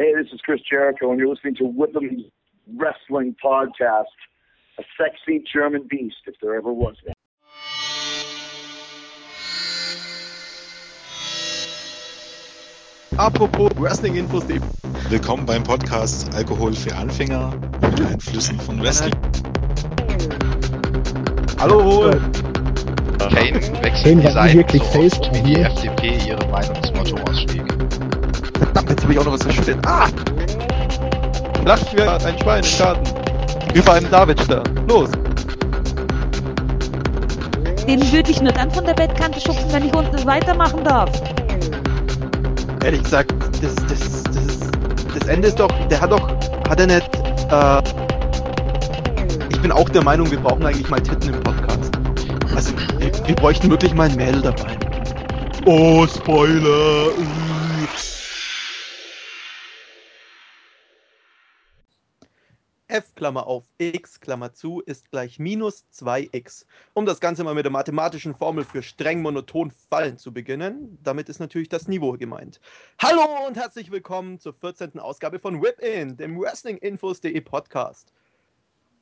Hey, this is Chris Jericho, and you're listening to Woodland Wrestling Podcast, a sexy German beast, if there ever was one. Apropos Wrestling-Infos, Willkommen beim Podcast Alkohol für Anfänger mit Einflüssen von Wrestling. Hallo Hol. Kane wechselt Kane die Seiten wirklich so face oft, wie die. FDP ihre Meinungsmotto ausschlägt. Verdammt, jetzt habe ich auch noch was verschüttet. Ah! Lacht wie ein Schwein im Garten. Über einem Davidstern. Los. Den würde ich nur dann von der Bettkante schubsen, wenn ich unten weitermachen darf. Ehrlich gesagt, das, das, das, das Ende ist doch, der hat doch, hat er nicht, äh, ich bin auch der Meinung, wir brauchen eigentlich mal Titten im Podcast. Also, wir, wir bräuchten wirklich mal ein Mädel dabei. Oh, Spoiler! uh. F, Klammer auf, x, Klammer zu, ist gleich minus 2x. Um das Ganze mal mit der mathematischen Formel für streng monoton Fallen zu beginnen, damit ist natürlich das Niveau gemeint. Hallo und herzlich willkommen zur 14. Ausgabe von Whip-In, dem Wrestlinginfos.de Podcast.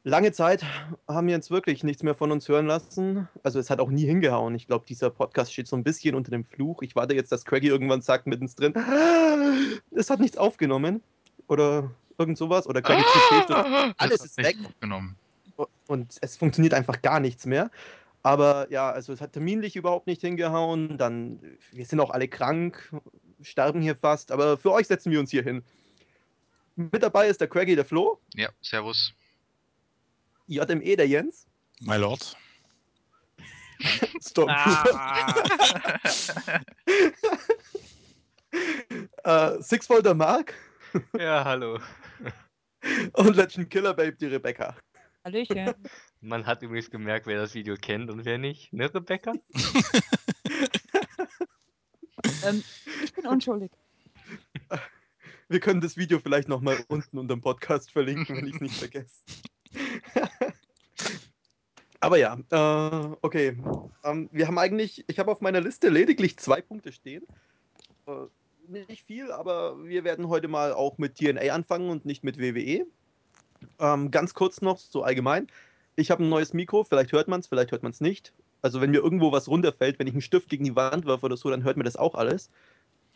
Lange Zeit haben wir jetzt wirklich nichts mehr von uns hören lassen. Also es hat auch nie hingehauen. Ich glaube, dieser Podcast steht so ein bisschen unter dem Fluch. Ich warte jetzt, dass Craigie irgendwann sagt mittendrin, es hat nichts aufgenommen. Oder irgend sowas. Oder zählt das alles ist weg. Genommen. und es funktioniert einfach gar nichts mehr. Aber ja, also es hat terminlich überhaupt nicht hingehauen. Dann, wir sind auch alle krank, sterben hier fast. Aber für euch setzen wir uns hier hin. Mit dabei ist der Craigie, der Flo, Ja, servus. JME, der Jens. My Lord. Stop. äh, Sixfold der Mark Ja, hallo. Und Legend Killer Babe, die Rebecca. Hallöchen. Man hat übrigens gemerkt, wer das Video kennt und wer nicht. Ne, Rebecca? ähm, ich bin unschuldig. Wir können das Video vielleicht nochmal unten unter dem Podcast verlinken, wenn ich es nicht vergesse. Aber ja, äh, okay. Ähm, wir haben eigentlich, ich habe auf meiner Liste lediglich zwei Punkte stehen. Äh, nicht viel, aber wir werden heute mal auch mit TNA anfangen und nicht mit WWE. Ähm, ganz kurz noch, so allgemein. Ich habe ein neues Mikro, vielleicht hört man es, vielleicht hört man es nicht. Also wenn mir irgendwo was runterfällt, wenn ich einen Stift gegen die Wand werfe oder so, dann hört mir das auch alles.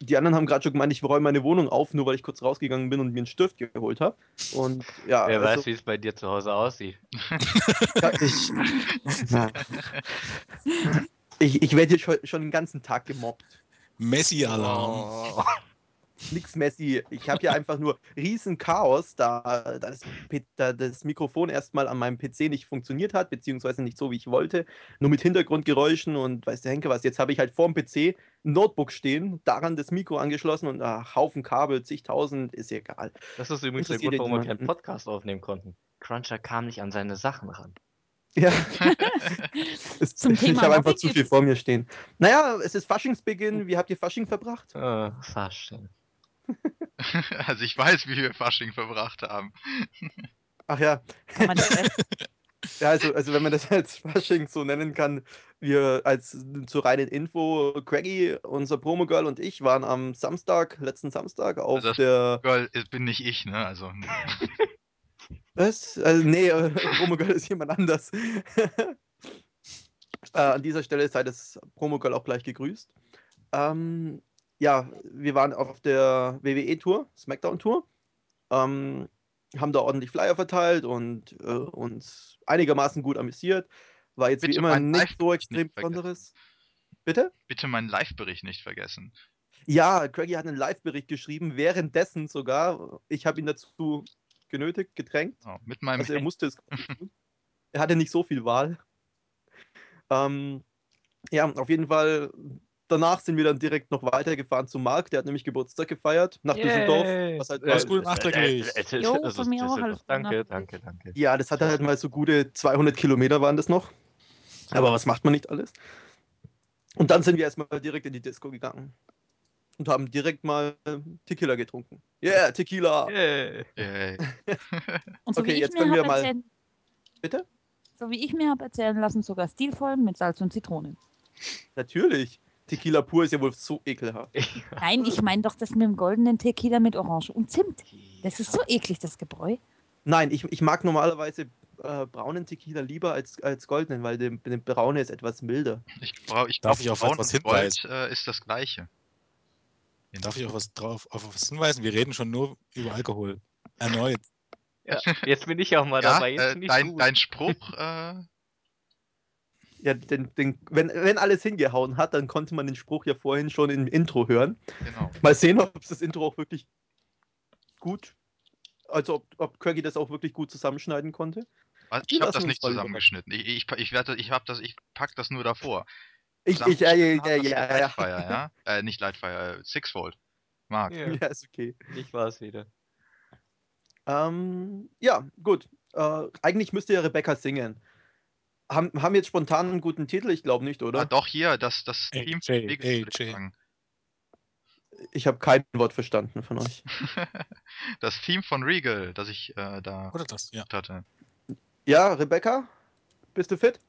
Die anderen haben gerade schon gemeint, ich räume meine Wohnung auf, nur weil ich kurz rausgegangen bin und mir einen Stift geholt habe. Und ja, Wer also, weiß, wie es bei dir zu Hause aussieht. ja, ich, ich, ich werde hier schon, schon den ganzen Tag gemobbt. Messi-Alarm. Oh. Nix Messi. Ich habe hier einfach nur riesen Chaos, da, da, das, da das Mikrofon erstmal an meinem PC nicht funktioniert hat, beziehungsweise nicht so, wie ich wollte. Nur mit Hintergrundgeräuschen und weiß der Henke was. Jetzt habe ich halt vorm PC ein Notebook stehen, daran das Mikro angeschlossen und ach, Haufen Kabel, zigtausend, ist egal. Das ist übrigens der Grund, warum wir keinen Podcast aufnehmen konnten. Cruncher kam nicht an seine Sachen ran. Ja. Es- Zum ich Thema habe einfach zu viel vor mir stehen. Naja, es ist Faschingsbeginn. Wie habt ihr Fasching verbracht? Äh, Fasching. also ich weiß, wie wir Fasching verbracht haben. Ach ja, Kann man das essen? Ja, also, also wenn man das als Fasching so nennen kann, wir als zur reinen Info, Craigie, unser Promo-Girl und ich waren am Samstag, letzten Samstag auf Also das- der. Girl, es bin nicht ich, ne? Also. Was? Also, nee, Promo-Girl ist jemand anders. äh, an dieser Stelle sei das Promo-Girl auch gleich gegrüßt. Ähm, ja, wir waren auf der WWE-Tour, Smackdown-Tour. Ähm, haben da ordentlich Flyer verteilt und äh, uns einigermaßen gut amüsiert. War jetzt wie Bitte immer meinen nicht so nicht extrem vergessen. Besonderes. Bitte? Bitte meinen Live-Bericht nicht vergessen. Ja, Craigie hat einen Live-Bericht geschrieben, währenddessen sogar. Ich habe ihn dazu genötigt, gedrängt. Oh, mit meinem Also er Handy. musste es tun. Er hatte nicht so viel Wahl. Ähm, ja, auf jeden Fall. Danach sind wir dann direkt noch weitergefahren zu Marc. Der hat nämlich Geburtstag gefeiert nach Yay. Düsseldorf. Was halt Alles gut nachträglich. Äh, Jo, von mir auch alles Danke, danke, danke. Ja, das hat halt mal so gute 200 Kilometer waren das noch. Aber was macht man nicht alles? Und dann sind wir erstmal direkt in die Disco gegangen. Und haben direkt mal Tequila getrunken. Yeah, Tequila! Yay. Und so Okay, wie ich jetzt mir können wir mal- erzählen, Bitte? so wie ich mir habe erzählen lassen, sogar stilvoll mit Salz und Zitrone. Natürlich. Tequila pur ist ja wohl so ekelhaft. Nein, ich meine doch das mit dem goldenen Tequila mit Orange und Zimt. Das ist so eklig, das Gebräu. Nein, ich, ich mag normalerweise äh, braunen Tequila lieber als, als goldenen, weil der, der braune ist etwas milder. Ich, brau- ich Darf glaub, ich auf Braun etwas und Gold hinweisen? äh, ist das gleiche. Darf ich auch was drauf auf was hinweisen? Wir reden schon nur über Alkohol. Erneut. Ja, jetzt bin ich auch mal Ja, dabei. Jetzt äh, dein, dein Spruch, äh, Ja, den, den, wenn, wenn alles hingehauen hat, dann konnte man den Spruch ja vorhin schon im Intro hören. genau. Mal sehen, ob das Intro auch wirklich gut, also ob, ob Kirky das auch wirklich gut zusammenschneiden konnte. Was? Ich habe das nicht zusammengeschnitten. Ich, ich, ich, werde, ich, hab das, ich pack das nur davor. Ich, ich, ja, ja, ja, ja. Lightfire, ja? Äh, nicht Lightfire, äh, Sixfold. Marc. Ja, Ja, ist okay. ich war es wieder. Ähm, ja, gut. Äh, eigentlich müsste ja Rebecca singen. Haben, haben jetzt spontan einen guten Titel? Ich glaube nicht, Ah, oder? doch, hier, das, das AJ, Team von Regal, würde ich AJ. Ich habe kein Wort verstanden von euch. das Team von Regal, das ich äh, da Oder das, ja. hatte. Ja, Rebecca, bist du fit?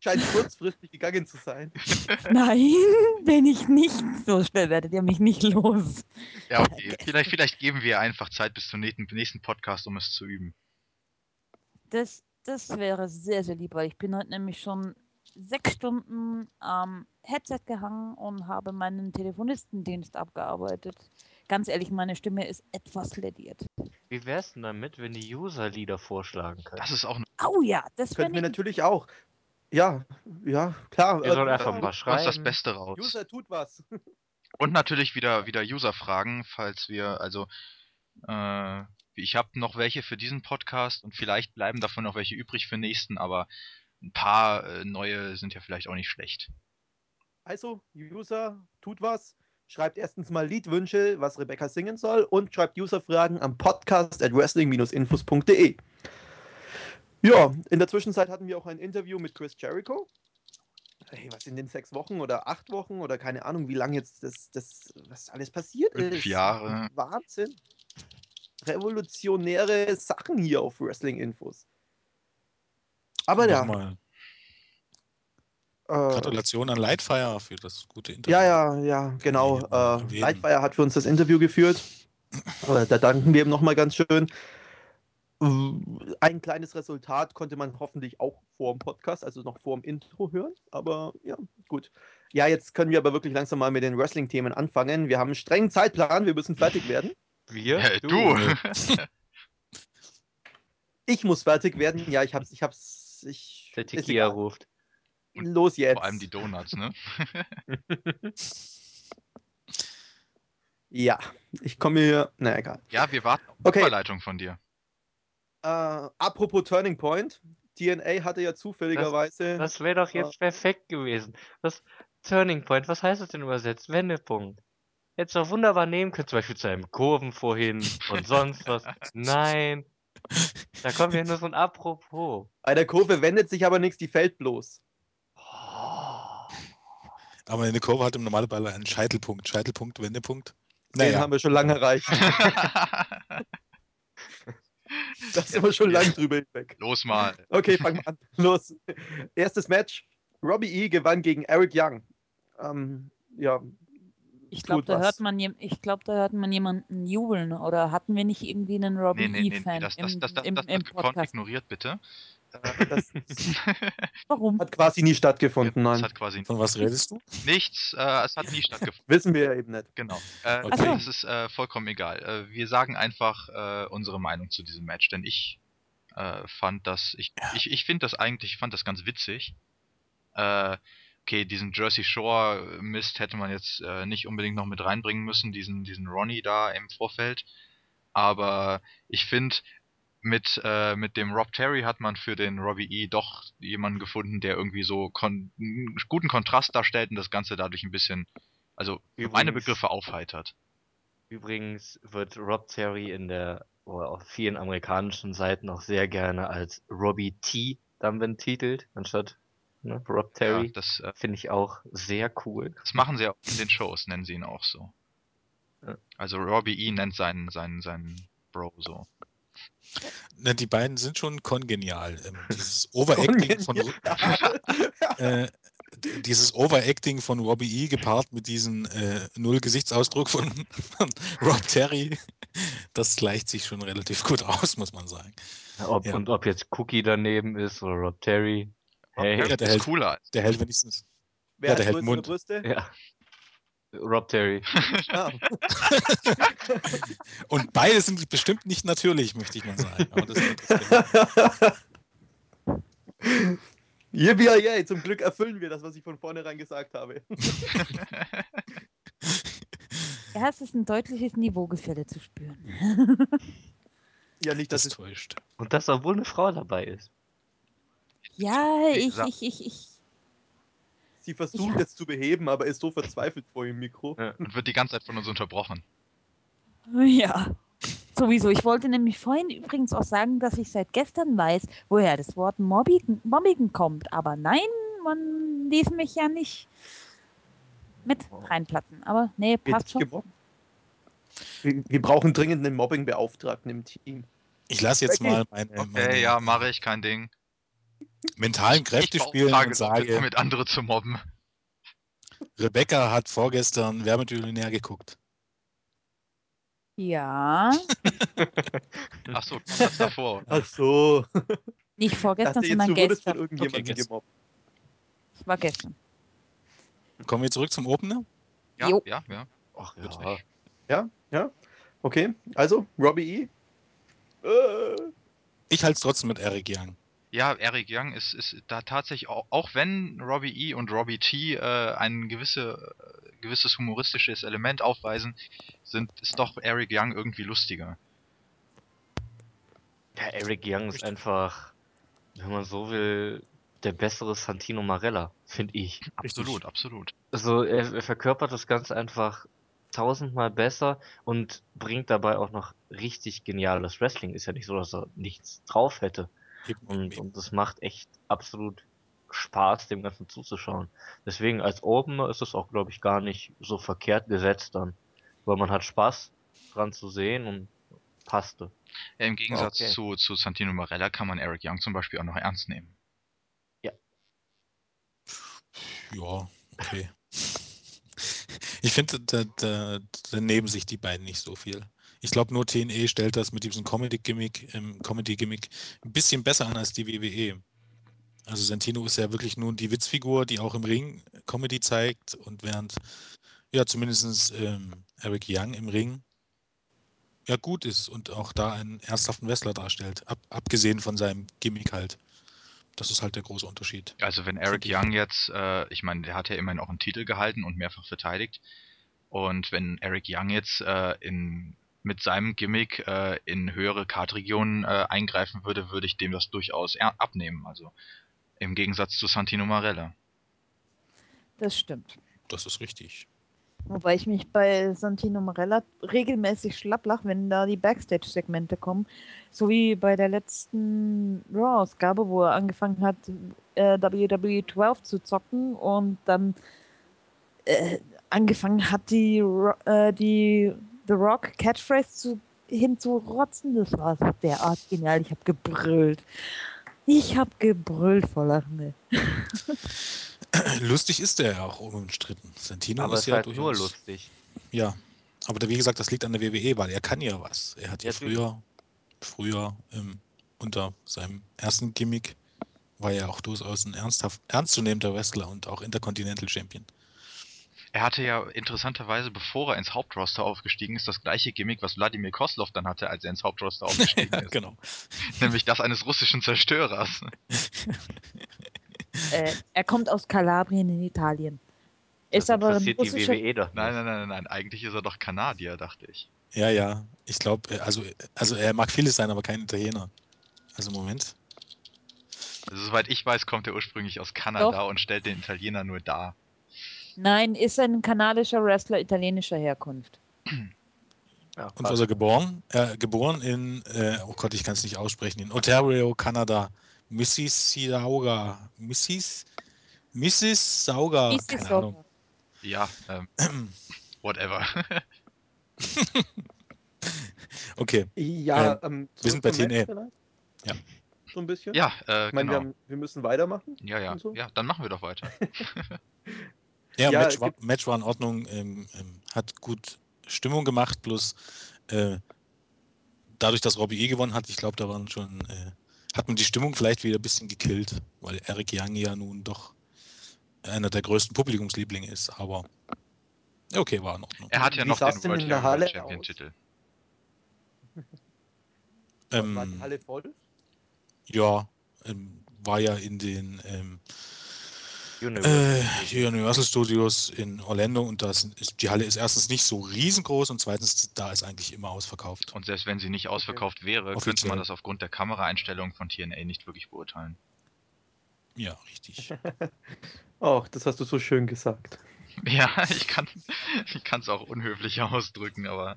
Scheint kurzfristig gegangen zu sein. Nein, bin ich nicht. So schnell werdet ihr mich nicht los. Ja, okay. vielleicht, vielleicht geben wir einfach Zeit bis zum nächsten, Podcast, um es zu üben. Das, das wäre sehr, sehr lieb, weil ich bin heute nämlich schon sechs Stunden am Headset gehangen und habe meinen Telefonistendienst abgearbeitet. Ganz ehrlich, meine Stimme ist etwas lediert. Wie wär's denn damit, wenn die User Lieder vorschlagen können? Das ist auch eine Au ja, das Könnten wir wäre natürlich auch. Ja, ja, klar. Wir sollen äh, einfach User- mal das schreiben. Beste raus. User tut was. Und natürlich wieder, wieder User-Fragen, falls wir, also, äh, ich habe noch welche für diesen Podcast und vielleicht bleiben davon noch welche übrig für nächsten, aber ein paar äh, neue sind ja vielleicht auch nicht schlecht. Also, User tut was. Schreibt erstens mal Liedwünsche, was Rebecca singen soll, und schreibt Userfragen am podcast at wrestling-infos.de. Ja, in der Zwischenzeit hatten wir auch ein Interview mit Chris Jericho. Hey, was in den sechs Wochen oder acht Wochen oder keine Ahnung, wie lange jetzt das, das was alles passiert Fünf ist. Jahre. Wahnsinn. Revolutionäre Sachen hier auf Wrestling-Infos. Aber ja. Nochmal Gratulation an Lightfire für das gute Interview. Ja, ja, ja, genau. Äh. Lightfire hat für uns das Interview geführt. Äh, da danken wir ihm nochmal ganz schön. Äh, Ein kleines Resultat konnte man hoffentlich auch vor dem Podcast, also noch vor dem Intro hören. Aber ja, gut. Ja, jetzt können wir aber wirklich langsam mal mit den Wrestling-Themen anfangen. Wir haben einen strengen Zeitplan, wir müssen fertig werden. Wir? Äh, du! Ich muss fertig werden. Ja, ich hab's, ich hab's. Ich, Der Tequila egal. Ruft. Los jetzt. Vor allem die Donuts, ne? Ja, ich komme hier. Na egal. Ja, wir warten auf Okay. Überleitung von dir. Äh, apropos Turning Point. TNA hatte ja zufälligerweise. Das wäre doch jetzt perfekt gewesen. Das Turning Point, was heißt das denn übersetzt? Wendepunkt. Hättest du auch wunderbar nehmen können, zum Beispiel zu einem Kurven vorhin und sonst was. Nein. Da kommt ja nur so ein Apropos. Bei der Kurve wendet sich aber nichts, die fällt bloß. Aber eine Kurve hat im Normalfall einen Scheitelpunkt. Scheitelpunkt, Wendepunkt. Den Naja, haben wir schon lange erreicht. Da sind wir schon lange drüber hinweg. Los mal. Okay, fangen wir an. Los. Erstes Match. Robbie E. gewann gegen Eric Young. Ähm, ja, Ich glaube, da hört man ich glaube, da hört man jemanden jubeln oder hatten wir nicht irgendwie einen Robbie Nee, nee, nee, nee, E-Fan das, das, im, das, das, im, das im wird gekonnt Podcast? ignoriert, bitte. Das Warum? hat quasi nie stattgefunden, nein. hat quasi von was redest du? nichts, äh, es hat nie stattgefunden. Wissen wir ja eben nicht. Genau. Äh, Okay. Das ist äh, vollkommen egal. Äh, wir sagen einfach äh, unsere Meinung zu diesem Match, denn ich äh, fand das, ich, ich, ich finde das eigentlich, ich fand das ganz witzig. Äh, okay, diesen Jersey Shore Mist hätte man jetzt äh, nicht unbedingt noch mit reinbringen müssen, diesen, diesen Ronnie da im Vorfeld. Aber ich finde, mit, äh, mit dem Rob Terry hat man für den Robbie E doch jemanden gefunden, der irgendwie so kon einen guten Kontrast darstellt und das Ganze dadurch ein bisschen, also für meine Übrigens- Begriffe aufheitert. Übrigens wird Rob Terry in der, oder auf vielen amerikanischen Seiten auch sehr gerne als Robbie T dann betitelt, anstatt ne, Rob Terry. Ja, das, äh, Finde ich auch sehr cool. das machen sie auch in den Shows, nennen sie ihn auch so. Also Robbie E nennt seinen, seinen, seinen Bro so. Na, die beiden sind schon kongenial. Ähm, dieses Overacting von, äh, dieses Overacting von Robbie E. gepaart mit diesem äh, Null-Gesichtsausdruck von, von Rob Terry, das gleicht sich schon relativ gut aus, muss man sagen. Ob, Ja. Und ob jetzt Cookie daneben ist oder Rob Terry. Hey, Ja, der ist hält- cooler Der hält wenigstens. Wer Ja, hat der hält Mund. Brüste? ja. Rob Terry. Ah. Und beide sind bestimmt nicht natürlich, möchte ich mal sagen. Aber das wird das Yippie, yay, zum Glück erfüllen wir das, was ich von vornherein gesagt habe. Ja, es ist ein deutliches Niveaugefälle zu spüren. ja, nicht, dass das es täuscht. Und das, obwohl eine Frau dabei ist. Ja, ich, ich, ich, ich. Sie versucht Ja. es zu beheben, aber ist so verzweifelt vor dem Mikro. Ja. und wird die ganze Zeit von uns unterbrochen. Ja. Sowieso. Ich wollte nämlich vorhin übrigens auch sagen, dass ich seit gestern weiß, woher das Wort Mobbing, Mobbing kommt. Aber nein, man ließ mich ja nicht mit reinplatzen. Aber nee, passt schon. Wir, wir brauchen dringend einen Mobbing-Beauftragten im Team. Ich lasse jetzt mal meine, Okay, meine ja, mache ich, kein Ding. Mentalen Kräfte ich spielen und sage, damit, andere zu mobben. Rebecca hat vorgestern Wärmedillionär geguckt. Ja. Achso, kam das davor. Ach so. Nicht Ich vorgestern, dachte sondern du wurdest von gestern. irgendjemandem Okay, gestern. gemobbt. Es war gestern. Kommen wir zurück zum Opener? Ja, Jo. ja, ja. Ach Witzig. Ja, ja. Okay, also, Robbie E. Äh, Ich halte es trotzdem mit Eric Young. Ja, Eric Young ist, ist da tatsächlich, auch, auch wenn Robbie E. und Robbie T. Äh, ein gewisse, äh, gewisses humoristisches Element aufweisen, sind, ist doch Eric Young irgendwie lustiger. Ja, Eric Young ist einfach, wenn man so will, der bessere Santino Marella, finde ich. Absolut, absolut. Also er, er verkörpert das Ganze einfach tausendmal besser und bringt dabei auch noch richtig geniales Wrestling. Ist ja nicht so, dass er nichts drauf hätte. Und, und das macht echt absolut Spaß, dem Ganzen zuzuschauen. Deswegen als Opener ist es auch, glaube ich, gar nicht so verkehrt gesetzt dann. Weil man hat Spaß dran zu sehen und passte. Ja, Im Gegensatz Okay. zu, zu Santino Marella kann man Eric Young zum Beispiel auch noch ernst nehmen. Ja, okay. Ich finde, da, da, da nehmen sich die beiden nicht so viel. Ich glaube, nur TNE stellt das mit diesem Comedy-Gimmick, ähm, Comedy-Gimmick ein bisschen besser an als die WWE. Also Santino ist ja wirklich nur die Witzfigur, die auch im Ring Comedy zeigt und während, ja, zumindest ähm, Eric Young im Ring ja gut ist und auch da einen ernsthaften Wrestler darstellt, ab, abgesehen von seinem Gimmick halt. Das ist halt der große Unterschied. Also wenn Eric. Young jetzt, äh, ich meine, der hat ja immerhin auch einen Titel gehalten und mehrfach verteidigt. Und wenn Eric Young jetzt äh, in, mit seinem Gimmick äh, in höhere Kartregionen äh, eingreifen würde, würde ich dem das durchaus er- abnehmen. Also im Gegensatz zu Santino Marella. Das stimmt. Das ist richtig. Wobei ich mich bei Santino Marella regelmäßig schlapplach, wenn da die Backstage-Segmente kommen. So wie bei der letzten Raw-Ausgabe, wo er angefangen hat, äh, WWE 12 zu zocken und dann äh, angefangen hat, die, äh, die The Rock Catchphrase zu, hinzurotzen. Das war so derart genial. Ich habe gebrüllt. Ich habe gebrüllt vor Lachen. Lustig ist der ja auch unumstritten. Santino Aber ist ja halt nur durchaus. lustig. Ja, aber wie gesagt, das liegt an der WWE, weil er kann ja was. Er hat ja, Ja, früher, früher ähm, unter seinem ersten Gimmick war er auch durchaus ein ernsthaft, ernstzunehmender Wrestler und auch Intercontinental Champion. Er hatte ja interessanterweise, bevor er ins Hauptroster aufgestiegen ist, das gleiche Gimmick, was Wladimir Kozlov dann hatte, als er ins Hauptroster aufgestiegen ja, ist. genau. Nämlich das eines russischen Zerstörers. Äh, er kommt aus Kalabrien in Italien. Das Ist aber ein die russischer WWE doch nicht. Nein, nein, nein, nein, nein. Eigentlich ist er doch Kanadier, dachte ich. Ja, ja. Ich glaube, also, also er mag vieles sein, aber kein Italiener. Also Moment. Also, soweit ich weiß, kommt er ursprünglich aus Kanada Doch. und stellt den Italiener nur dar. Nein, ist ein kanadischer Wrestler italienischer Herkunft. Ja, Und er geboren? Äh, geboren in, äh, oh Gott, ich kann es nicht aussprechen, in Ontario, Kanada. Mississauga. Missis? Mississauga. Ist Keine es so? Ahnung. Ja, ähm, whatever. Okay, Ja, ähm, wir sind bei TNA. Ja. So ein bisschen? Ja, äh, Ich meine, genau. wir, haben, wir müssen weitermachen. ja, ja, so. ja, dann machen wir doch weiter. Ja, Ja, Match, war, Match war in Ordnung, ähm, ähm, hat gut Stimmung gemacht, bloß äh, dadurch, dass Robbie E gewonnen hat, ich glaube, da waren schon, äh, hat man die Stimmung vielleicht wieder ein bisschen gekillt, weil Eric Young ja nun doch einer der größten Publikumslieblinge ist, aber okay, war in Ordnung. Er hat ja Wie noch den World Heavyweight Champion? Titel. Ähm, War die Halle voll? ja, ähm, war ja in den ähm, Universal äh, Studios. Universal Studios in Orlando und das ist, die Halle ist erstens nicht so riesengroß und zweitens, da ist eigentlich immer ausverkauft. Und selbst wenn sie nicht ausverkauft wäre, könnte Offiziell. man das aufgrund der Kameraeinstellungen von TNA nicht wirklich beurteilen. Ja, richtig. Ach, das hast du so schön gesagt. Ja, ich kann ich kann es auch unhöflicher ausdrücken, aber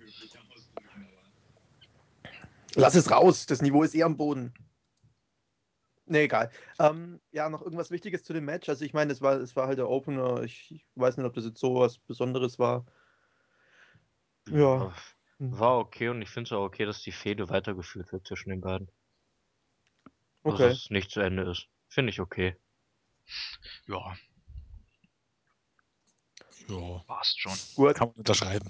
Lass es raus, das Niveau ist eh am Boden. Nee, egal. Ähm, ja, noch irgendwas Wichtiges zu dem Match. Also ich meine, es war, es war halt der Opener. Ich, ich weiß nicht, ob das jetzt so was Besonderes war. Ja. War okay und ich finde es auch okay, dass die Fehde weitergeführt wird zwischen den beiden. Also, Okay. dass es nicht zu Ende ist. Finde ich okay. ja, Ja, passt schon. Gut. kann man unterschreiben.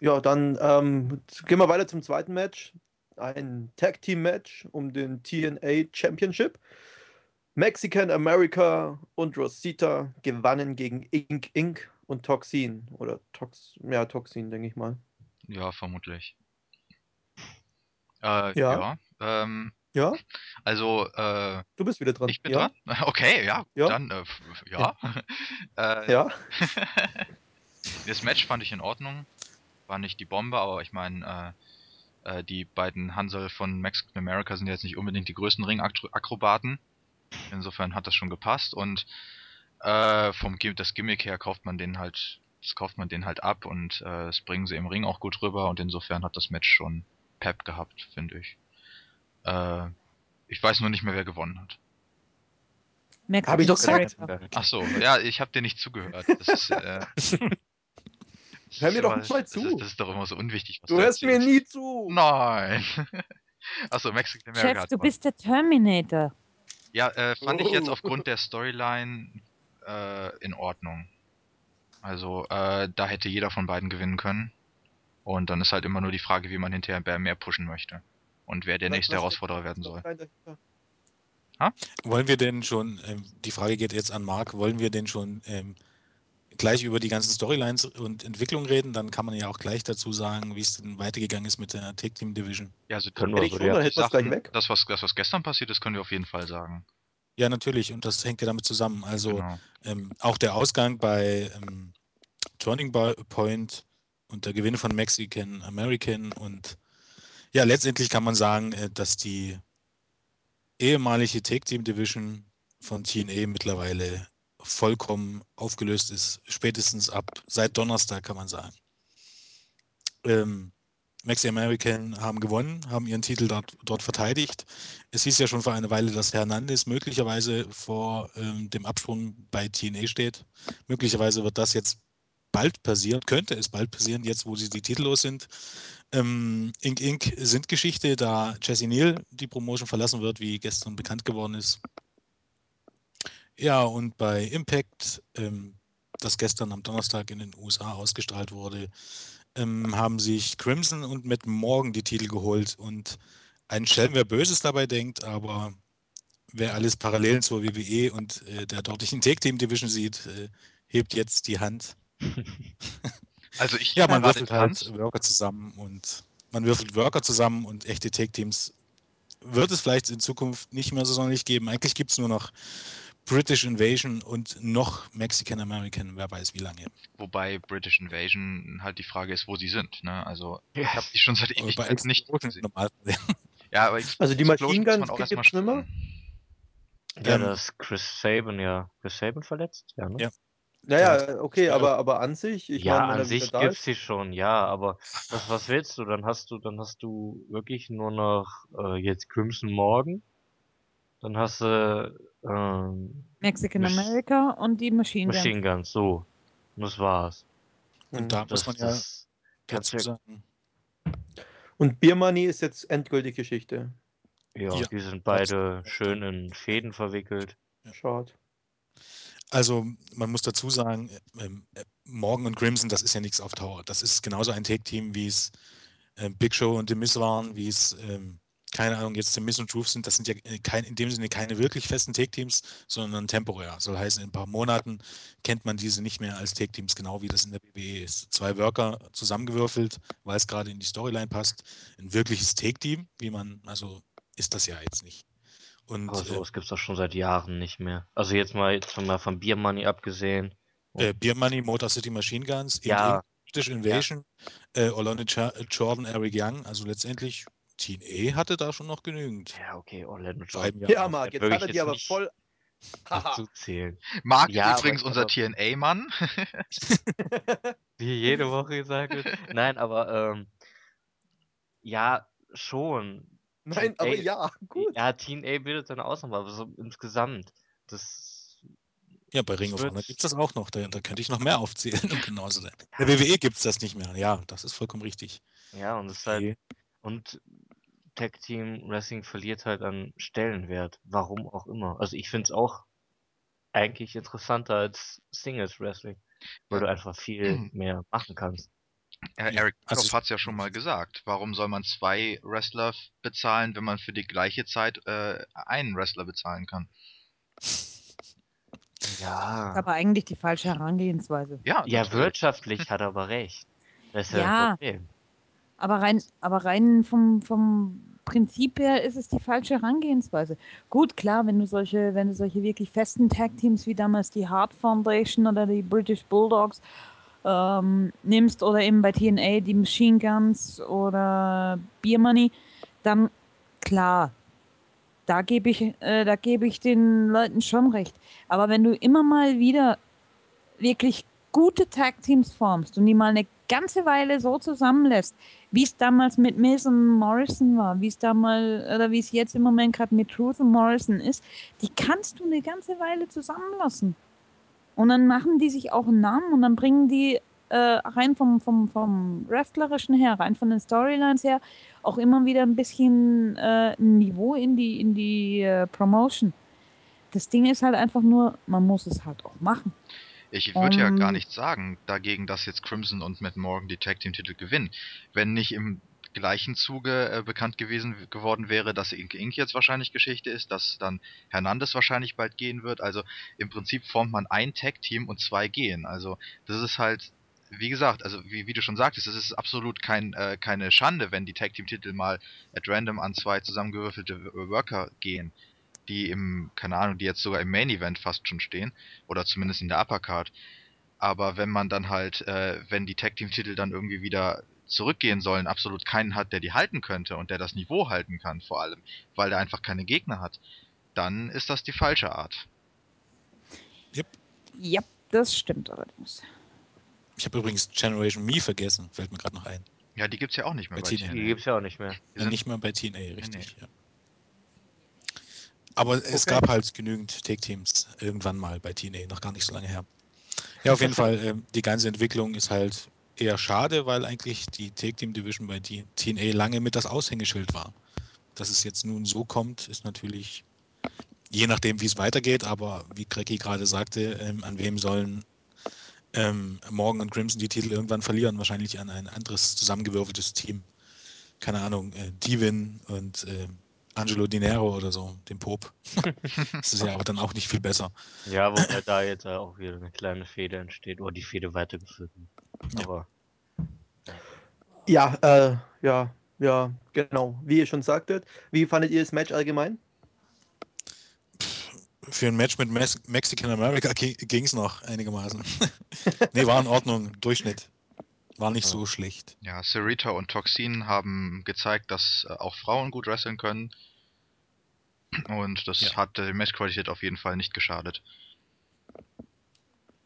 Ja, dann ähm, gehen wir weiter zum zweiten Match. Ein Tag Team Match um den TNA Championship. Mexican America und Rosita gewannen gegen Inc. Inc. und Toxin. Oder Tox, ja, Toxin, denke ich mal. Ja, vermutlich. Äh, Ja. ja. ähm, Ja, also, äh, du bist wieder dran. ich bin ja? dran? Okay, ja, Ja. dann, äh, f- ja. äh, Ja. das Match fand ich in Ordnung. War nicht die Bombe, aber ich meine, äh, die beiden Hansel von Mexican America sind jetzt nicht unbedingt die größten Ringakrobaten. Insofern hat das schon gepasst und äh, vom das Gimmick her kauft man den halt, das kauft man den halt ab und äh, das bringen sie im Ring auch gut rüber und insofern hat das Match schon Pep gehabt, finde ich. Äh, ich weiß nur nicht mehr, wer gewonnen hat. Mexican Hab ich doch gesagt. America. Ach so, ja, ich habe dir nicht zugehört. Das ist, äh, Hör mir doch mal Das zu. ist, das ist doch immer so unwichtig, was Du hörst mir nie zu. Nein. Achso, Mexican America. Chef, du bist der Terminator. Ja, äh, fand ich jetzt aufgrund der Storyline äh, in Ordnung. Also, äh, da hätte jeder von beiden gewinnen können. Und dann ist halt immer nur die Frage, wie man hinterher mehr- mehr pushen möchte. Und wer der nächste Herausforderer werden soll. dahinter? Wollen wir denn schon, ähm, die Frage geht jetzt an Marc, wollen wir denn schon ähm, gleich über die ganzen Storylines und Entwicklungen reden? Dann kann man ja auch gleich dazu sagen, wie es denn weitergegangen ist mit der Take Team Division. Ja, also Können wir Hätte ich so, schon, ja. wir es gleich Sachen- weg. Das was, das, was gestern passiert ist, können wir auf jeden Fall sagen. Ja, natürlich, und das hängt ja damit zusammen. Also Genau. ähm, auch der Ausgang bei ähm, Turning Point und der Gewinn von Mexican American und ja, letztendlich kann man sagen, äh, dass die ehemalige Take Team Division von TNA mittlerweile vollkommen aufgelöst ist, spätestens ab seit Donnerstag kann man sagen. Ähm, Maxi American haben gewonnen, haben ihren Titel dort, dort verteidigt. Es hieß ja schon vor einer Weile, dass Hernandez möglicherweise vor ähm, dem Absprung bei TNA steht. Möglicherweise wird das jetzt bald passieren, könnte es bald passieren, jetzt wo sie die titellos sind. Ähm, Inc. Inc. sind Geschichte, da Jesse Neal die Promotion verlassen wird, wie gestern bekannt geworden ist. Ja, und bei Impact, ähm, das gestern am Donnerstag in den USA ausgestrahlt wurde, ähm, haben sich Crimson und Matt Morgan die Titel geholt. Und ein Schelm, wer Böses dabei denkt, aber wer alles Parallelen zur WWE und äh, der dortigen Take Team Division sieht, äh, hebt jetzt die Hand. Also ich Ja, man würfelt halt Hand. Worker zusammen und man würfelt Worker zusammen und echte Take Teams wird es vielleicht in Zukunft nicht mehr so sonderlich geben. Eigentlich gibt es nur noch British Invasion und noch Mexican American, wer weiß wie lange. Wobei British Invasion halt die Frage ist, wo sie sind. Ne? Also ich habe die schon seit Ewigkeiten nicht gesehen. Ja, aber Also die Explosion Machine Guns gibt's nimmer? schaffen. Ja, Ähm, da ist Chris Saban ja. Chris Saban verletzt? Ja, ne? Ja. Naja, okay, Ja. aber, aber an sich, ich ja, meine, an sich da gibt's ist. sie schon, ja, aber was, was willst du? Dann hast du, dann hast du wirklich nur noch äh, jetzt Crimson Morgan. Dann hast du ähm, Mexican Mach- America und die Machine Guns. Machine Guns, so. Und das war's. Und da Das, muss man ja dazu du ja, sagen, Und Beer Money ist jetzt endgültig Geschichte. Ja, Ja, die sind beide schön in Fäden verwickelt. Schade. Also man muss dazu sagen, ähm, äh, Morgan und Crimson, das ist ja nichts auf Tower. Das ist genauso ein Take-Team, wie es äh, Big Show und The Miz waren, wie es, ähm, keine Ahnung, jetzt The Miz und Truth sind. Das sind ja äh, kein, in dem Sinne keine wirklich festen Take-Teams, sondern temporär. Soll heißen, in ein paar Monaten kennt man diese nicht mehr als Take-Teams, genau wie das in der WWE ist. Zwei Worker zusammengewürfelt, weil es gerade in die Storyline passt. Ein wirkliches Take-Team, wie man, also ist das ja jetzt nicht. Und Aber äh, sowas gibt's doch schon seit Jahren nicht mehr. Also jetzt mal, jetzt von mal von Beer Money abgesehen. Äh, Beer Money, Motor City Machine Guns, Ja. British Invasion, äh, Orlando Jordan, Eric Young, also letztendlich Teen E hatte da schon noch genügend. Ja, okay, Orlando Vor Jordan. Jahr. Ja, auch. Marc, jetzt Würde hat er ich die aber voll. Dazu zählen. Marc Ja, ist übrigens aber- unser aber- TNA-Mann. Wie jede Woche gesagt wird. Nein, aber ähm, ja, schon. Nein, aber Ey, ja, gut. Ja, Teen A bildet eine Ausnahme, aber so insgesamt. Das Ja, bei Ring of Honor gibt es das auch noch. Da, da könnte ich noch mehr aufzählen, um genau zu sein. In der WWE gibt es das nicht mehr. Ja, das ist vollkommen richtig. Ja, und es ist halt, und Tag Team Wrestling verliert halt an Stellenwert. Warum auch immer. Also ich finde es auch eigentlich interessanter als Singles Wrestling, weil du einfach viel mehr machen kannst. Ja, Eric also Bischoff hat es ja schon mal gesagt. Warum soll man zwei Wrestler bezahlen, wenn man für die gleiche Zeit äh, einen Wrestler bezahlen kann? Ja. Aber eigentlich die falsche Herangehensweise. Ja, Ja, wirtschaftlich hat er aber recht. Das ist ja, Ja. das Problem. Aber rein, aber rein vom, vom Prinzip her ist es die falsche Herangehensweise. Gut, klar, wenn du solche, wenn du solche wirklich festen Tag-Teams wie damals die Hart Foundation oder die British Bulldogs ähm, nimmst oder eben bei TNA die Machine Guns oder Beer Money, dann klar, da gebe ich, äh, da gebe ich den Leuten schon recht. Aber wenn du immer mal wieder wirklich gute Tag-Teams formst und die mal eine ganze Weile so zusammenlässt, wie es damals mit und Morrison war, wie es damals, oder wie es jetzt im Moment gerade mit Truth und Morrison ist, die kannst du eine ganze Weile zusammenlassen. Und dann machen die sich auch einen Namen und dann bringen die äh, rein vom, vom, vom Wrestlerischen her, rein von den Storylines her, auch immer wieder ein bisschen äh, ein Niveau in die, in die äh, Promotion. Das Ding ist halt einfach nur, man muss es halt auch machen. Ich würde ja gar Ähm, nichts sagen dagegen, dass jetzt Crimson und Matt Morgan die Tag Team Titel gewinnen. Wenn nicht im gleichen Zuge äh, bekannt gewesen geworden wäre, dass Inc. Inc. jetzt wahrscheinlich Geschichte ist, dass dann Hernandez wahrscheinlich bald gehen wird. Also im Prinzip formt man ein Tag Team und zwei gehen. Also das ist halt, wie gesagt, also wie, wie du schon sagtest, es ist absolut kein, äh, keine Schande, wenn die Tag Team Titel mal at random an zwei zusammengewürfelte Worker gehen, die im, keine Ahnung, die jetzt sogar im Main Event fast schon stehen oder zumindest in der Uppercard. Aber wenn man dann halt, äh, wenn die Tag Team Titel dann irgendwie wieder zurückgehen sollen, absolut keinen hat, der die halten könnte und der das Niveau halten kann, vor allem, weil der einfach keine Gegner hat, dann ist das die falsche Art. Ja, das stimmt allerdings. Ich habe übrigens Generation Me vergessen, fällt mir gerade noch ein. Ja, die gibt's ja auch nicht mehr Bei bei TNA. Die TNA. gibt's ja auch nicht mehr. Die sind- nicht mehr bei TNA, richtig. Ja. Aber es Okay. gab halt genügend Take-Teams irgendwann mal bei TNA, noch gar nicht so lange her. Ja, auf jeden Fall, ähm, die ganze Entwicklung ist halt eher schade, weil eigentlich die Take-Team-Division bei TNA lange mit das Aushängeschild war. Dass es jetzt nun so kommt, ist natürlich je nachdem, wie es weitergeht, aber wie Cracky gerade sagte, ähm, an wem sollen ähm, Morgan und Crimson die Titel irgendwann verlieren? Wahrscheinlich an ein anderes zusammengewürfeltes Team. Keine Ahnung, äh, Divin und äh, Angelo Dinero oder so, dem Pop. das ist ja aber dann auch nicht viel besser. Ja, wobei da jetzt auch wieder eine kleine Fehde entsteht oder die Fehde weitergeführt wird. Ja. Aber Ja, äh, ja, ja, genau. Wie ihr schon sagtet, wie fandet ihr das Match allgemein? Für ein Match mit Mes Mexican America ging es noch einigermaßen. nee, war in Ordnung, Durchschnitt. War nicht so schlecht. Ja, Sarita und Toxin haben gezeigt, dass äh, auch Frauen gut wresteln können. Und das Ja. hat der Matchqualität auf jeden Fall nicht geschadet.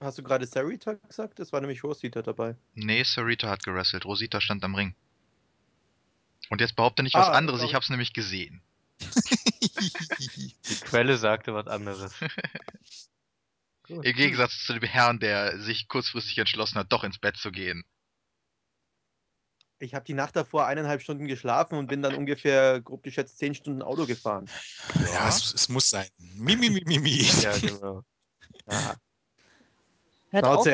Hast du gerade Sarita gesagt? Es war nämlich Rosita dabei. Nee, Sarita hat gewrestelt. Rosita stand am Ring. Und jetzt behaupte nicht was Ah, anderes, sorry. ich hab's nämlich gesehen. die Quelle sagte was anderes. Im Gegensatz zu dem Herrn, der sich kurzfristig entschlossen hat, doch ins Bett zu gehen. Ich habe die Nacht davor eineinhalb Stunden geschlafen und bin dann ungefähr, grob geschätzt, zehn Stunden Auto gefahren. Ja, es, es muss sein. Mimi, mi, mi, mi. Ja, genau. Ja. Hört auf,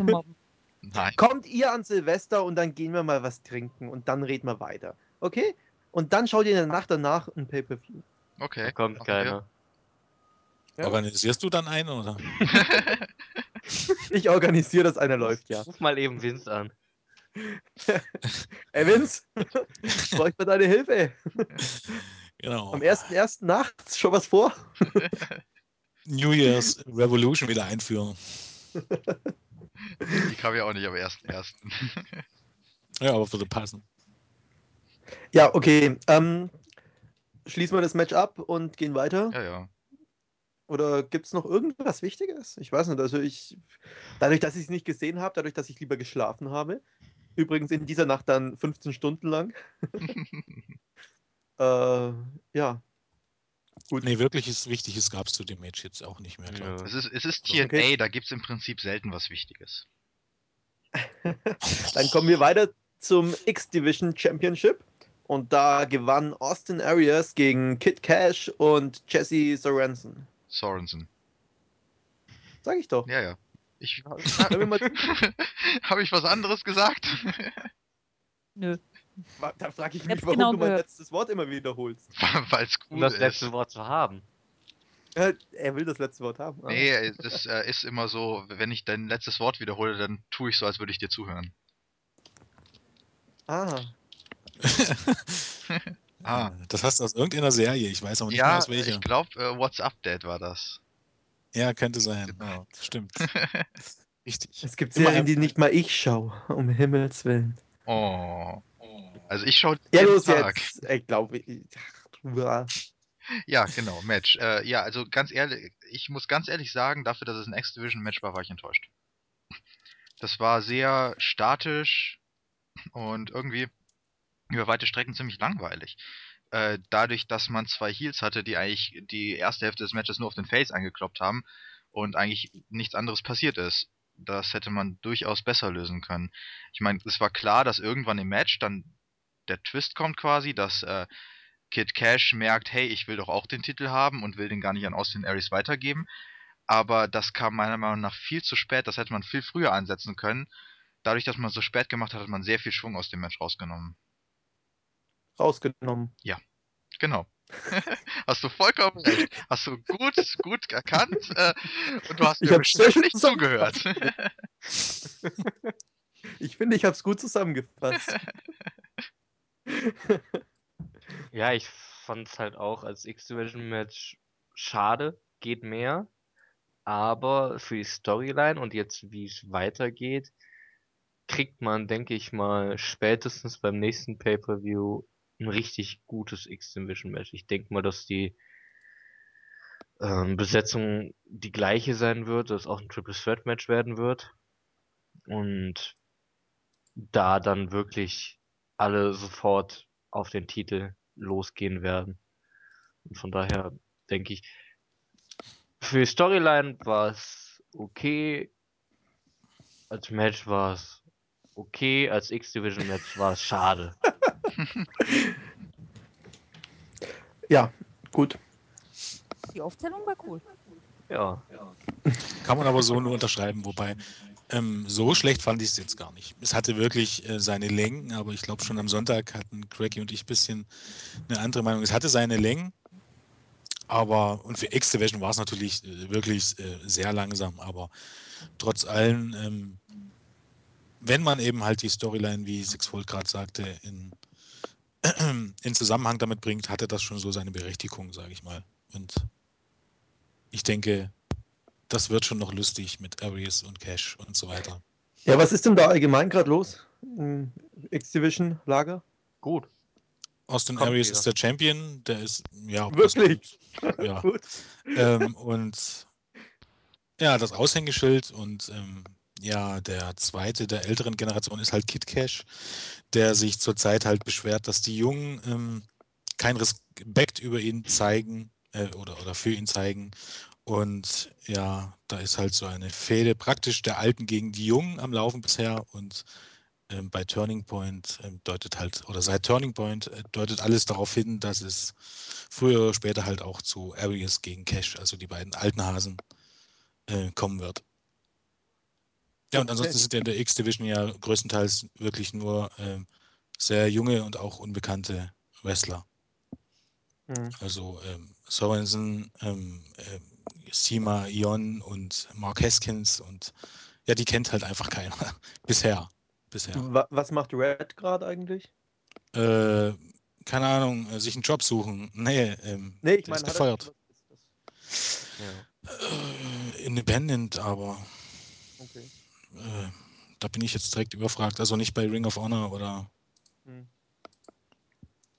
mobben. Nein. Kommt ihr an Silvester und dann gehen wir mal was trinken und dann reden wir weiter. Okay? Und dann schaut ihr in der Nacht danach ein Pay-Per-View. Okay. Da kommt wir. keiner. Ja. Organisierst du dann einen oder? Ich organisiere, dass einer läuft, ja. Ruf mal eben Vince an. Evans, bräuchte man deine Hilfe. Genau. Am 1.1. nachts schon was vor? New Year's Revolution wieder einführen. Die kam ja auch nicht am 1.1. Ja, aber würde passen. Ja, okay. Ähm, schließen wir das Match ab und gehen weiter. ja, ja. Oder gibt es noch irgendwas Wichtiges? Ich weiß nicht. Also ich, dadurch, dass ich es nicht gesehen habe, dadurch, dass ich lieber geschlafen habe, übrigens in dieser Nacht dann 15 Stunden lang. äh, ja, Gut. Nee, wirkliches Wichtiges gab es zu dem Match jetzt auch nicht mehr. glaub Es ist, es ist Okay. TNA, da gibt es im Prinzip selten was Wichtiges. Dann kommen wir weiter zum X-Division Championship. Und da gewann Austin Arias gegen Kid Cash und Jesse Sorensen. Sorensen. Sag ich doch. Ja, ja. Ich. Habe ich was anderes gesagt? Nö. Da frage ich Ich mich, warum genau du mein gehört. letztes Wort immer wiederholst. Weil es Um cool das ist. letzte Wort zu haben. Äh, Er will das letzte Wort haben. Nee, das äh, ist immer so, wenn ich dein letztes Wort wiederhole, dann tue ich so, als würde ich dir zuhören. Ah. Ah. Das hast du aus irgendeiner Serie, ich weiß aber nicht mehr Ja, aus welcher. ich glaube, äh, What's Up Dad war das. Ja, könnte sein. Genau. Stimmt. Richtig. Es gibt Serien, die nicht mal ich schaue. Um Himmels Willen. Oh. Also ich schaue Ja, jeden los Tag. jetzt. Ich glaube. Ja. Ja, genau, Match. Äh, ja, also ganz ehrlich, ich muss ganz ehrlich sagen, dafür, dass es ein X-Division-Match war, war ich enttäuscht. Das war sehr statisch und irgendwie über weite Strecken ziemlich langweilig. Äh, dadurch, dass man zwei Heels hatte, die eigentlich die erste Hälfte des Matches nur auf den Face angekloppt haben und eigentlich nichts anderes passiert ist. Das hätte man durchaus besser lösen können. Ich meine, es war klar, dass irgendwann im Match dann der Twist kommt quasi, dass äh, Kid Cash merkt, hey, ich will doch auch den Titel haben und will den gar nicht an Austin Aries weitergeben. Aber das kam meiner Meinung nach viel zu spät, das hätte man viel früher ansetzen können. Dadurch, dass man es so spät gemacht hat, hat man sehr viel Schwung aus dem Match rausgenommen. Rausgenommen. Genau. hast du vollkommen recht. Hast du gut, gut erkannt äh, und du hast Ich mir bestimmt nicht zugehört. Ich finde, ich habe es gut zusammengefasst. Ja, ich fand es halt auch als X-Division-Match schade, geht mehr. Aber für die Storyline und jetzt wie es weitergeht, kriegt man, denke ich mal, spätestens beim nächsten Pay-Per-View ein richtig gutes X-Division-Match. Ich denke mal, dass die ähm, Besetzung die gleiche sein wird, dass auch ein Triple Threat Match werden wird. Und da dann wirklich alle sofort auf den Titel losgehen werden. Und von daher denke ich, für die Storyline war es okay. Als Match war es okay. Als X-Division-Match war es schade. Ja, gut. Die Aufzählung war cool. Ja. Kann man aber so nur unterschreiben, wobei ähm, so schlecht fand ich es jetzt gar nicht. Es hatte wirklich äh, seine Längen, aber ich glaube schon am Sonntag hatten Cracky und ich ein bisschen eine andere Meinung. Es hatte seine Längen, aber und für X-Division war es natürlich äh, wirklich äh, sehr langsam, aber trotz allem, ähm, wenn man eben halt die Storyline, wie Sixfold gerade sagte, in, in Zusammenhang damit bringt, hatte das schon so seine Berechtigung, sage ich mal. Und ich denke, das wird schon noch lustig mit Aries und Cash und so weiter. Ja, was ist denn da allgemein gerade los? Im X-Division-Lager? Gut. Austin Kommt Aries wieder. ist der Champion, der ist, ja, Wirklich? ja. Gut. ähm, und ja, das Aushängeschild und ähm, ja, der zweite der älteren Generation ist halt Kid Cash, der sich zurzeit halt beschwert, dass die Jungen ähm, kein Respekt über ihn zeigen äh, oder, oder für ihn zeigen. Und ja, da ist halt so eine Fehde praktisch der Alten gegen die Jungen am Laufen bisher und ähm, bei Turning Point ähm, deutet halt, oder seit Turning Point äh, deutet alles darauf hin, dass es früher oder später halt auch zu Arius gegen Cash, also die beiden alten Hasen, äh, kommen wird. Ja, und ansonsten sind ja in der X-Division ja größtenteils wirklich nur ähm, sehr junge und auch unbekannte Wrestler. Hm. Also ähm, Sorensen, ähm, ähm, Sima Ion und Mark Haskins und ja, die kennt halt einfach keiner. Bisher. Bisher. Wa- Was macht Red gerade eigentlich? Äh, keine Ahnung, äh, sich einen Job suchen. Nee, ähm, Nee, ich meine, ist er- gefeuert. das? Ja. Äh, independent, aber. Äh, da bin ich jetzt direkt überfragt. Also nicht bei Ring of Honor oder. Hm.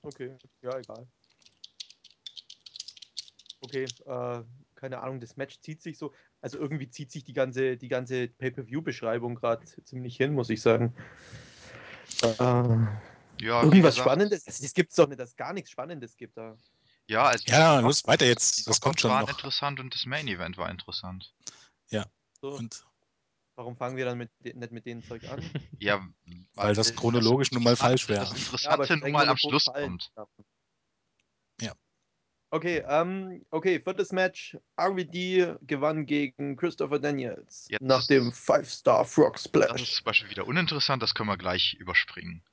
Okay, ja, egal. Okay, äh, keine Ahnung, das Match zieht sich so, also irgendwie zieht sich die ganze, die ganze Pay-Per-View-Beschreibung gerade ziemlich hin, muss ich sagen. Äh, Ja, irgendwas gesagt, Spannendes? Das, das gibt's doch nicht, dass gar nichts Spannendes gibt da. Ja, also Ja, los, weiter jetzt. Das kommt schon waren noch. interessant und das Main Event war interessant. So, Und warum fangen wir dann mit, de- nicht mit dem Zeug an? Ja, Weil das chronologisch nun mal falsch wäre. Das Ja, Interessante nun streng mal am Schluss fallen. kommt. Ja. Okay, ähm, okay, viertes Match. RVD gewann gegen Christopher Daniels Jetzt nach dem Five-Star Frog Das ist Splash. zum Beispiel wieder uninteressant, das können wir gleich überspringen.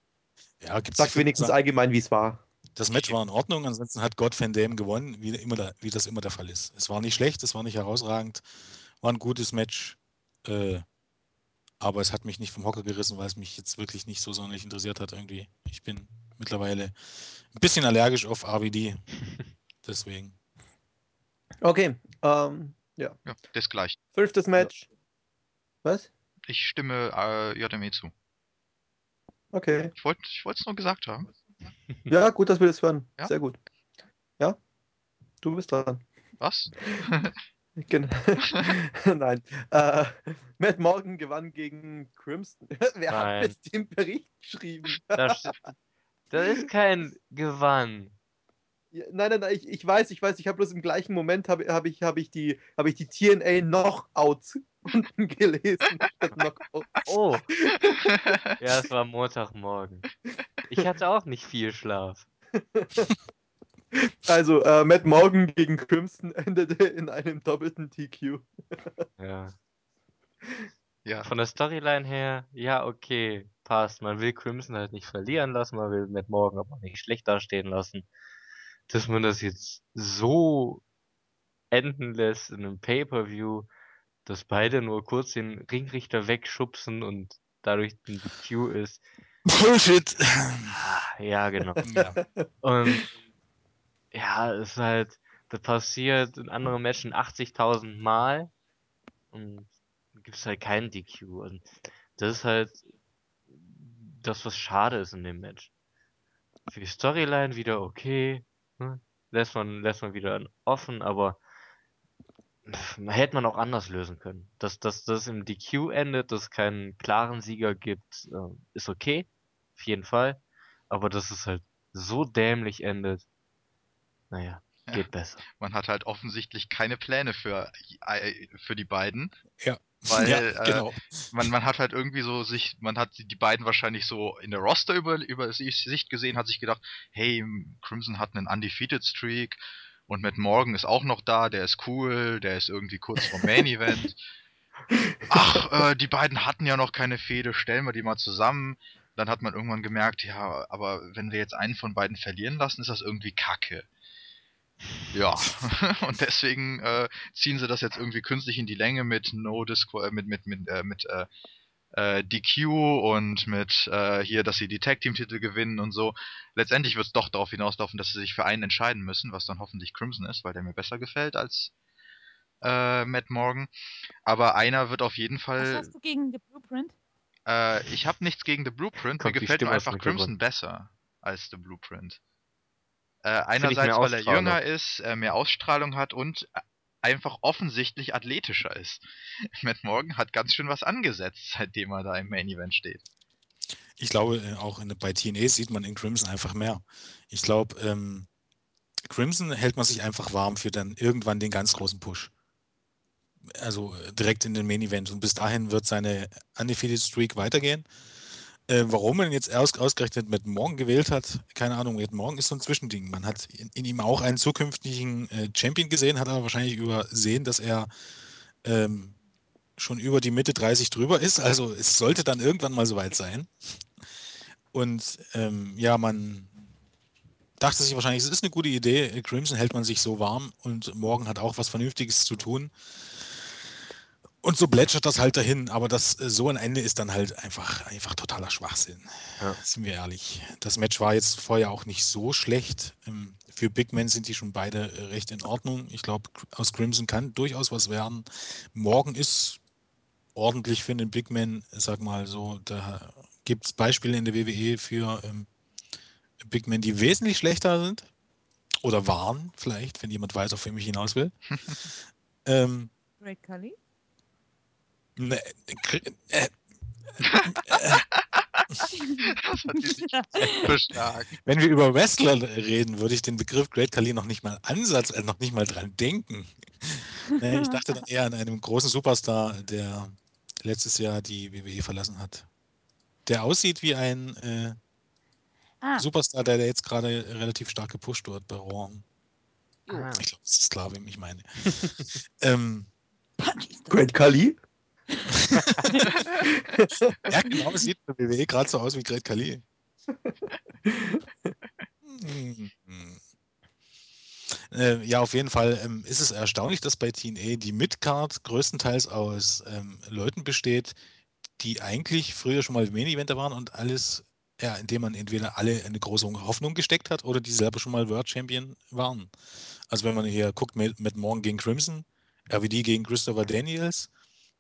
Ja, gibt's Sag wenigstens sagen, allgemein, wie es war. Das Match war in Ordnung, ansonsten hat God Van Dam gewonnen, wie, immer da, wie das immer der Fall ist. Es war nicht schlecht, es war nicht herausragend, war ein gutes Match, äh, aber es hat mich nicht vom Hocker gerissen, weil es mich jetzt wirklich nicht so sonderlich interessiert hat irgendwie. Ich bin mittlerweile ein bisschen allergisch auf RVD, deswegen. Okay, ähm, ja. Ja, das gleich. Fünftes Match. Was? Ich stimme äh, JME zu. Okay. Ich wollte ich es nur gesagt haben. Ja, gut, dass wir das hören. Ja? Sehr gut. Ja? Du bist dran. Was? Genau. Nein. Äh, Matt Morgan gewann gegen Crimson. Wer hat Nein. jetzt den Bericht geschrieben? Da, steht- da ist kein Gewann. Nein, nein, nein, ich, ich weiß, ich weiß, ich habe bloß im gleichen Moment habe hab ich, hab ich, die, hab ich die TNA Knockouts unten gelesen. statt Knockouts. Oh, ja, es war Montagmorgen. Ich hatte auch nicht viel Schlaf. Also, äh, Matt Morgan gegen Crimson endete in einem doppelten TQ. Ja. ja, Von der Storyline her, ja, okay, passt. Man will Crimson halt nicht verlieren lassen, man will Matt Morgan aber nicht schlecht dastehen lassen. Dass man das jetzt so enden lässt in einem Pay-Per-View, dass beide nur kurz den Ringrichter wegschubsen und dadurch ein DQ ist. Bullshit! Ah, ja, genau. ja. Und ja, es ist halt, das passiert in anderen Matchen 80.000 Mal und gibt es halt keinen DQ. Und das ist halt das, was schade ist in dem Match. Für die Storyline wieder okay, ne? lässt man, lässt man wieder offen, aber pff, hätte man auch anders lösen können. Dass, dass das im DQ endet, dass es keinen klaren Sieger gibt, äh, ist okay, auf jeden Fall. Aber dass es halt so dämlich endet, naja, Ja. geht besser. man hat halt offensichtlich keine Pläne für, äh, für die beiden. Ja. Weil ja, äh, genau. man, man hat halt irgendwie so sich, man hat die beiden wahrscheinlich so in der Roster über, über Sicht gesehen, hat sich gedacht, hey, Crimson hat einen Undefeated Streak und Matt Morgan ist auch noch da, der ist cool, der ist irgendwie kurz vom Main Event. Ach, äh, die beiden hatten ja noch keine Fehde, stellen wir die mal zusammen. Dann hat man irgendwann gemerkt, ja, aber wenn wir jetzt einen von beiden verlieren lassen, ist das irgendwie kacke. Ja, und deswegen äh, ziehen sie das jetzt irgendwie künstlich in die Länge mit No Disco, äh, mit mit mit äh, mit äh, äh, DQ und mit äh, hier, dass sie die Tag Team Titel gewinnen und so. Letztendlich wird es doch darauf hinauslaufen, dass sie sich für einen entscheiden müssen, was dann hoffentlich Crimson ist, weil der mir besser gefällt als äh, Matt Morgan. Aber einer wird auf jeden Was Fall. hast du gegen The Blueprint? Äh, ich habe nichts gegen The Blueprint. Kommt mir gefällt dem einfach Crimson besser als The Blueprint. Äh, einerseits, weil er jünger ist, äh, mehr Ausstrahlung hat und äh, einfach offensichtlich athletischer ist. Matt Morgan hat ganz schön was angesetzt, seitdem er da im Main Event steht. Ich glaube, äh, auch in, bei TNA sieht man in Crimson einfach mehr. Ich glaube, ähm, Crimson hält man sich einfach warm für dann irgendwann den ganz großen Push. Also äh, direkt in den Main Event. Und bis dahin wird seine Undefeated Streak weitergehen. Äh, warum man jetzt aus, ausgerechnet Matt Morgan gewählt hat, keine Ahnung. Matt Morgan ist so ein Zwischending. Man hat in, in ihm auch einen zukünftigen äh, Champion gesehen, hat aber wahrscheinlich übersehen, dass er ähm, schon über die Mitte 30 drüber ist. Also es sollte dann irgendwann mal soweit sein. Und ähm, ja, man dachte sich wahrscheinlich, es ist eine gute Idee. Crimson hält man sich so warm und morgen hat auch was Vernünftiges zu tun. Und so plätschert das halt dahin, aber das äh, so ein Ende ist dann halt einfach, einfach totaler Schwachsinn. Ja. Sind wir ehrlich. Das Match war jetzt vorher auch nicht so schlecht. Ähm, Für Big Men sind die schon beide äh, recht in Ordnung. Ich glaube, aus Crimson kann durchaus was werden. Morgen ist ordentlich für den Big Man, sag mal so. Da gibt es Beispiele in der WWE für ähm, Big Men, die wesentlich schlechter sind. Oder waren, vielleicht, wenn jemand weiß, auf wen ich hinaus will. ähm, Great Kali? Ne, äh, Das hat die sich. Wenn wir über Wrestler reden, würde ich den Begriff Great Khali noch nicht mal Ansatz, äh, noch nicht mal dran denken. Nee, ich dachte dann eher an einen großen Superstar, der letztes Jahr die WWE verlassen hat. Der aussieht wie ein äh, ah, Superstar, der, der jetzt gerade relativ stark gepusht wird bei Raw. Ah. Ich glaube, es ist klar, wem ich meine. ähm. Great Kali? ja, genau, es sieht bei WWE gerade so aus wie Great Khali. Hm. Äh, ja, auf jeden Fall ähm, ist es erstaunlich, dass bei TNA die Midcard größtenteils aus ähm, Leuten besteht, die eigentlich früher schon mal Main-Eventer waren und alles, ja, indem man entweder alle eine große Hoffnung gesteckt hat oder die selber schon mal World Champion waren. Also wenn man hier guckt mit, mit Morgan gegen Crimson, RVD gegen Christopher Daniels,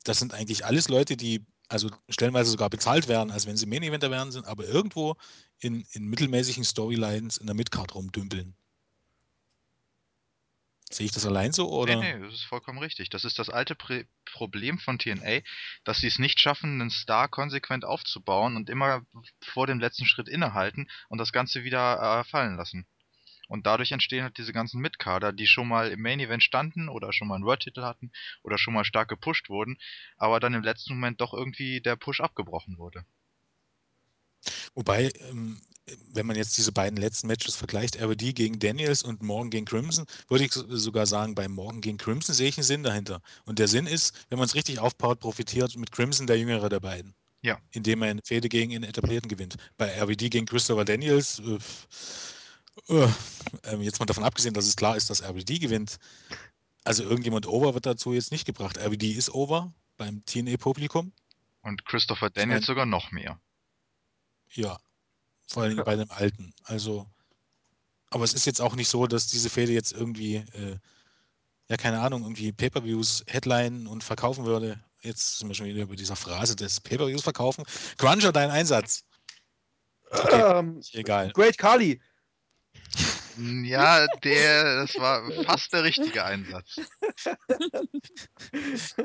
das sind eigentlich alles Leute, die also stellenweise sogar bezahlt werden, als wenn sie Main-Eventer werden sind, aber irgendwo in, in mittelmäßigen Storylines in der Midcard rumdümpeln. Sehe ich das allein so oder? Nee, nee, das ist vollkommen richtig. Das ist das alte Prä Problem von TNA, dass sie es nicht schaffen, einen Star konsequent aufzubauen und immer vor dem letzten Schritt innehalten und das Ganze wieder äh, fallen lassen. Und dadurch entstehen halt diese ganzen Mitkader, die schon mal im Main Event standen oder schon mal einen World-Titel hatten oder schon mal stark gepusht wurden, aber dann im letzten Moment doch irgendwie der Push abgebrochen wurde. Wobei, ähm, wenn man jetzt diese beiden letzten Matches vergleicht, RVD gegen Daniels und Morgan gegen Crimson, würde ich so- sogar sagen, bei Morgan gegen Crimson sehe ich einen Sinn dahinter. Und der Sinn ist, wenn man es richtig aufbaut, profitiert mit Crimson der jüngere der beiden. Ja. Indem er eine Fehde gegen einen etablierten gewinnt. Bei RVD gegen Christopher Daniels, äh, jetzt mal davon abgesehen, dass es klar ist, dass RVD gewinnt. Also irgendjemand over wird dazu jetzt nicht gebracht. RVD ist over beim TNA-Publikum. Und Christopher Daniels mein- sogar noch mehr. Ja, vor allem bei dem Alten. Also, aber es ist jetzt auch nicht so, dass diese Fehde jetzt irgendwie, äh, ja, keine Ahnung, irgendwie Pay-Per-Views headline und verkaufen würde. Jetzt sind wir schon wieder über dieser Phrase des Pay-Per-Views verkaufen. Cruncher, dein Einsatz. Okay. Ähm, Egal. Great Kali. Ja, der, das war fast der richtige Einsatz.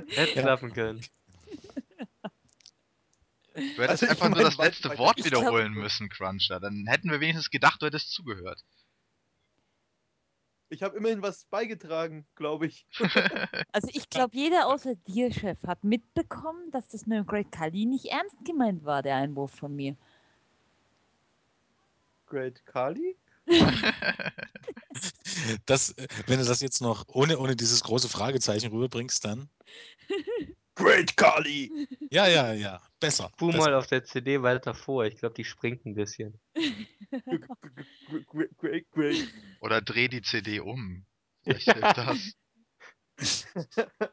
Hätte Ja. klappen können. Du hättest Also ich einfach nur mein, das weil- letzte weil- Wort wiederholen müssen, Cruncher. Dann hätten wir wenigstens gedacht, du hättest zugehört. Ich habe immerhin was beigetragen, glaube ich. Also ich glaube, jeder außer dir, Chef, hat mitbekommen, dass das mit dem Great Kali nicht ernst gemeint war, der Einwurf von mir. Great Kali? Das, äh, wenn du das jetzt noch ohne, ohne dieses große Fragezeichen rüberbringst, dann. Great Kali! Ja, ja, ja. Besser. Spur besser. mal auf der CD weiter vor. Ich glaube, die springt ein bisschen. Great, great, great. Oder dreh die CD um. Vielleicht hilft das.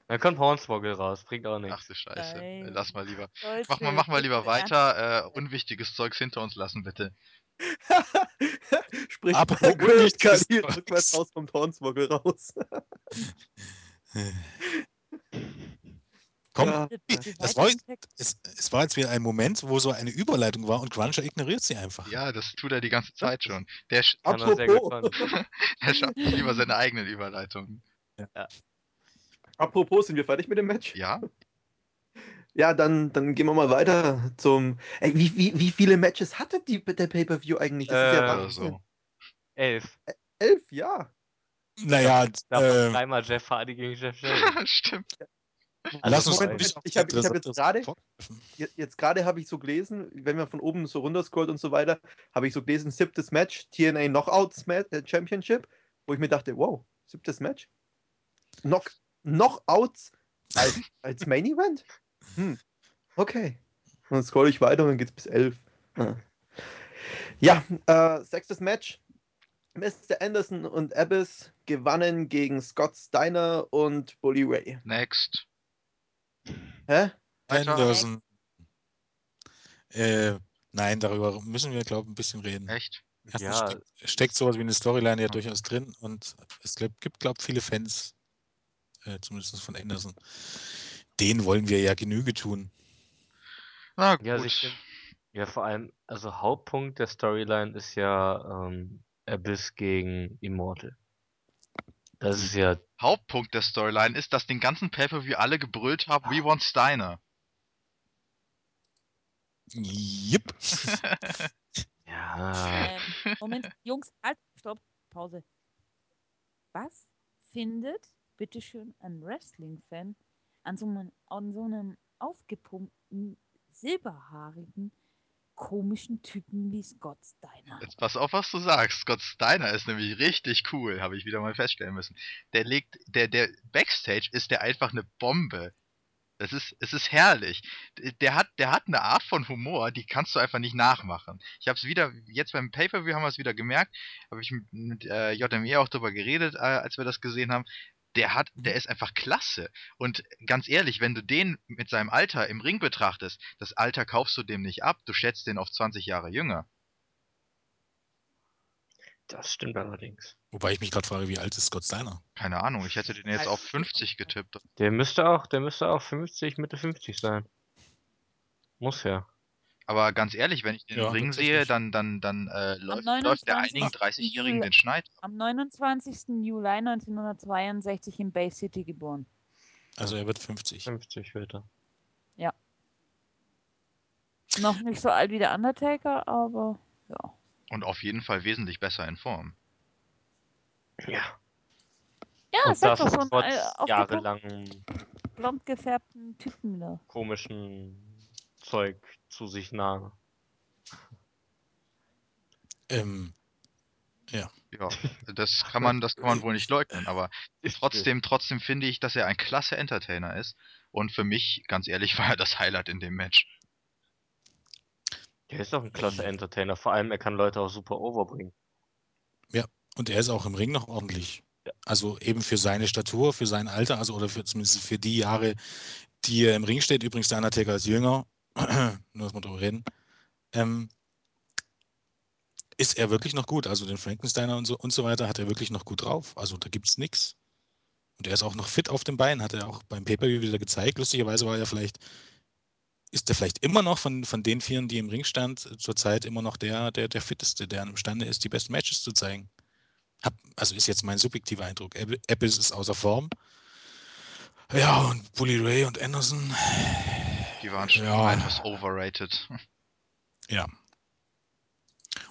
Dann kommt Hornswoggle raus. Bringt auch Ach nichts. du Scheiße. Nein. Lass mal lieber. Mach mal, mach mal lieber weiter. Äh, unwichtiges Zeugs hinter uns lassen, bitte. Sprich Kali Zeugs. rückwärts raus vom Hornswoggle raus. Komm, Ja. Das war es, es war jetzt wieder ein Moment, wo so eine Überleitung war und Cruncher ignoriert sie einfach. Ja, das tut er die ganze Zeit schon. Der, sch er der schafft lieber seine eigenen Überleitungen. apropos, sind wir fertig mit dem Match? Ja? Ja, dann, dann gehen wir mal weiter zum. Ey, wie, wie, wie viele Matches hatte die, der Pay-Per-View eigentlich? Das ist ja Äh, Wahnsinn. so. Elf. Elf, ja. Naja, Davon ähm, dreimal Jeff Hardy gegen Jeff Jarrett. Stimmt. Lass uns Moment, ich hab- ich hab jetzt gerade- Jetzt gerade habe ich so gelesen, wenn man von oben so runter scrollt und so weiter, habe ich so gelesen, siebtes Match, TNA Knockouts äh, Championship, wo ich mir dachte, wow, siebtes Match? Knock Knockouts als, als Main Event? Hm, okay. Dann scroll ich weiter und dann geht's bis elf. Ah. Ja, äh, sechstes Match. Mr. Anderson und Abyss gewannen gegen Scott Steiner und Bully Ray. Next. Hä? Anderson. Äh, nein, darüber müssen wir, glaube ich, ein bisschen reden. Echt? Erstens Ja, steckt, steckt sowas wie eine Storyline ja durchaus drin und es gibt, glaube ich, viele Fans, äh, zumindest von Anderson. Den wollen wir ja Genüge tun. Na gut. Ja, Ja, vor allem, also Hauptpunkt der Storyline ist ja ähm, Abyss gegen Immortal. Das ist ja, Hauptpunkt der Storyline ist, dass den ganzen Pay-Per-View alle gebrüllt haben, We want Steiner. Yep. ja, Ähm, Moment, Jungs, halt, stopp, Pause. Was findet, bitteschön, ein Wrestling-Fan an so einem, an so einem aufgepumpten, silberhaarigen, komischen Typen wie Scott Steiner? Jetzt pass auf, was du sagst. Scott Steiner ist nämlich richtig cool, habe ich wieder mal feststellen müssen. Der legt, der, der Backstage ist der einfach eine Bombe. Das ist, es ist herrlich. Der hat, der hat eine Art von Humor, die kannst du einfach nicht nachmachen. Ich habe es wieder, jetzt beim Pay-Per-View haben wir es wieder gemerkt, habe ich mit, mit äh, JME auch drüber geredet, äh, als wir das gesehen haben. Der hat, der ist einfach klasse. Und ganz ehrlich, wenn du den mit seinem Alter im Ring betrachtest, das Alter kaufst du dem nicht ab, du schätzt den auf 20 Jahre jünger. das stimmt allerdings. Wobei ich mich gerade frage, wie alt ist Scott Steiner? Keine Ahnung, ich hätte den jetzt auf 50 getippt. Der müsste auch, der müsste auch 50, Mitte 50 sein. Muss ja. Aber ganz ehrlich, wenn ich den Ja, Ring sehe, dann, dann, dann äh, läuft, läuft der 29. einigen 30-Jährigen Juli- den Schneid. Am 29. Juli 1962 in Bay City geboren. Also er wird 50. 50 wird er. Noch nicht so alt wie der Undertaker, aber ja. Und auf jeden Fall wesentlich besser in Form. Ja. Ja, Und sag das doch schon, äh, auf jahrelangem blond gefärbten Typen da. komischen Zeug zu sich nahm. Ähm, Ja, das kann man, das kann man wohl nicht leugnen, aber trotzdem, trotzdem finde ich, dass er ein klasse Entertainer ist. Und für mich, ganz ehrlich, war er das Highlight in dem Match. Der ist doch ein klasse Entertainer. Vor allem, er kann Leute auch super overbringen. und er ist auch im Ring noch ordentlich. Ja. Also eben für seine Statur, für sein Alter, also oder für zumindest für die Jahre, die er im Ring steht. Übrigens der Undertaker ist jünger, nur dass wir drüber reden. Ähm, ist er wirklich noch gut? Also den Frankensteiner und so und so weiter hat er wirklich noch gut drauf. Also da gibt's nichts. Und er ist auch noch fit auf den Beinen, hat er auch beim Pay-Per-View wieder gezeigt. Lustigerweise war er vielleicht, ist er vielleicht immer noch von, von den Vieren, die im Ring stand, zurzeit immer noch der, der, der fitteste, der imstande ist, die besten Matches zu zeigen. Hab, also ist jetzt mein subjektiver Eindruck. Abyss ist außer Form. Ja, und Bully Ray und Anderson. Die waren schon Ja. etwas overrated. Ja.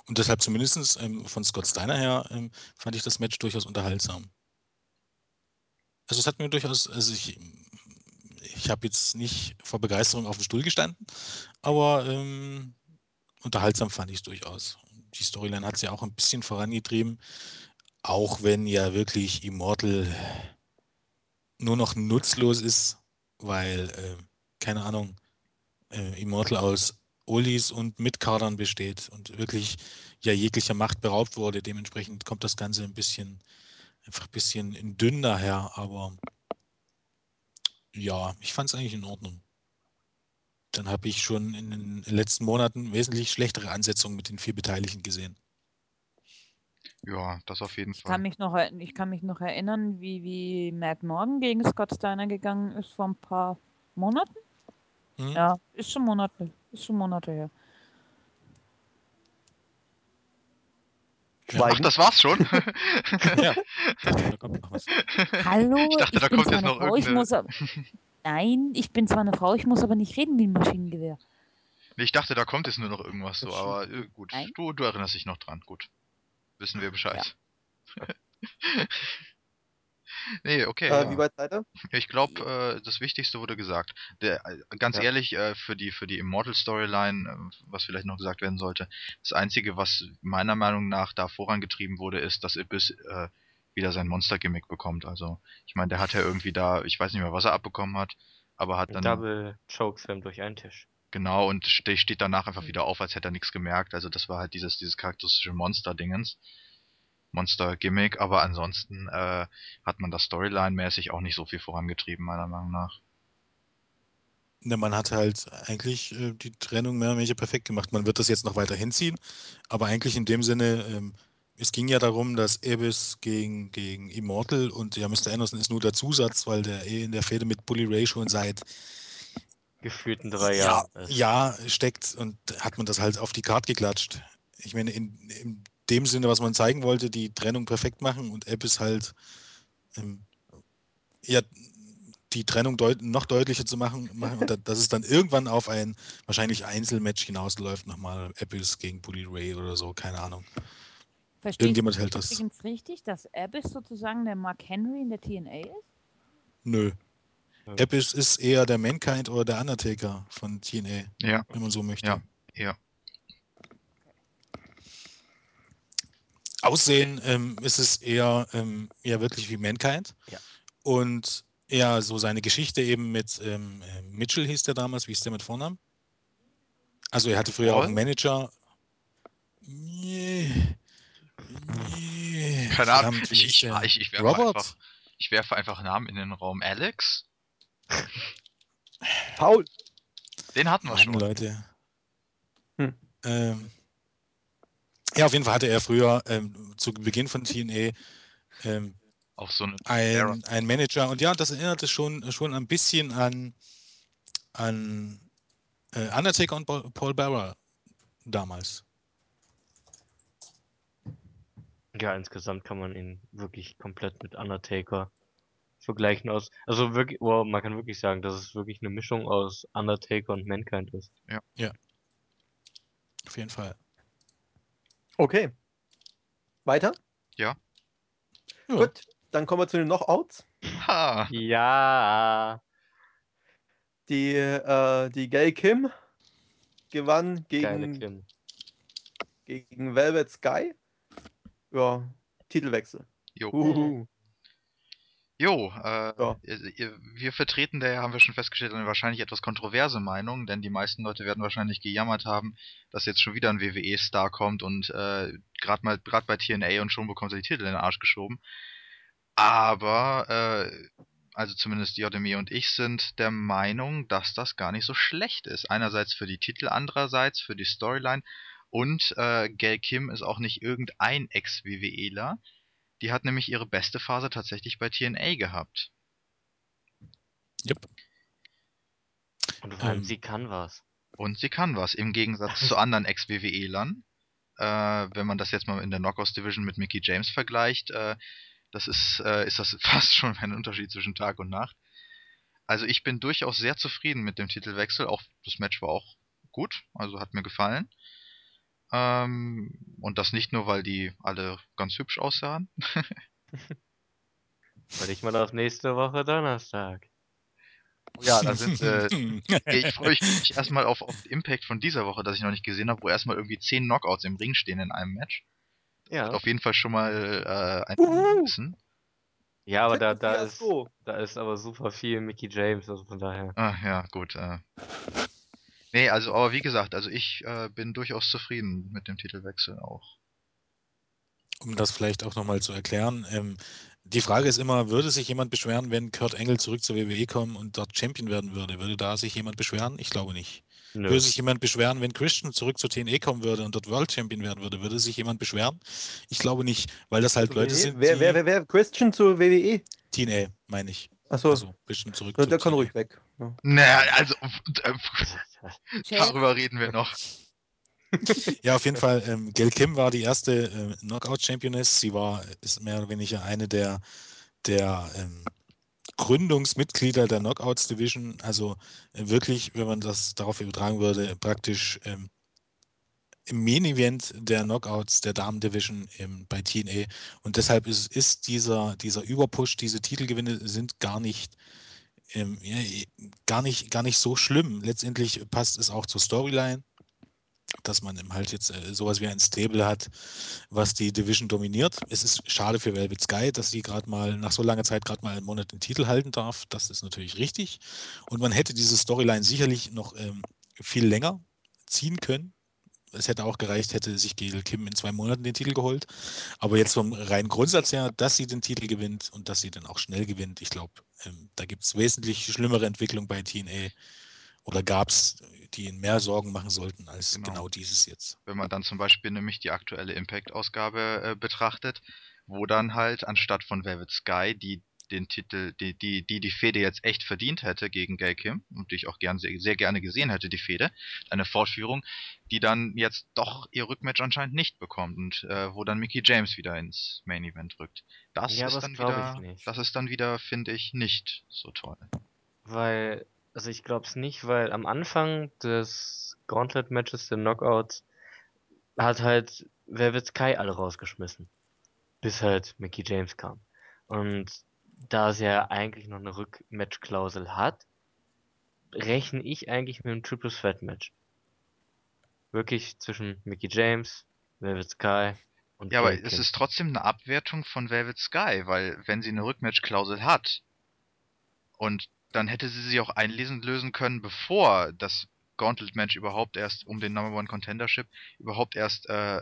Und deshalb zumindest ähm, von Scott Steiner her ähm, fand ich das Match durchaus unterhaltsam. Also es hat mir durchaus, also ich, ich habe jetzt nicht vor Begeisterung auf dem Stuhl gestanden, aber ähm, unterhaltsam fand ich es durchaus. Die Storyline hat es ja auch ein bisschen vorangetrieben, auch wenn ja wirklich Immortal nur noch nutzlos ist, weil, äh, keine Ahnung, äh, Immortal aus Olis und Mitkadern besteht und wirklich ja jeglicher Macht beraubt wurde. Dementsprechend kommt das Ganze ein bisschen, einfach ein bisschen in dünn daher, aber ja, ich fand es eigentlich in Ordnung. Dann habe ich schon in den letzten Monaten wesentlich schlechtere Ansetzungen mit den vier Beteiligten gesehen. Ja, das auf jeden Ich kann Fall. mich noch, ich kann mich noch erinnern, wie, wie Matt Morgan gegen Scott Steiner gegangen ist vor ein paar Monaten. Hm? Ja, ist schon Monate, ist schon Monate her. Ach, Schweigen. das war's schon? Ja, da kommt noch was. Hallo, Ich dachte, da bin kommt zwar jetzt eine noch Frau, ich irgendeine- muss aber, Nein, ich bin zwar eine Frau, ich muss aber nicht reden wie ein Maschinengewehr. Nee, ich dachte, da kommt jetzt nur noch irgendwas so, Das aber äh, gut. Nein. Du, du erinnerst dich noch dran. Gut. Wissen wir Bescheid. Nee, okay. Äh, ja. Wie weit seid ihr? Ich glaube, äh, das Wichtigste wurde gesagt. Der, äh, ganz Ja. ehrlich, äh, für die für die Immortal Storyline, äh, was vielleicht noch gesagt werden sollte, das Einzige, was meiner Meinung nach da vorangetrieben wurde, ist, dass Ibis äh, wieder sein Monster-Gimmick bekommt. Also, ich meine, der hat ja irgendwie da, ich weiß nicht mehr, was er abbekommen hat, aber hat dann Double Chokeslam durch einen Tisch. genau und ste steht danach einfach wieder auf, als hätte er nichts gemerkt. Also, das war halt dieses dieses charakteristische Monster-Dingens. Monster-Gimmick, aber ansonsten äh, hat man das Storyline-mäßig auch nicht so viel vorangetrieben, meiner Meinung nach. Ne, man hat halt eigentlich äh, die Trennung mehr oder weniger perfekt gemacht. Man wird das jetzt noch weiter hinziehen, aber eigentlich in dem Sinne, ähm, es ging ja darum, dass Abyss gegen, gegen Immortal und ja, Mr. Anderson ist nur der Zusatz, weil der eh in der Fehde mit Bully Ray schon seit Gefühlten drei ja, Jahren. ist. ja steckt und hat man das halt auf die Karte geklatscht. Ich meine, in, in dem Sinne, was man zeigen wollte, die Trennung perfekt machen und Abyss halt ähm, ja, die Trennung deut noch deutlicher zu machen, machen und da, dass es dann irgendwann auf ein wahrscheinlich Einzelmatch hinausläuft, nochmal Abyss gegen Bully Ray oder so, keine Ahnung. Verstehe Irgendjemand hält das. übrigens richtig, dass Abyss sozusagen der Mark Henry in der TNA ist? Nö. Ja. Abyss ist eher der Mankind oder der Undertaker von TNA, Ja, wenn man so möchte. Ja. ja. Aussehen ähm, ist es eher, ähm, eher wirklich wie Mankind. Ja. Und eher so seine Geschichte eben mit ähm, äh, Mitchell hieß der damals, wie ist der mit Vornamen? Also er hatte früher auch Paul? einen Manager. Nee. Nee. Keine Ahnung. Ich, ich, ich, ich, werfe Robert? einfach, ich werfe einfach Namen in den Raum. Alex? Paul. Den hatten wir Mann, schon. Leute. Hm. Ähm, ja, auf jeden Fall hatte er früher ähm, zu Beginn von TNA ähm, Auf so ein, ein Manager und ja, das erinnerte schon, schon ein bisschen an, an äh, Undertaker und Paul, Bearer damals. Ja, insgesamt kann man ihn wirklich komplett mit Undertaker vergleichen aus. Also wirklich, oh, man kann wirklich sagen, dass es wirklich eine Mischung aus Undertaker und Mankind ist. Auf jeden Fall. Okay. Weiter? Ja. Ja. Gut, dann kommen wir zu den Knockouts. Ha! Ja. Die, äh, die Gail Kim gewann gegen, Kim. gegen Velvet Sky. Ja, Titelwechsel. Jo. Uhuhu. Jo, äh, Ja. wir vertreten da, haben wir schon festgestellt, eine wahrscheinlich etwas kontroverse Meinung, denn die meisten Leute werden wahrscheinlich gejammert haben, dass jetzt schon wieder ein WWE-Star kommt und äh, gerade mal gerade bei TNA und schon bekommt er die Titel in den Arsch geschoben. Aber äh, also zumindest JME und ich sind der Meinung, dass das gar nicht so schlecht ist. Einerseits für die Titel, andererseits für die Storyline und äh, Gail Kim ist auch nicht irgendein Ex-WWEler. Die hat nämlich ihre beste Phase tatsächlich bei TNA gehabt. Yep. Und vor allem, Ähm. sie kann was. Und sie kann was, im Gegensatz zu anderen Ex-WWElern. Äh, wenn man das jetzt mal in der Knockouts Division mit Mickey James vergleicht, äh, das ist, äh, ist das fast schon ein Unterschied zwischen Tag und Nacht. Also ich bin durchaus sehr zufrieden mit dem Titelwechsel. Auch das Match war auch gut, also hat mir gefallen. Ähm, und das nicht nur, weil die alle ganz hübsch aussahen. Weil ich mal auf nächste Woche Donnerstag. Ja, da sind äh, ich freue mich erstmal auf, auf den Impact von dieser Woche, das ich noch nicht gesehen habe, wo erstmal irgendwie zehn Knockouts im Ring stehen in einem Match. Ja. Auf jeden Fall schon mal äh, ein. Wissen. Ja, aber da, da ist, da ist aber super viel Mickey James, also von daher. Ah, ja, gut. Äh. Nee, also, aber wie gesagt, also ich äh, bin durchaus zufrieden mit dem Titelwechsel auch. um das vielleicht auch nochmal zu erklären. Ähm, die Frage ist immer, würde sich jemand beschweren, wenn Kurt Engel zurück zur WWE kommen und dort Champion werden würde? Würde da sich jemand beschweren? Ich glaube nicht. Nö. Würde sich jemand beschweren, wenn Christian zurück zur TNA kommen würde und dort World Champion werden würde? Würde sich jemand beschweren? Ich glaube nicht, weil das halt Leute WWE? sind, wer, wer, wer, wer? Christian zur WWE? TNA, meine ich. Achso, Also Christian zurück der, zu der kann TNA. ruhig weg. Ja. Naja, also äh, darüber reden wir noch. Ja, auf jeden Fall. Ähm, Gail Kim war die erste äh, Knockout-Championess. Sie war, ist mehr oder weniger eine der, der ähm, Gründungsmitglieder der Knockouts Division. Also äh, wirklich, wenn man das darauf übertragen würde, praktisch ähm, im Main Event der Knockouts der Damen Division im, bei TNA. Und deshalb ist, ist dieser, dieser Überpush, diese Titelgewinne sind gar nicht, ähm, gar nicht, gar nicht so schlimm. Letztendlich passt es auch zur Storyline, dass man eben halt jetzt äh, sowas wie ein Stable hat, was die Division dominiert. Es ist schade für Velvet Sky, dass sie gerade mal nach so langer Zeit gerade mal einen Monat den Titel halten darf. Das ist natürlich richtig. Und man hätte diese Storyline sicherlich noch ähm, viel länger ziehen können. Es hätte auch gereicht, hätte sich Gail Kim in zwei Monaten den Titel geholt. Aber jetzt vom reinen Grundsatz her, dass sie den Titel gewinnt und dass sie dann auch schnell gewinnt, ich glaube, ähm, da gibt es wesentlich schlimmere Entwicklungen bei TNA. Oder gab es, die ihnen mehr Sorgen machen sollten als Genau. genau, dieses jetzt. Wenn man dann zum Beispiel nämlich die aktuelle Impact-Ausgabe äh, betrachtet, wo dann halt anstatt von Velvet Sky, die den Titel, die die, die, die Fehde jetzt echt verdient hätte gegen Gail Kim und die ich auch gern, sehr, sehr gerne gesehen hätte, die Fehde, eine Fortführung, die dann jetzt doch ihr Rückmatch anscheinend nicht bekommt und äh, wo dann Mickey James wieder ins Main Event rückt. Das Ja, ist dann wieder, das ist dann wieder, finde ich, nicht so toll. Weil, also ich glaube es nicht, weil am Anfang des Gauntlet-Matches, der Knockouts, hat halt Velvet Sky alle rausgeschmissen. Bis halt Mickey James kam. Und da sie ja eigentlich noch eine Rückmatch-Klausel hat, rechne ich eigentlich mit einem Triple Threat Match. Wirklich zwischen Mickey James, Velvet Sky und Ja, aber Gail es ist trotzdem eine Abwertung von Velvet Sky, weil wenn sie eine Rückmatch-Klausel hat und dann hätte sie sie auch einlesen lösen können, bevor das Gauntlet-Match überhaupt erst um den Number One Contendership überhaupt erst äh,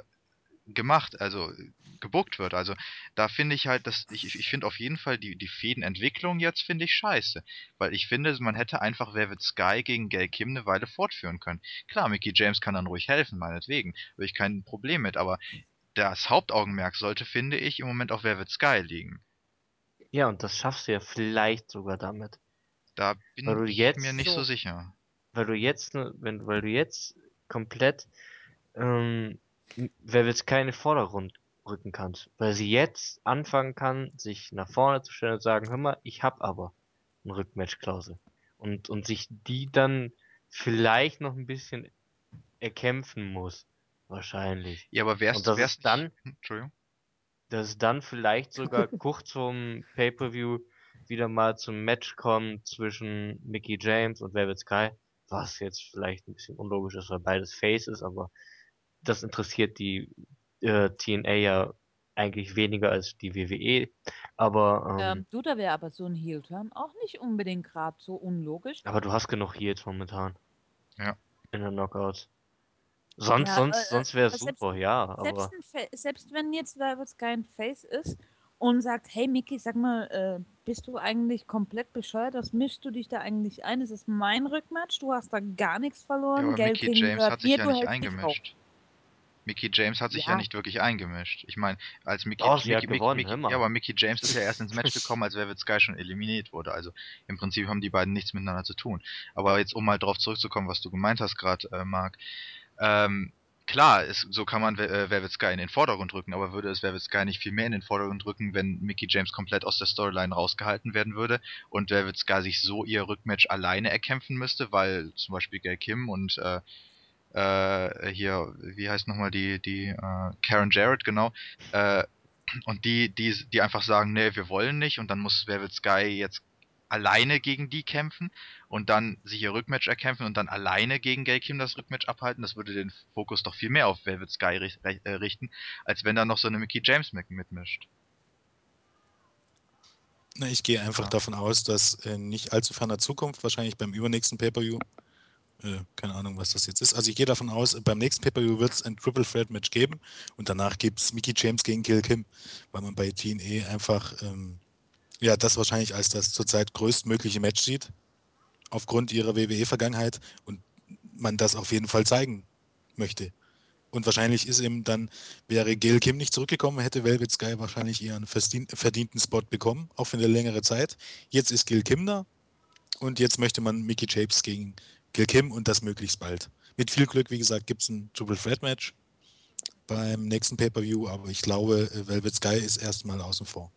gemacht, also gebuckt wird. Also da finde ich halt, dass ich, ich finde auf jeden Fall die, die Fädenentwicklung jetzt finde ich scheiße. Weil ich finde, man hätte einfach Velvet Sky gegen Gail Kim eine Weile fortführen können. Klar, Mickey James kann dann ruhig helfen, meinetwegen. Habe ich kein Problem mit, aber das Hauptaugenmerk sollte, finde ich, im Moment auf Velvet Sky liegen. Ja, und das schaffst du ja vielleicht sogar damit. Da bin ich mir nicht so so- sicher. weil du jetzt, wenn, weil du jetzt komplett ähm, Sky in den Vordergrund rücken kannst. Weil sie jetzt anfangen kann, sich nach vorne zu stellen und sagen, hör mal, ich hab aber eine Rückmatch-Klausel. Und, und sich die dann vielleicht noch ein bisschen erkämpfen muss. Wahrscheinlich. Ja, aber wär's, Und das wär's dann, Hm, Entschuldigung. dass es dann vielleicht sogar kurz vorm Pay-Per-View wieder mal zum Match kommt zwischen Mickey James und Velvet Sky, was jetzt vielleicht ein bisschen unlogisch ist, weil beides Face ist, aber das interessiert die äh, TNA ja eigentlich weniger als die WWE. Aber, ähm, Ähm, du, da wäre aber so ein Heel-Turn auch nicht unbedingt gerade so unlogisch. aber du hast genug Heels momentan. Ja. In den Knockouts. Sonst, Ja, sonst, äh, sonst wäre es selbst- super, ja, aber. Selbst, selbst wenn jetzt Velvet Sky ein Face ist und sagt, hey Mickey, sag mal, äh, bist du eigentlich komplett bescheuert? Was mischst du dich da eigentlich ein? Es ist mein Rückmatch, du hast da gar nichts Ja, verloren. aber Gail Mickey James hat sich mir, ja du nicht hältst mich raus. eingemischt. Mickey James hat sich ja. Ja. nicht wirklich eingemischt. Ich meine, als Mickey, Doch, hat Mickey, gewonnen, Mickey, ja, aber Mickey James ist ja erst ins Match gekommen, als Velvet Sky schon eliminiert wurde. Also im Prinzip haben die beiden nichts miteinander zu tun. Aber jetzt um mal drauf zurückzukommen, was du gemeint hast gerade, äh, Marc. Ähm, klar, ist, so kann man äh, Velvet Sky in den Vordergrund rücken, aber würde es Velvet Sky nicht viel mehr in den Vordergrund rücken, wenn Mickey James komplett aus der Storyline rausgehalten werden würde und Velvet Sky sich so ihr Rückmatch alleine erkämpfen müsste, weil zum Beispiel Gail Kim und äh, äh, hier, wie heißt nochmal die, die, äh, Karen Jarrett, genau, äh, und die, die, die einfach sagen, nee, wir wollen nicht und dann muss Velvet Sky jetzt alleine gegen die kämpfen und dann sich ihr Rückmatch erkämpfen und dann alleine gegen Gail Kim das Rückmatch abhalten, das würde den Fokus doch viel mehr auf Velvet Sky äh, richten, als wenn da noch so eine Mickey James mit, mitmischt. Na, ich gehe einfach Ja. davon aus, dass in nicht allzu ferner Zukunft, wahrscheinlich beim übernächsten Pay-Per-View, äh, keine Ahnung, was das jetzt ist. Also ich gehe davon aus, beim nächsten Pay-Per-View wird es ein Triple Threat Match geben und danach gibt es Mickey James gegen Kill Kim, weil man bei TNA einfach ähm, ja das wahrscheinlich als das zurzeit größtmögliche Match sieht, aufgrund ihrer WWE-Vergangenheit und man das auf jeden Fall zeigen möchte. Und wahrscheinlich ist eben dann, wäre Gail Kim nicht zurückgekommen, hätte Velvet Sky wahrscheinlich ihren verdien- verdienten Spot bekommen, auch für eine längere Zeit. Jetzt ist Gail Kim da und jetzt möchte man Mickey James gegen Gail Kim und das möglichst bald. Mit viel Glück, wie gesagt, gibt es ein Triple Threat Match beim nächsten Pay-Per-View, aber ich glaube, äh, Velvet Sky ist erstmal außen vor.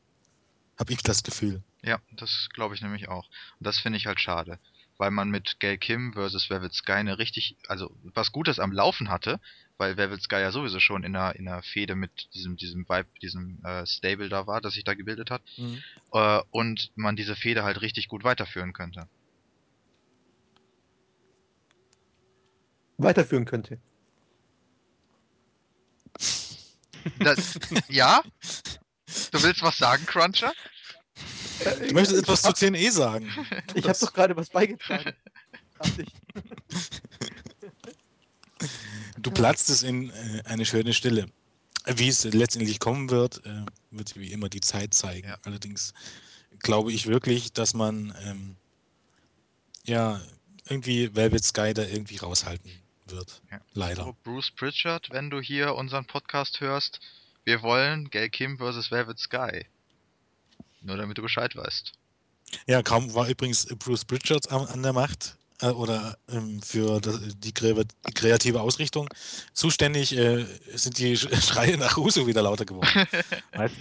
Habe ich das Gefühl. Ja, das glaube ich nämlich auch. Und das finde ich halt schade. Weil man mit Gail Kim versus Velvet Sky eine richtig, also was Gutes am Laufen hatte, weil Velvet Sky ja sowieso schon in einer, in einer Fehde mit diesem, diesem Vibe, diesem äh, Stable da war, das sich da gebildet hat. Mhm. Äh, und man diese Fehde halt richtig gut weiterführen könnte. Weiterführen könnte. Das, ja? Du willst was sagen, Cruncher? Du möchtest etwas zu TNE sagen. Ich habe doch gerade was beigetragen. Du platzt es in äh, eine schöne Stille. Wie es letztendlich kommen wird, äh, wird wie immer die Zeit zeigen. Ja. Allerdings glaube ich wirklich, dass man ähm, ja irgendwie Velvet Sky da irgendwie raushalten wird. Ja. Leider. So, Bruce Pritchard, wenn du hier unseren Podcast hörst, wir wollen Gail Kim vs. Velvet Sky. Nur damit du Bescheid weißt. Ja, kaum war übrigens Bruce Pritchard an, an der Macht äh, oder ähm, für das, die, die kreative Ausrichtung zuständig, äh, sind die Sch- Schreie nach Russo wieder lauter geworden. Weißt?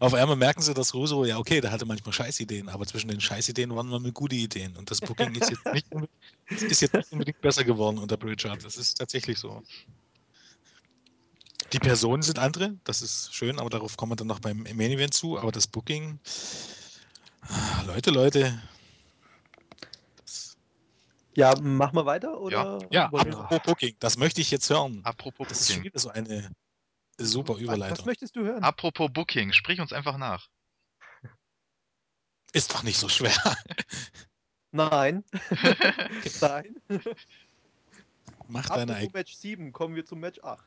Auf einmal merken sie, dass Russo, ja okay, der hatte manchmal Scheißideen, aber zwischen den Scheißideen waren manchmal gute Ideen. Und das Booking ist jetzt nicht, unbedingt- ist jetzt nicht unbedingt besser geworden unter Pritchard. Das ist tatsächlich so. Die Personen sind andere, das ist schön, aber darauf kommen wir dann noch beim Main Event zu. Aber das Booking, ah, Leute, Leute. Ja, machen wir weiter oder? ja, wir- apropos Booking, das möchte ich jetzt hören. Apropos Das ist schon Booking. wieder so eine super Überleitung. was möchtest du hören? Apropos Booking, sprich uns einfach nach. Ist doch nicht so schwer. Nein. Nein. Mach deine Apropos eigene. Match 7, kommen wir zum Match 8.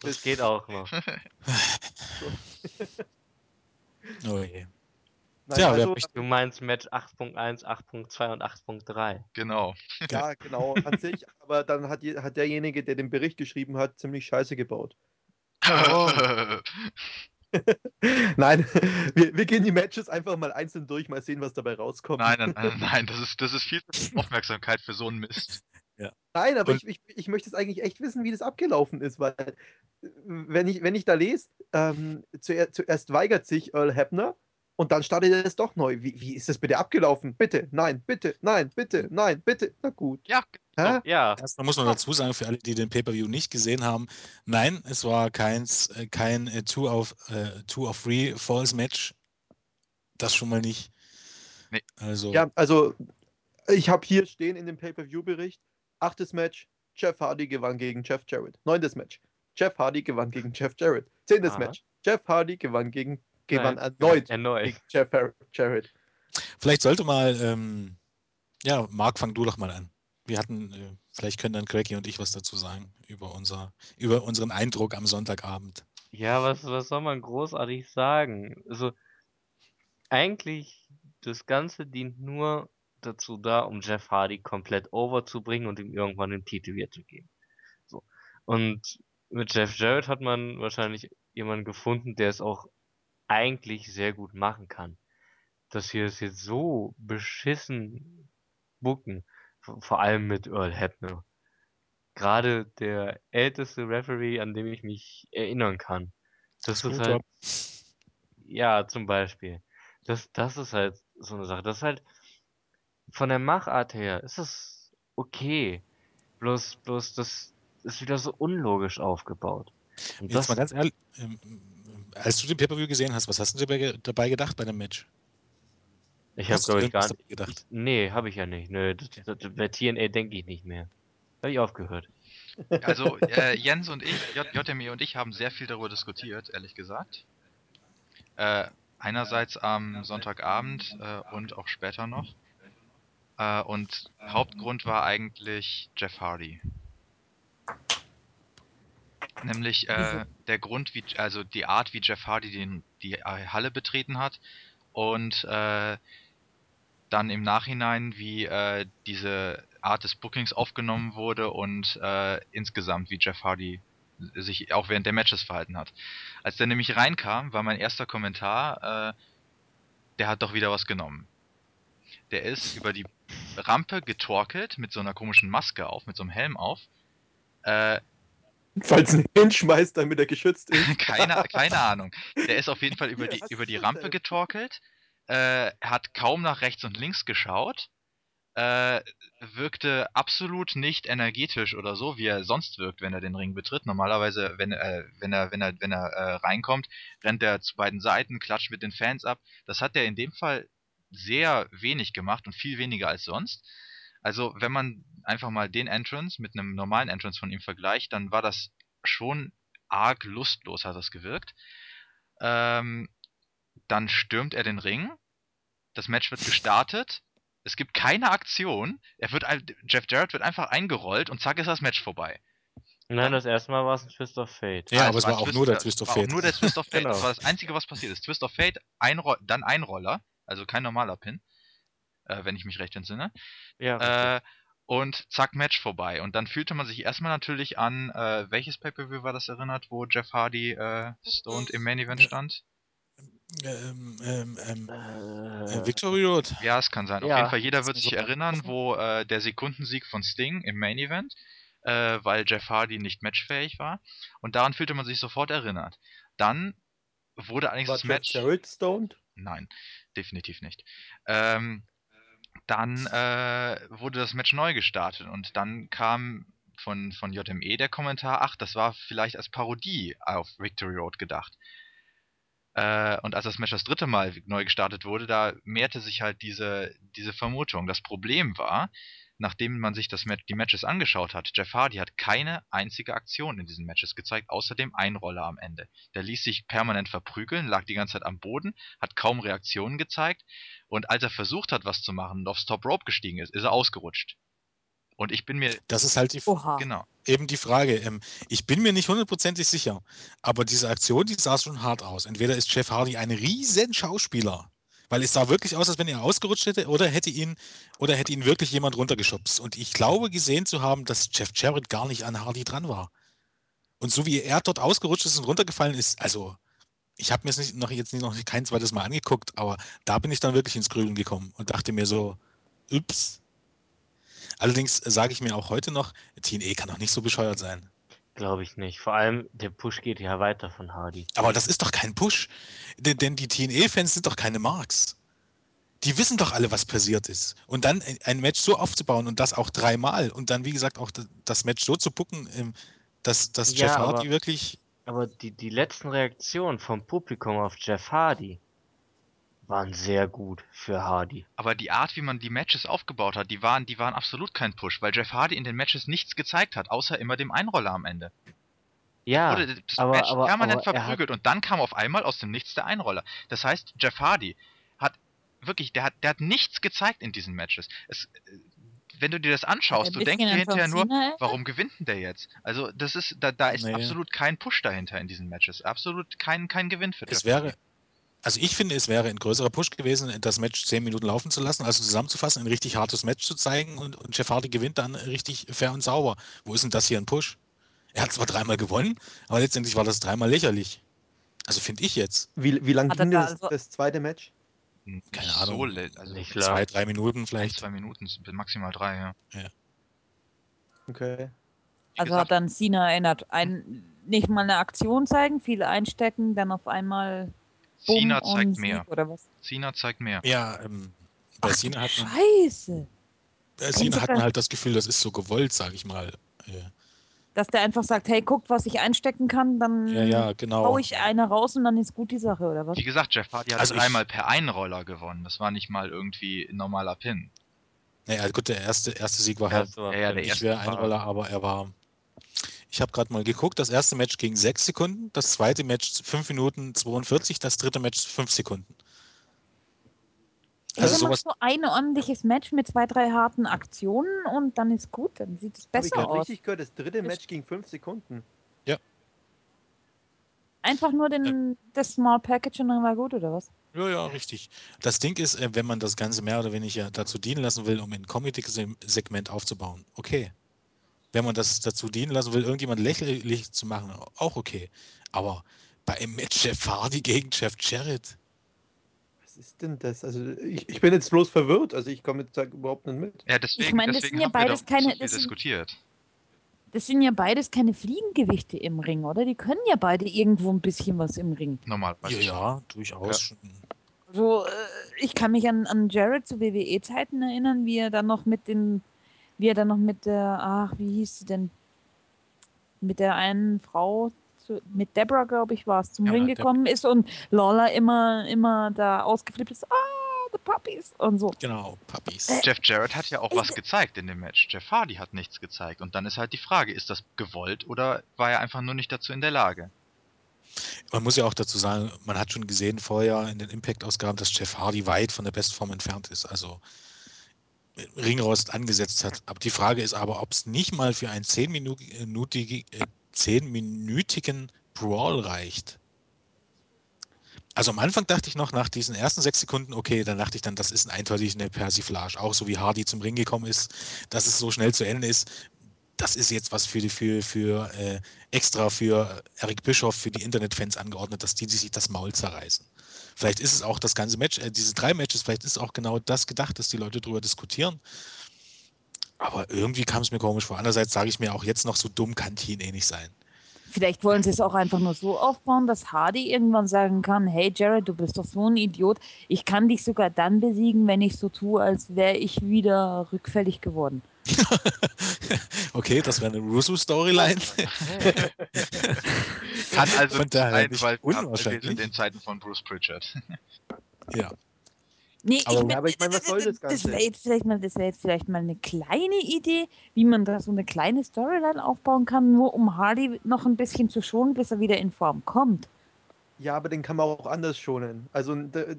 Das geht auch noch. Oh je. Nein, Tja, wer also, Du meinst Match 8.1, 8.2 und 8.3. genau. ja, genau, an sich, aber dann hat, hat derjenige, der den Bericht geschrieben hat, ziemlich scheiße gebaut. Oh. Nein, wir, wir gehen die Matches einfach mal einzeln durch, mal sehen, was dabei rauskommt. nein, nein, nein, nein, das ist, das ist viel zu Aufmerksamkeit für so einen Mist. Nein, aber ich, ich, ich möchte es eigentlich echt wissen, wie das abgelaufen ist, weil äh, wenn ich, wenn ich da lese, ähm, zuer, zuerst weigert sich Earl Hebner und dann startet er es doch neu. Wie, wie ist das bitte abgelaufen? Bitte, nein, bitte, nein, bitte, nein, bitte. Na gut. Ja, Hä? Ja, Erstmal muss man dazu sagen, für alle, die den Pay-Per-View nicht gesehen haben, nein, es war keins, äh, kein äh, Two of, äh, Two of Three Falls Match. Das schon mal nicht. Nee. Also, Ja, also ich habe hier stehen in dem Pay-Per-View-Bericht, achtes Match, Jeff Hardy gewann gegen Jeff Jarrett. Neuntes Match, Jeff Hardy gewann gegen Jeff Jarrett. Zehntes Aha. Match, Jeff Hardy gewann gegen gewann Nein, erneut erneut. gegen Jeff Jarrett. vielleicht sollte mal, ähm, ja, Marc, fang du doch mal an. Wir hatten, äh, vielleicht können dann Cracky und ich was dazu sagen über, unser, über unseren Eindruck am Sonntagabend. Ja, was, was soll man großartig sagen? Also, eigentlich, das Ganze dient nur dazu da, um Jeff Hardy komplett overzubringen und ihm irgendwann den Titel wiederzugeben. So. Und mit Jeff Jarrett hat man wahrscheinlich jemanden gefunden, der es auch eigentlich sehr gut machen kann. Dass wir es jetzt so beschissen bucken, vor allem mit Earl Hebner. Gerade der älteste Referee, an dem ich mich erinnern kann. Das ist halt, ja, zum Beispiel. Das, das ist halt so eine Sache. Das ist halt, von der Machart her, ist es okay. Bloß, bloß, das ist wieder so unlogisch aufgebaut. Und Jetzt das, mal ganz ehrlich, ähm, als du den Pay-Per-View gesehen hast, was hast du dir dabei, gedacht bei dem Match? ich habe glaube ich gar dabei gedacht? Nee, habe ich ja nicht. Nö, das, das, bei TNA denke ich nicht mehr. Habe ich aufgehört. Also äh, Jens und ich, JME und ich haben sehr viel darüber diskutiert, ehrlich gesagt. Äh, einerseits am Sonntagabend äh, und auch später noch. Äh, und Hauptgrund war eigentlich Jeff Hardy. Nämlich äh, der Grund, wie, also die Art, wie Jeff Hardy den, die äh, Halle betreten hat und äh, dann im Nachhinein, wie äh, diese Art des Bookings aufgenommen wurde und äh, insgesamt, wie Jeff Hardy sich auch während der Matches verhalten hat. Als der nämlich reinkam, war mein erster Kommentar, äh, der hat doch wieder was genommen. Der ist über die Rampe getorkelt mit so einer komischen Maske auf, mit so einem Helm auf. Äh, Falls ein hinschmeißt, damit er geschützt ist. keine, keine Ahnung. Der ist auf jeden Fall über die, über die Rampe denn? getorkelt, äh, hat kaum nach rechts und links geschaut, äh, äh, wirkte absolut nicht energetisch oder so, wie er sonst wirkt, wenn er den Ring betritt. Normalerweise, wenn, äh, wenn er, wenn er, wenn er äh, reinkommt, rennt er zu beiden Seiten, klatscht mit den Fans ab. Das hat er in dem Fall sehr wenig gemacht und viel weniger als sonst. Also, wenn man einfach mal den Entrance mit einem normalen Entrance von ihm vergleicht, dann war das schon arg lustlos, hat das gewirkt. Ähm, dann stürmt er den Ring. Das Match wird gestartet. Es gibt keine Aktion. Er wird, ein- Jeff Jarrett wird einfach eingerollt und zack ist das Match vorbei. Nein, das erste Mal war es ein Twist of Fate. Ja, Ah, aber es war auch Twist- nur der Twist of war Fate. Auch nur der Twist of Fate. Genau. Das war das Einzige, was passiert ist. Twist of Fate, Einro dann Einroller, also kein normaler Pin, äh, wenn ich mich recht entsinne. Ja. Äh, und zack, Match vorbei. Und dann fühlte man sich erstmal natürlich an, äh, welches Pay-Per-View war das erinnert, wo Jeff Hardy äh, stoned im Main Event stand? Ähm, ähm, ähm, Äh, äh, Victory Road. Ja, es kann sein. Auf Ja. jeden Fall, jeder wird sich erinnern, wo äh, der Sekundensieg von Sting im Main Event, äh, weil Jeff Hardy nicht matchfähig war. Und daran fühlte man sich sofort erinnert. Dann wurde allerdings War das Match. Jarrett stoned? Nein, definitiv nicht. Ähm, dann äh, wurde das Match neu gestartet und dann kam von, von JME der Kommentar, ach, das war vielleicht als Parodie auf Victory Road gedacht. Äh, und als das Match das dritte Mal neu gestartet wurde, da mehrte sich halt diese, diese Vermutung. Das Problem war, nachdem man sich das Match, die Matches angeschaut hat, Jeff Hardy hat keine einzige Aktion in diesen Matches gezeigt, außer dem Einroller am Ende. Der ließ sich permanent verprügeln, lag die ganze Zeit am Boden, hat kaum Reaktionen gezeigt und als er versucht hat, was zu machen und aufs Top Rope gestiegen ist, ist er ausgerutscht. Und ich bin mir, Das ist halt die, Oha. genau, eben die Frage. Ähm, ich bin mir nicht hundertprozentig sicher, aber diese Aktion, die sah schon hart aus. Entweder ist Jeff Hardy ein riesen Schauspieler, weil es sah wirklich aus, als wenn er ausgerutscht hätte, oder hätte ihn, oder hätte ihn wirklich jemand runtergeschubst. Und ich glaube gesehen zu haben, dass Jeff Jarrett gar nicht an Hardy dran war. Und so wie er dort ausgerutscht ist und runtergefallen ist, also ich habe mir es nicht, noch jetzt noch kein zweites Mal angeguckt, aber da bin ich dann wirklich ins Grübeln gekommen und dachte mir so, ups. Allerdings sage ich mir auch heute noch, TNE kann doch nicht so bescheuert sein. Glaube ich nicht. Vor allem, der Push geht ja weiter von Hardy. Aber das ist doch kein Push. Denn, denn die TNE-Fans sind doch keine Marks. Die wissen doch alle, was passiert ist. Und dann ein- Match so aufzubauen und das auch dreimal und dann, wie gesagt, auch d- das Match so zu bucken, ähm, dass, dass Ja, Jeff Hardy aber- wirklich. Aber die, die letzten Reaktionen vom Publikum auf Jeff Hardy waren sehr gut für Hardy. aber die Art, wie man die Matches aufgebaut hat, die waren, die waren absolut kein Push, weil Jeff Hardy in den Matches nichts gezeigt hat, außer immer dem Einroller am Ende. Ja, wurde das aber- Match aber- permanent aber er hat- verprügelt und dann kam auf einmal aus dem Nichts der Einroller. Das heißt, Jeff Hardy hat wirklich, der hat, der hat nichts gezeigt in diesen Matches. Es, äh, wenn du dir das anschaust, du denkst dir hinterher nur, Cena, warum gewinnt denn der jetzt? Also das ist, da, da ist Nee. absolut kein Push dahinter in diesen Matches. Absolut kein, kein Gewinn für Es Hardy. wäre. Also ich finde, es wäre ein größerer Push gewesen, das Match zehn Minuten laufen zu lassen, also zusammenzufassen, ein richtig hartes Match zu zeigen und, und Jeff Hardy gewinnt dann richtig fair und sauber. Wo ist denn das hier ein Push? Er hat zwar dreimal gewonnen, aber letztendlich war das dreimal lächerlich. Also finde ich jetzt. Wie, wie lange ging da das, also- das zweite Match? Nicht Keine so Ahnung. le- also Nicht Zwei, drei Minuten vielleicht. zwei Minuten, maximal drei, ja. Okay. Wie Also gesagt, hat dann Cena erinnert, ein, nicht mal eine Aktion zeigen, viel einstecken, dann auf einmal Und zeigt Sieg mehr. oder was? Cena zeigt mehr. Ja, ähm, bei Ach, du hat man, Scheiße. äh, Cena hat man halt das Gefühl, das ist so gewollt, sage ich mal. Äh, Dass der einfach sagt, hey, guckt, was ich einstecken kann, dann ja, ja, hau genau. ich eine raus und dann ist gut die Sache, oder was? Wie gesagt, Jeff Hardy hat Also ich- dreimal per Einroller gewonnen. Das war nicht mal irgendwie ein normaler Pin. Naja, gut, der erste, erste Sieg war Ja, halt Ja, ja, der schwer war- Einroller, aber er war. Ich habe gerade mal geguckt, das erste Match ging 6 Sekunden, das zweite Match 5 Minuten 42, das dritte Match 5 Sekunden. Ja, Also dann sowas, machst du ein ordentliches Match mit zwei, drei harten Aktionen und dann ist gut, dann sieht es Hab ich besser gerade aus. richtig gehört, das dritte Match ging fünf Sekunden. Einfach nur den, das Small Package und dann war gut, oder was? ja, ja, richtig. Das Ding ist, äh, wenn man das Ganze mehr oder weniger dazu dienen lassen will, um ein Comedy-Segment aufzubauen, okay. Wenn man das dazu dienen lassen will, irgendjemand lächerlich zu machen, auch okay. Aber bei einem Match Jeff Hardy gegen Jeff Jarrett, Was ist denn das? Also ich, ich bin jetzt bloß verwirrt, also ich komme jetzt überhaupt nicht mit. Ja, deswegen, meine, das deswegen sind ja beides keine- so das sind- diskutiert. Das sind ja beides keine Fliegengewichte im Ring, oder? Die können ja beide irgendwo ein bisschen was im Ring. Normalerweise. ja, ja, durchaus Ja. schon. So, äh, ich kann mich an, an Jared zu WWE-Zeiten erinnern, wie er dann noch mit dem, wie er dann noch mit der, ach, wie hieß sie denn? Mit der einen Frau, zu, mit Deborah, glaube ich, war es, zum Ja, Ring Deb- gekommen ist und Lawler immer, immer da ausgeflippt ist, ah, the puppies und so. Genau, Puppies. Äh, Jeff Jarrett hat ja auch Ey, was gezeigt in dem Match. Jeff Hardy hat nichts gezeigt. Und dann ist halt die Frage, ist das gewollt oder war er einfach nur nicht dazu in der Lage? Man muss ja auch dazu sagen, man hat schon gesehen vorher in den Impact-Ausgaben, dass Jeff Hardy weit von der Bestform entfernt ist. Also Ringrost angesetzt hat. Aber die Frage ist aber, ob es nicht mal für einen 10-minütigen äh, 10-minütigen Brawl reicht. Also am Anfang dachte ich noch, nach diesen ersten sechs Sekunden, okay, dann dachte ich dann, das ist eindeutig eine Persiflage. Auch so wie Hardy zum Ring gekommen ist, dass es so schnell zu Ende ist. Das ist jetzt was für für, für äh, extra für Eric Bischoff, für die Internetfans angeordnet, dass die sich das Maul zerreißen. Vielleicht ist es auch das ganze Match, äh, diese drei Matches, vielleicht ist auch genau das gedacht, dass die Leute drüber diskutieren. Aber irgendwie kam es mir komisch vor. Andererseits sage ich mir auch jetzt noch, so dumm kann Teen eh nicht sein. Vielleicht wollen sie es auch einfach nur so aufbauen, dass Hardy irgendwann sagen kann, hey Jared, du bist doch so ein Idiot. Ich kann dich sogar dann besiegen, wenn ich so tue, als wäre ich wieder rückfällig geworden. okay, das wäre eine Russo-Storyline. Kann also Von nicht daher sein, nicht weil weil in Zeiten von Bruce Pritchard. ja. Nee, Aber- mein, Ja, aber ich meine, was soll das Das Ganze? wäre jetzt, vielleicht mal- das wär jetzt vielleicht mal eine kleine Idee, wie man da so eine kleine Storyline aufbauen kann, nur um Hardy noch ein bisschen zu schonen, bis er wieder in Form kommt. Ja, aber den kann man auch anders schonen. Also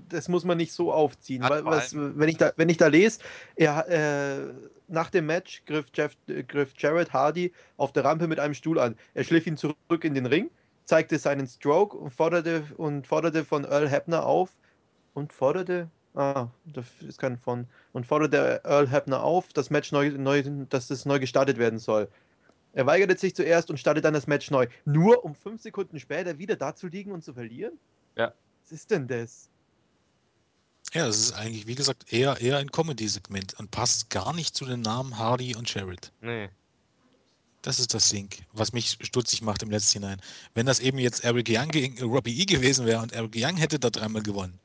das muss man nicht so aufziehen. Weil, was, wenn, ich da, wenn ich da lese, er, äh, nach dem Match griff, Jeff, äh, griff Jared Hardy auf der Rampe mit einem Stuhl an. Er schliff ihn zurück in den Ring, zeigte seinen Stroke und forderte, und forderte von Earl Hebner auf und forderte, ah, das ist kein von, und forderte Earl Hebner auf, das Match neu, neu, dass es neu gestartet werden soll. Er weigerte sich zuerst und startet dann das Match neu. Nur um fünf Sekunden später wieder da zu liegen und zu verlieren? Ja. Was ist denn das? Ja, das ist eigentlich, wie gesagt, eher, eher ein Comedy-Segment und passt gar nicht zu den Namen Hardy und Jared. Nee. Das ist das Ding, was mich stutzig macht im Letzten hinein. Wenn das eben jetzt Eric Young gegen Robbie E gewesen wäre und Eric Young hätte da dreimal gewonnen,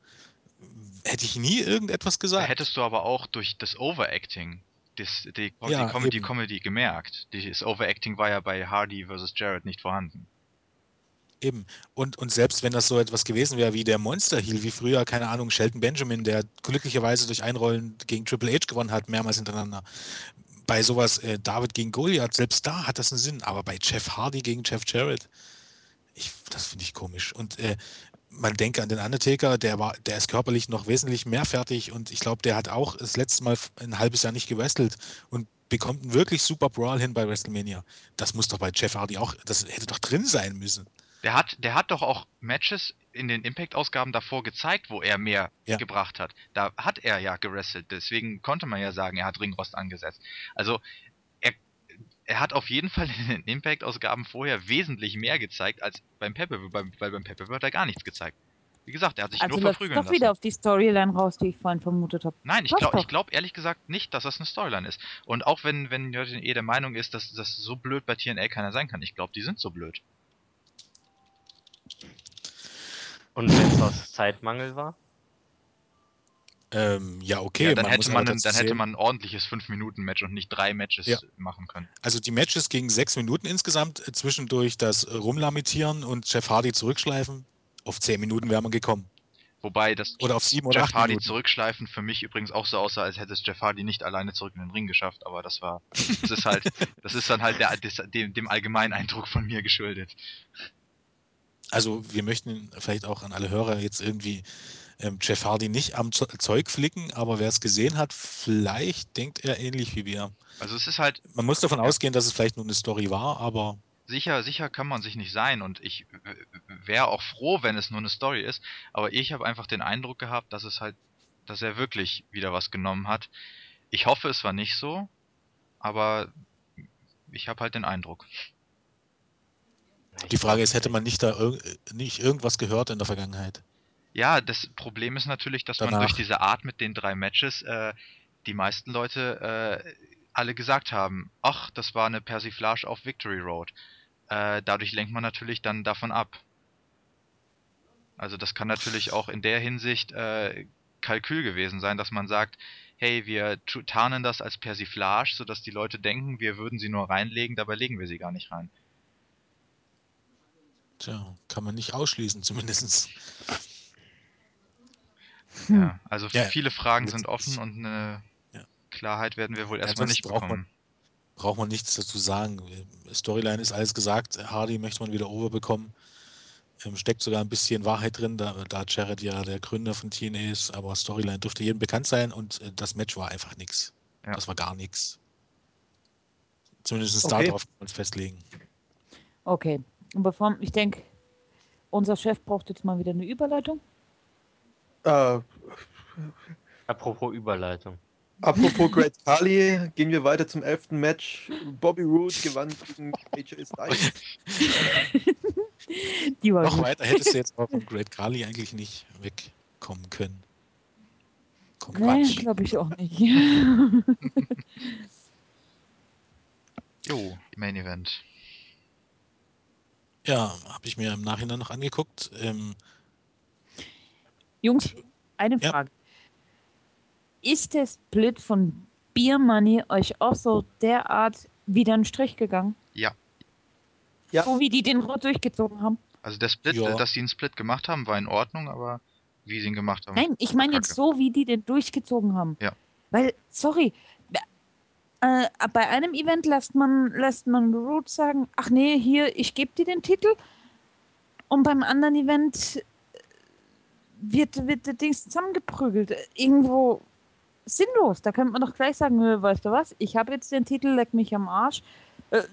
hätte ich nie irgendetwas Da gesagt. hättest du aber auch durch das Overacting das, die, Ja, die, Comedy, eben. Comedy gemerkt. Das Overacting war ja bei Hardy vs. Jared nicht vorhanden. Eben. Und, und selbst wenn das so etwas gewesen wäre wie der Monster Heel, wie früher, keine Ahnung, Shelton Benjamin, der glücklicherweise durch Einrollen gegen Triple H gewonnen hat, mehrmals hintereinander. Bei sowas äh, David gegen Goliath, selbst da hat das einen Sinn. Aber bei Jeff Hardy gegen Jeff Jarrett, ich, das finde ich komisch. Und äh, man denke an den Undertaker, der war, der ist körperlich noch wesentlich mehr fertig und ich glaube, der hat auch das letzte Mal ein halbes Jahr nicht gewrestelt und bekommt einen wirklich super Brawl hin bei WrestleMania. Das muss doch bei Jeff Hardy auch, das hätte doch drin sein müssen. Der hat, der hat doch auch Matches in den Impact-Ausgaben davor gezeigt, wo er mehr Ja. gebracht hat. Da hat er ja gewrestelt, deswegen konnte man ja sagen, er hat Ringrost angesetzt. Also er, hat auf jeden Fall in den Impact-Ausgaben vorher wesentlich mehr gezeigt als beim Pepe, weil beim Pepe hat er gar nichts gezeigt. Wie gesagt, er hat sich Also nur läuft es verprügeln doch lassen. wieder auf die Storyline raus, die ich vorhin vermutet habe. Nein, ich glaube glaub ehrlich gesagt nicht, dass das eine Storyline ist. Und auch wenn, wenn die Leute eh der Meinung ist, dass das so blöd bei TNA keiner sein kann, ich glaube, die sind so blöd. Und wenn es aus Zeitmangel war? Ähm, ja, okay. ja, dann hätte man, ein, dazu dann hätte man ein ordentliches 5-Minuten-Match und nicht drei Matches Ja. machen können. Also die Matches gegen sechs Minuten insgesamt, äh, zwischendurch das äh, Rumlamentieren und Jeff Hardy zurückschleifen. Auf zehn Minuten wäre man gekommen. Wobei das Oder auf sieben oder Jeff Hardy Minuten. zurückschleifen für mich übrigens auch so aussah, als hätte es Jeff Hardy nicht alleine zurück in den Ring geschafft, aber das war, das ist halt, das ist dann halt der, des, dem, dem allgemeinen Eindruck von mir geschuldet. Also wir möchten vielleicht auch an alle Hörer jetzt irgendwie ähm, Jeff Hardy nicht am Zeug flicken, aber wer es gesehen hat, vielleicht denkt er ähnlich wie wir. Also es ist halt, Man muss davon ausgehen, dass es vielleicht nur eine Story war, aber sicher, sicher kann man sich nicht sein und ich wäre auch froh, wenn es nur eine Story ist, aber ich habe einfach den Eindruck gehabt, dass es halt, dass er wirklich wieder was genommen hat. Ich hoffe, es war nicht so, aber ich habe halt den Eindruck. die Frage ist, hätte man nicht da irg nicht irgendwas gehört in der Vergangenheit? Ja, das Problem ist natürlich, dass man Danach. durch diese Art mit den drei Matches äh, die meisten Leute äh, alle gesagt haben, ach, das war eine Persiflage auf Victory Road. Äh, dadurch lenkt man natürlich dann davon ab. Also das kann natürlich auch in der Hinsicht äh, Kalkül gewesen sein, dass man sagt, hey, wir tarnen das als Persiflage, sodass die Leute denken, wir würden sie nur reinlegen, dabei legen wir sie gar nicht rein. Tja, kann man nicht ausschließen, zumindest. Hm. Ja, also Ja, viele Fragen sind offen und eine Ja. Klarheit werden wir wohl erstmal nicht braucht man- bekommen. Braucht man nichts dazu sagen. Storyline ist alles gesagt. Hardy möchte man wieder overbekommen. Ähm, steckt sogar ein bisschen Wahrheit drin, da, da Jared ja der Gründer von TNA ist, aber Storyline dürfte jedem bekannt sein und äh, das Match war einfach nichts. Ja. Das war gar nichts. Zumindest Okay. darauf kann man es festlegen. Okay. Und bevor, ich denke, unser Chef braucht jetzt mal wieder eine Überleitung. Äh, Apropos Überleitung. apropos Great Kali, gehen wir weiter zum elften Match. Bobby Roode gewann gegen AJ Styles. Die war Noch gut. weiter hättest du jetzt aber von Great Kali eigentlich nicht wegkommen können. Komm, Quatsch. glaube ich auch nicht. Jo, Main Event. Ja, habe ich mir im Nachhinein noch angeguckt. Ähm, Jungs, eine Ja. Frage. Ist der Split von Beer Money euch auch so derart wieder einen Strich gegangen? Ja. Ja. So wie die den Rot durchgezogen haben? Also der Split, Ja. dass sie einen Split gemacht haben, war in Ordnung, aber wie sie ihn gemacht haben. Nein, ich meine jetzt so, wie die den durchgezogen haben. Ja. Weil, sorry, äh, bei einem Event lässt man, lässt man Root sagen, ach nee, hier, ich gebe dir den Titel. Und beim anderen Event wird, wird der Dings zusammengeprügelt. Irgendwo sinnlos. Da könnte man doch gleich sagen, "Nö, weißt du was, ich habe jetzt den Titel, leck mich am Arsch. Äh,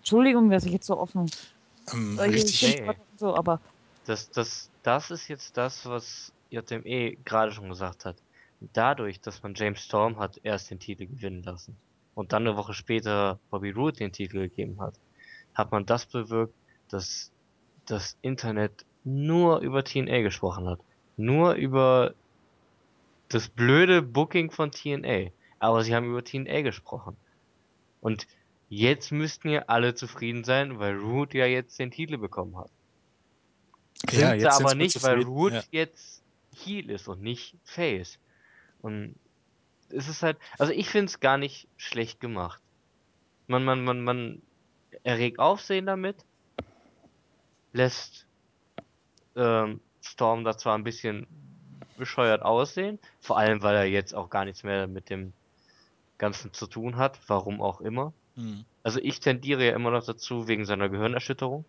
Entschuldigung, dass ich jetzt so offen ähm, richtig, und so, aber Das, das, das ist jetzt das, was JME gerade schon gesagt hat. Dadurch, dass man James Storm hat erst den Titel gewinnen lassen und dann eine Woche später Bobby Roode den Titel gegeben hat, hat man das bewirkt, dass das Internet nur über TNA gesprochen hat. Nur über das blöde Booking von TNA. Aber sie haben über TNA gesprochen. Und jetzt müssten ja alle zufrieden sein, weil Roode ja jetzt den Titel bekommen hat. Sind Ja, sie aber nicht, weil Root ja. jetzt Heel ist und nicht Face. Und es ist halt, also ich finde es gar nicht schlecht gemacht. Man, man, man, man erregt Aufsehen damit, lässt ähm, Storm da zwar ein bisschen bescheuert aussehen, vor allem weil er jetzt auch gar nichts mehr mit dem Ganzen zu tun hat, warum auch immer. Hm. Also ich tendiere ja immer noch dazu, wegen seiner Gehirnerschütterung,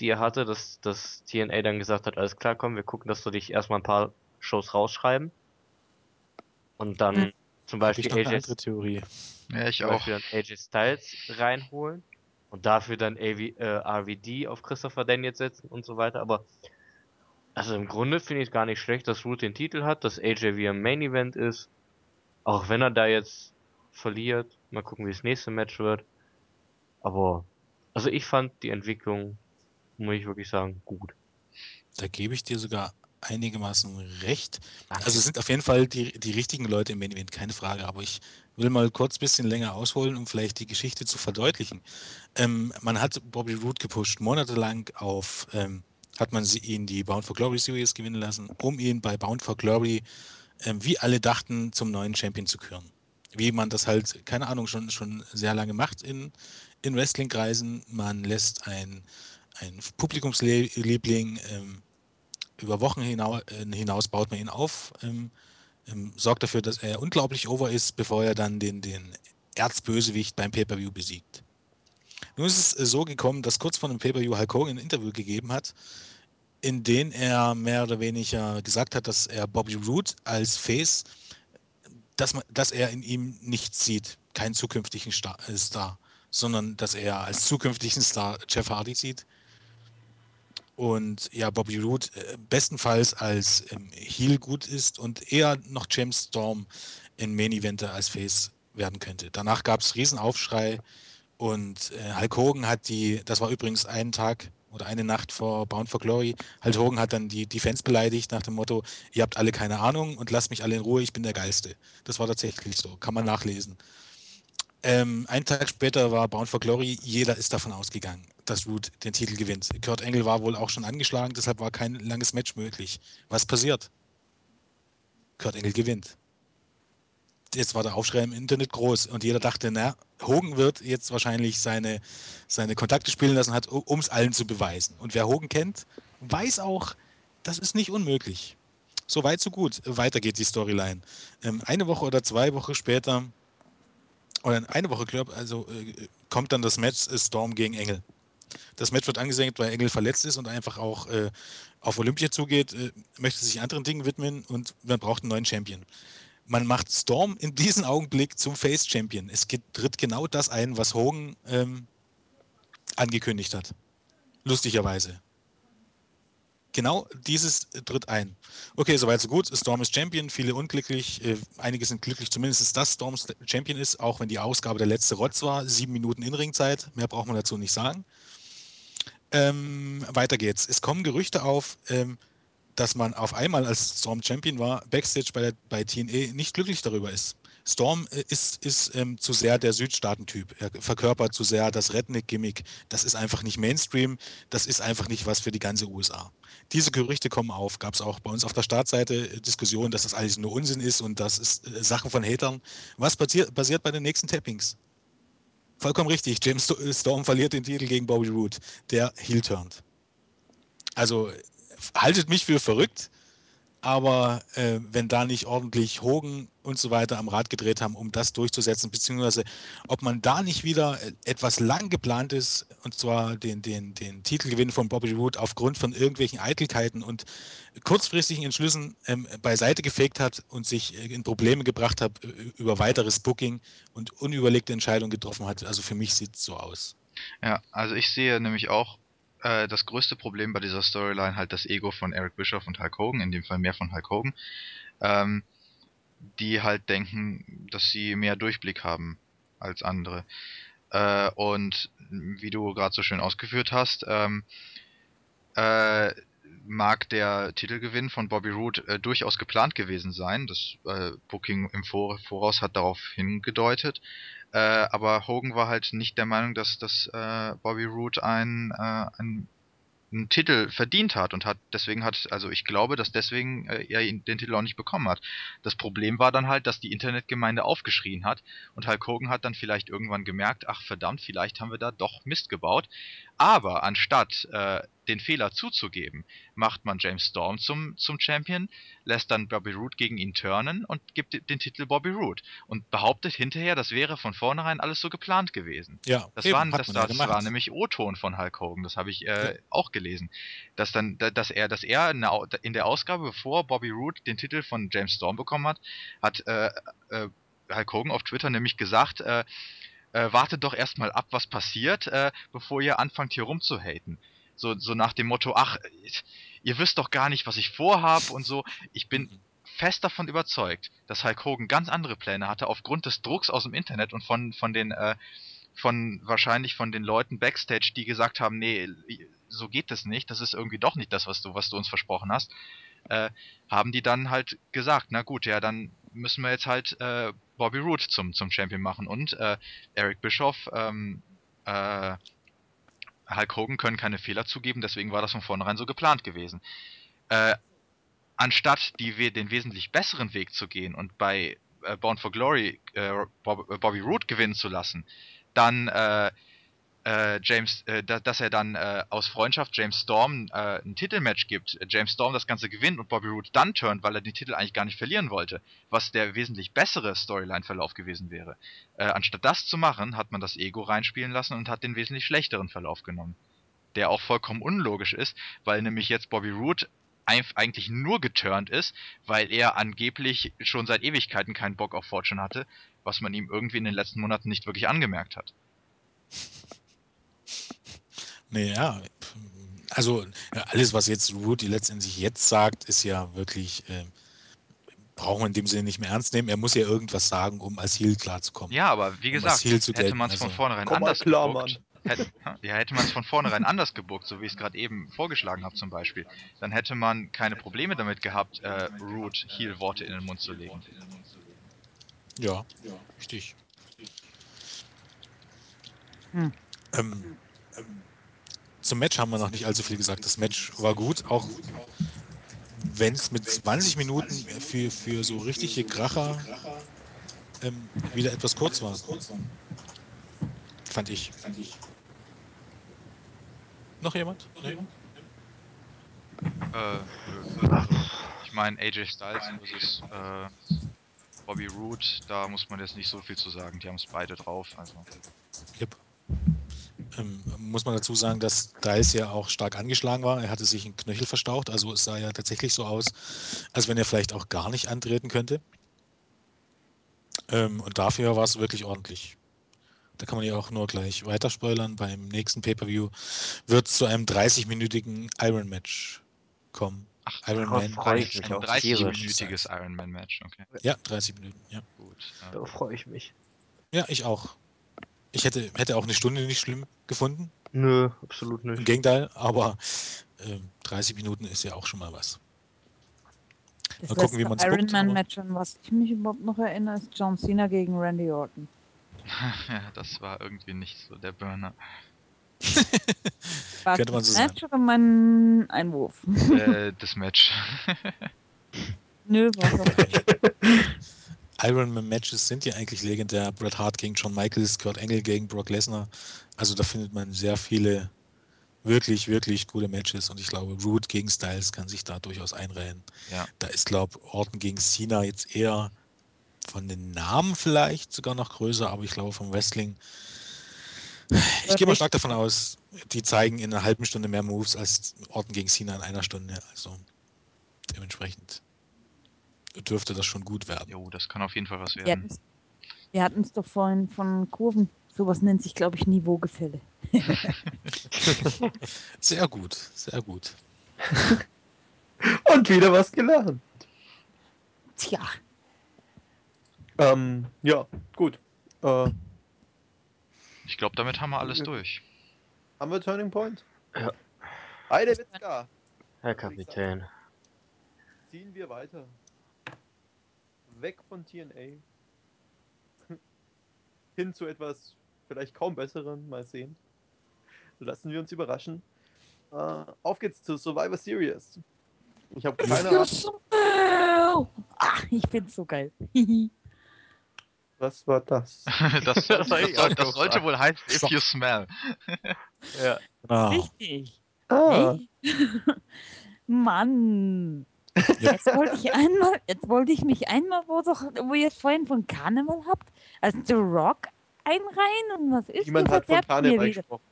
die er hatte, dass, dass TNA dann gesagt hat, alles klar, komm, wir gucken, dass du dich erstmal ein paar Shows rausschreiben. Und dann Mhm. zum Beispiel AJ, Theorie. Ja, ich auch. Beispiel dann AJ Styles reinholen und dafür dann AV, äh, RVD auf Christopher Daniels setzen und so weiter. Aber also im Grunde finde ich es gar nicht schlecht, dass Root den Titel hat, dass AJ wie im Main Event ist. Auch wenn er da jetzt verliert. Mal gucken, wie das nächste Match wird. Aber also ich fand die Entwicklung, muss ich wirklich sagen, gut. Da gebe ich dir sogar einigermaßen recht. Danke. Also es sind auf jeden Fall die, die richtigen Leute im Main Event, keine Frage. Aber ich will mal kurz ein bisschen länger ausholen, um vielleicht die Geschichte zu verdeutlichen. Ähm, man hat Bobby Roode gepusht, monatelang auf, ähm, hat man ihn die Bound for Glory Series gewinnen lassen, um ihn bei Bound for Glory, ähm, wie alle dachten, zum neuen Champion zu küren. Wie man das halt, keine Ahnung, schon, schon sehr lange macht in, in Wrestling-Kreisen. Man lässt ein, ein Publikumsliebling ähm, über Wochen hinaus, äh, hinaus baut man ihn auf, ähm, ähm, sorgt dafür, dass er unglaublich over ist, bevor er dann den, den Erzbösewicht beim Pay-Per-View besiegt. Nun ist es äh, so gekommen, dass kurz vor dem Pay-Per-View Hulk Hogan ein Interview gegeben hat, in dem er mehr oder weniger gesagt hat, dass er Bobby Roode als Face, dass, man, dass er in ihm nichts sieht, keinen zukünftigen Star, äh, Star, sondern dass er als zukünftigen Star Jeff Hardy sieht und ja, Bobby Roode äh, bestenfalls als ähm, Heel gut ist und eher noch James Storm in Main Eventer als Face werden könnte. Danach gab es Riesenaufschrei und äh, Hulk Hogan hat die, das war übrigens einen Tag oder eine Nacht vor Bound for Glory, Hulk Hogan hat dann die, die Fans beleidigt nach dem Motto, ihr habt alle keine Ahnung und lasst mich alle in Ruhe, ich bin der Geilste. Das war tatsächlich so, kann man nachlesen. Ähm, einen Tag später war Bound for Glory, jeder ist davon ausgegangen. dass Root den Titel gewinnt. Kurt Engel war wohl auch schon angeschlagen, deshalb war kein langes Match möglich. Was passiert? Kurt Engel gewinnt. Jetzt war der Aufschrei im Internet groß und jeder dachte, na, Hogan wird jetzt wahrscheinlich seine, seine Kontakte spielen lassen, um es allen zu beweisen. Und wer Hogan kennt, weiß auch, das ist nicht unmöglich. So weit, so gut. Weiter geht die Storyline. Ähm, eine Woche oder zwei Wochen später, oder eine Woche, glaube also äh, kommt dann das Match äh, Storm gegen Engel. Das Match wird angesenkt, weil Engel verletzt ist und einfach auch äh, auf Olympia zugeht, äh, möchte sich anderen Dingen widmen und man braucht einen neuen Champion. Man macht Storm in diesem Augenblick zum Face Champion. Es tritt genau das ein, was Hogan ähm, angekündigt hat. Lustigerweise. Genau dieses tritt ein. Okay, soweit so gut. Storm ist Champion, viele unglücklich. Äh, einige sind glücklich, zumindest dass Storm Champion ist, auch wenn die Ausgabe der letzte Rotz war. Sieben Minuten Inringzeit, mehr braucht man dazu nicht sagen. Ähm, weiter geht's. Es kommen Gerüchte auf, ähm, dass man auf einmal, als Storm Champion war, Backstage bei, der, bei TNA nicht glücklich darüber ist. Storm äh, ist, ist ähm, zu sehr der Südstaatentyp. Er verkörpert zu sehr das Redneck-Gimmick. Das ist einfach nicht Mainstream. Das ist einfach nicht was für die ganze USA. Diese Gerüchte kommen auf. Gab es auch bei uns auf der Startseite äh, Diskussionen, dass das alles nur Unsinn ist und das ist äh, Sache von Hatern. Was passiert, passiert bei den nächsten Tappings? Vollkommen richtig. James Storm verliert den Titel gegen Bobby Roode, der heel turned. Also haltet mich für verrückt, aber äh, wenn da nicht ordentlich Hogan und so weiter am Rad gedreht haben, um das durchzusetzen, beziehungsweise ob man da nicht wieder äh, etwas lang geplant ist, und zwar den, den, den Titelgewinn von Bobby Roode aufgrund von irgendwelchen Eitelkeiten und kurzfristigen Entschlüssen ähm, beiseite gefegt hat und sich äh, in Probleme gebracht hat äh, über weiteres Booking und unüberlegte Entscheidungen getroffen hat. Also für mich sieht es so aus. Ja, also ich sehe nämlich auch äh, das größte Problem bei dieser Storyline halt das Ego von Eric Bischoff und Hulk Hogan, in dem Fall mehr von Hulk Hogan, ähm, die halt denken, dass sie mehr Durchblick haben als andere. Äh, und wie du gerade so schön ausgeführt hast, ähm, äh, mag der Titelgewinn von Bobby Roode äh, durchaus geplant gewesen sein. Das äh, Booking im Vor Voraus hat darauf hingedeutet. Äh, aber Hogan war halt nicht der Meinung, dass, dass äh, Bobby Roode ein, äh, ein einen Titel verdient hat und hat deswegen hat also ich glaube, dass deswegen äh, er den Titel auch nicht bekommen hat. Das Problem war dann halt, dass die Internetgemeinde aufgeschrien hat und Hulk Hogan hat dann vielleicht irgendwann gemerkt, ach verdammt, vielleicht haben wir da doch Mist gebaut. Aber anstatt äh, den Fehler zuzugeben, macht man James Storm zum, zum Champion, lässt dann Bobby Roode gegen ihn turnen und gibt den Titel Bobby Roode und behauptet hinterher, das wäre von vornherein alles so geplant gewesen. Ja, das, eben, war, hat das, ja das war nämlich O-Ton von Hulk Hogan, das habe ich äh, Ja. auch gelesen, dass dann, da- dass er, dass er in der Au- in der Ausgabe, bevor Bobby Roode den Titel von James Storm bekommen hat, hat äh, äh, Hulk Hogan auf Twitter nämlich gesagt, äh, äh, wartet doch erstmal ab, was passiert, äh, bevor ihr anfangt hier rumzuhaten. So, so nach dem Motto, ach, ihr wisst doch gar nicht, was ich vorhab und so. Ich bin Mhm. fest davon überzeugt, dass Hulk Hogan ganz andere Pläne hatte, aufgrund des Drucks aus dem Internet und von, von den, äh, von wahrscheinlich von den Leuten backstage, die gesagt haben, nee, so geht das nicht, das ist irgendwie doch nicht das, was du, was du uns versprochen hast, äh, haben die dann halt gesagt, na gut, ja, dann müssen wir jetzt halt äh, Bobby Roode zum, zum Champion machen und äh, Eric Bischoff, ähm, äh, Hulk Hogan können keine Fehler zugeben, deswegen war das von vornherein so geplant gewesen. Äh, anstatt die, den wesentlich besseren Weg zu gehen und bei äh, Bound for Glory äh, Bob, Bobby Roode gewinnen zu lassen, dann äh, James, äh, da, dass er dann äh, aus Freundschaft James Storm äh, ein Titelmatch gibt, James Storm das Ganze gewinnt und Bobby Roode dann turnt, weil er den Titel eigentlich gar nicht verlieren wollte, was der wesentlich bessere Storyline-Verlauf gewesen wäre. Äh, anstatt das zu machen, hat man das Ego reinspielen lassen und hat den wesentlich schlechteren Verlauf genommen. Der auch vollkommen unlogisch ist, weil nämlich jetzt Bobby Roode eigentlich nur geturnt ist, weil er angeblich schon seit Ewigkeiten keinen Bock auf Fortune hatte, was man ihm irgendwie in den letzten Monaten nicht wirklich angemerkt hat. Nee, ja. Also alles, was jetzt Rudy letztendlich jetzt sagt, ist ja wirklich, äh, brauchen wir in dem Sinne nicht mehr ernst nehmen. Er muss ja irgendwas sagen, um als Heel klarzukommen. Ja, aber wie Um gesagt, zu hätte man es von also- vornherein Komm mal anders klar, gebuckt, hätte, ja, hätte man es von vornherein anders gebuckt, so wie ich es gerade eben vorgeschlagen habe zum Beispiel, dann hätte man keine Probleme damit gehabt, äh, Root Heel-Worte in den Mund zu legen. Ja, richtig. Hm. Ähm, zum Match haben wir noch nicht allzu viel gesagt. Das Match war gut, auch wenn es mit 20 Minuten für, für so richtige Kracher ähm, wieder etwas kurz war. Fand ich. Noch jemand? Nee? Äh, also, ich meine, AJ Styles versus äh, Bobby Roode, da muss man jetzt nicht so viel zu sagen. Die haben es beide drauf. Also. Yep. Ähm, muss man dazu sagen, dass Styles ja auch stark angeschlagen war. Er hatte sich einen Knöchel verstaucht, also es sah ja tatsächlich so aus, als wenn er vielleicht auch gar nicht antreten könnte. Ähm, und dafür war es wirklich ordentlich. Da kann man ja auch nur gleich weiter spoilern. Beim nächsten Pay-Per-View wird es zu einem 30-minütigen Iron-Match kommen. Ach, Iron darauf Man. freu ich mich auch Styles. tierisch. 30-minütiges Ironman-Match, okay. Ja, 30 Minuten, ja. Gut. Äh, Da freue ich mich. Ja, ich auch. Ich hätte, hätte auch eine Stunde nicht schlimm gefunden. Nö, absolut Im nicht. Gegenteil, aber ähm, 30 Minuten ist ja auch schon mal was. Das Mal gucken, wie letzte man's guckt, aber- Ironman-Match, an was ich mich überhaupt noch erinnere, ist John Cena gegen Randy Orton. ja, das war irgendwie nicht so der Burner. War Könnte man das so Match oder mein Einwurf? äh, das Match. Nö, war doch nicht. Ironman Matches sind ja eigentlich legendär. Bret Hart gegen Shawn Michaels, Kurt Angle gegen Brock Lesnar. Also da findet man sehr viele wirklich, wirklich gute Matches und ich glaube, Root gegen Styles kann sich da durchaus einreihen. Ja. Da ist, glaube ich, Orton gegen Cena jetzt eher von den Namen vielleicht sogar noch größer, aber ich glaube vom Wrestling. Ich gehe mal stark davon aus, die zeigen in einer halben Stunde mehr Moves als Orton gegen Cena in einer Stunde. Also dementsprechend dürfte das schon gut werden. Jo, das kann auf jeden Fall was werden. Wir hatten es doch vorhin von Kurven. Sowas nennt sich, glaube ich, Niveaugefälle. Sehr gut, sehr gut. Und wieder was gelernt. Tja, Ähm, ja, gut. Äh, Ich glaube, damit haben wir alles durch. haben wir Turning Point? Ja. Heide Witzka. Herr Kapitän. Ziehen wir weiter. Weg von TNA. Hin zu etwas vielleicht kaum besseren. Mal sehen. Lassen wir uns überraschen. Äh, auf geht's zu Survivor Series. Ich habe keine Ahnung, Ah, ich find's so geil. was war das? das, Das das, das sollte wohl heißen, if you smell. Ja. Richtig. Ah, Hey. Mann. Jetzt wollte ich einmal, jetzt wollte ich mich einmal, wo, doch, wo ihr es vorhin von Karneval habt, als The Rock einreihen und was ist niemand ihr hat von Karneval gesprochen.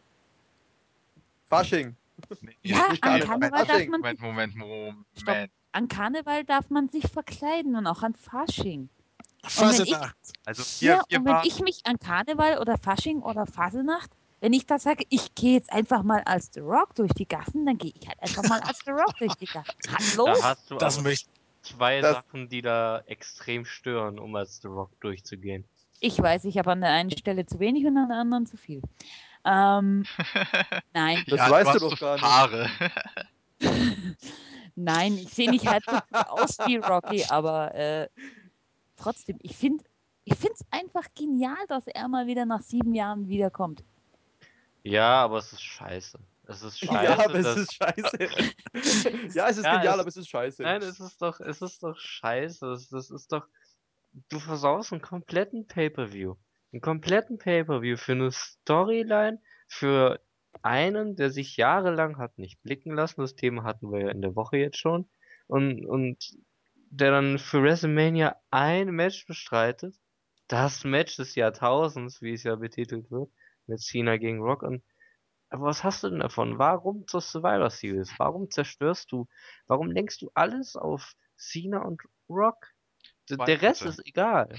Fasching. Nee, Ja, an Karneval. Karneval darf Fasching. man, Moment, Moment, Moment. Stopp. an Karneval darf man sich verkleiden und auch an Fasching. wenn ich- Fasenacht. Also wir, Ja, und wenn ich mich an Karneval oder Fasching oder Faselnacht, wenn ich da sage, ich gehe jetzt einfach mal als The Rock durch die Gassen, dann gehe ich halt einfach mal als The Rock durch die Gassen. Hallo? Da hast du Das möchte zwei das- Sachen, die da extrem stören, um als The Rock durchzugehen. Ich weiß, ich habe an der einen Stelle zu wenig und an der anderen zu viel. Ähm, nein, Das ja, weißt du doch gar nicht. Haare. nein, ich sehe nicht halb so aus wie Rocky, aber äh, trotzdem, ich finde ich es einfach genial, dass er mal wieder nach sieben Jahren wiederkommt. Ja, aber es ist scheiße. Es ist scheiße. Ja, aber es ist scheiße. ja, es ist Ja, genial, es- aber es ist scheiße. Nein, es ist doch, es ist doch scheiße. Es- Das ist doch. Du versaust einen kompletten Pay-Per-View. Einen kompletten Pay-Per-View für eine Storyline für einen, der sich jahrelang hat nicht blicken lassen. Das Thema hatten wir ja in der Woche jetzt schon. Und, und der dann für WrestleMania ein Match bestreitet. Das Match des Jahrtausends, wie es ja betitelt wird. Mit Cena gegen Rock. Und aber was hast du denn davon? Warum zur Survivor Series? Warum zerstörst du? Warum lenkst du alles auf Cena und Rock? D Zwei der Rest ist egal.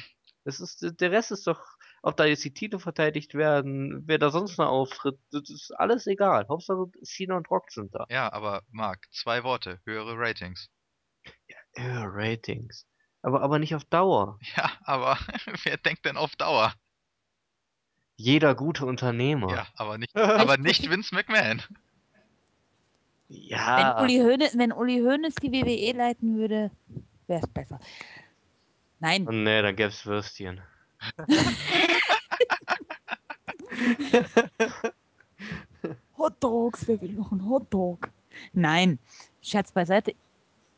Es ist, der Rest ist doch, ob da jetzt die Titel verteidigt werden, wer da sonst noch auftritt, das ist alles egal. Hauptsache Cena und Rock sind da. Ja, aber Marc, zwei Worte, höhere Ratings. Ja, Ratings. Aber, aber nicht auf Dauer. Ja, aber wer denkt denn auf Dauer? Jeder gute Unternehmer. Ja, aber nicht, aber nicht Vince McMahon. Wenn Ja. Uli, Hoeneß, wenn Uli Hoeneß die WWE leiten würde, wäre es besser. Nein, Und nee, dann gäb's Würstchen. Hot Dogs, wer will noch einen Hot Dog? Nein, Scherz beiseite.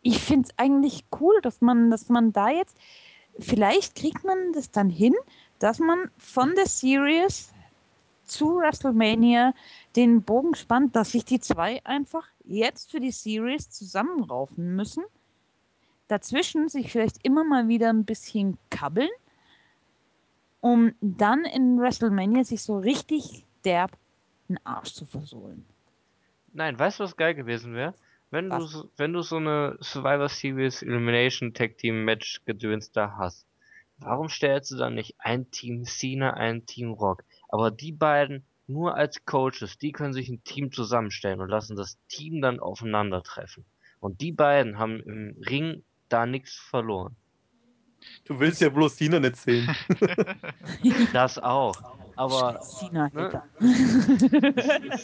Ich finde es eigentlich cool, dass man, dass man da jetzt, vielleicht kriegt man das dann hin, dass man von der Series zu WrestleMania den Bogen spannt, dass sich die zwei einfach jetzt für die Series zusammenraufen müssen. Dazwischen sich vielleicht immer mal wieder ein bisschen kabbeln, um dann in WrestleMania sich so richtig derb den Arsch zu versohlen. Nein, weißt du, was geil gewesen wäre? Wenn du, Was? wenn du so eine Survivor Series Elimination Tag Team Match Gedöns da hast, warum stellst du dann nicht ein Team Cena, ein Team Rock? Aber die beiden nur als Coaches, die können sich ein Team zusammenstellen und lassen das Team dann aufeinandertreffen. Und die beiden haben im Ring da nichts verloren. Du willst ja bloß Cena nicht sehen. Das auch. Aber Cena ne?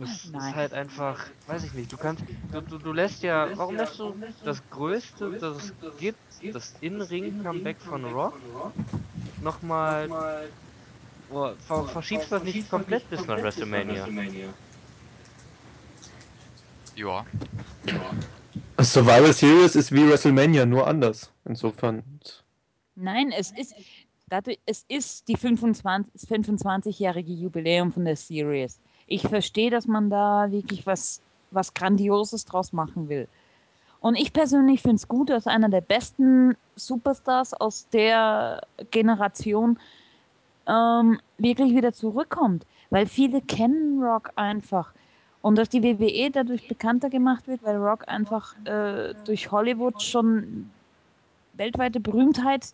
Es ist Nein. halt einfach, weiß ich nicht, du kannst, du, du, du lässt ja, warum lässt du das Größte, das es gibt, das In-Ring-Comeback von Rock, nochmal, boah, ver verschiebst du das nicht komplett bis nach WrestleMania? Ja. Survival Series ist wie WrestleMania, nur anders. Insofern. Nein, es ist, dadurch, es ist die 25, das 25-jährige Jubiläum von der Series. Ich verstehe, dass man da wirklich was, was Grandioses draus machen will. Und ich persönlich finde es gut, dass einer der besten Superstars aus der Generation ähm, wirklich wieder zurückkommt. Weil viele kennen Rock einfach. Und dass die WWE dadurch bekannter gemacht wird, weil Rock einfach äh, durch Hollywood schon weltweite Berühmtheit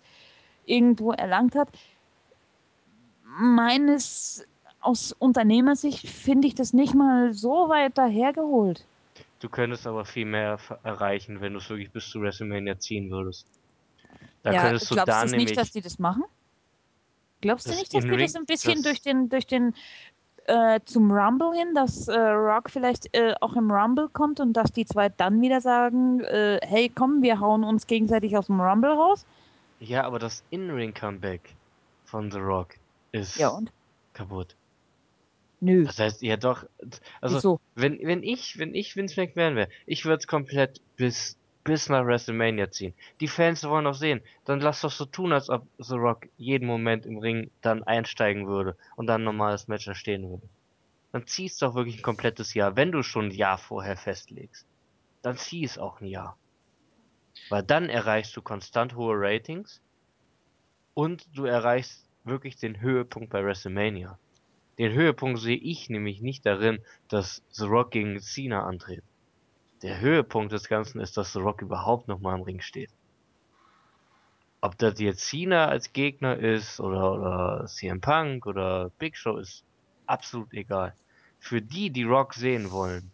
irgendwo erlangt hat. Meines aus Unternehmersicht finde ich das nicht mal so weit dahergeholt. Du könntest aber viel mehr erreichen, wenn du es wirklich bis zu WrestleMania ziehen würdest. Da ja, könntest du glaubst du nämlich, nicht, dass die das machen? Glaubst du nicht, dass die In-Ring- das ein bisschen das- durch den, durch den äh, zum Rumble hin, dass äh, Rock vielleicht äh, auch im Rumble kommt und dass die zwei dann wieder sagen, äh, hey komm, wir hauen uns gegenseitig aus dem Rumble raus? ja, aber das In-Ring-Comeback von The Rock ist Ja kaputt. Nö. Das heißt, ja doch, also Wieso? wenn, wenn ich, wenn ich Vince McMahon wäre, ich würde es komplett bis, bis nach WrestleMania ziehen. Die Fans wollen doch sehen. Dann lass doch so tun, als ob The Rock jeden Moment im Ring dann einsteigen würde und dann ein normales Match erstehen würde. Dann zieh's doch wirklich ein komplettes Jahr. Wenn du schon ein Jahr vorher festlegst, dann zieh es auch ein Jahr. Weil dann erreichst du konstant hohe Ratings und du erreichst wirklich den Höhepunkt bei WrestleMania. Den Höhepunkt sehe ich nämlich nicht darin, dass The Rock gegen Cena antritt. Der Höhepunkt des Ganzen ist, dass The Rock überhaupt noch mal im Ring steht. Ob das jetzt Cena als Gegner ist oder, oder CM Punk oder Big Show ist absolut egal. Für die, die Rock sehen wollen,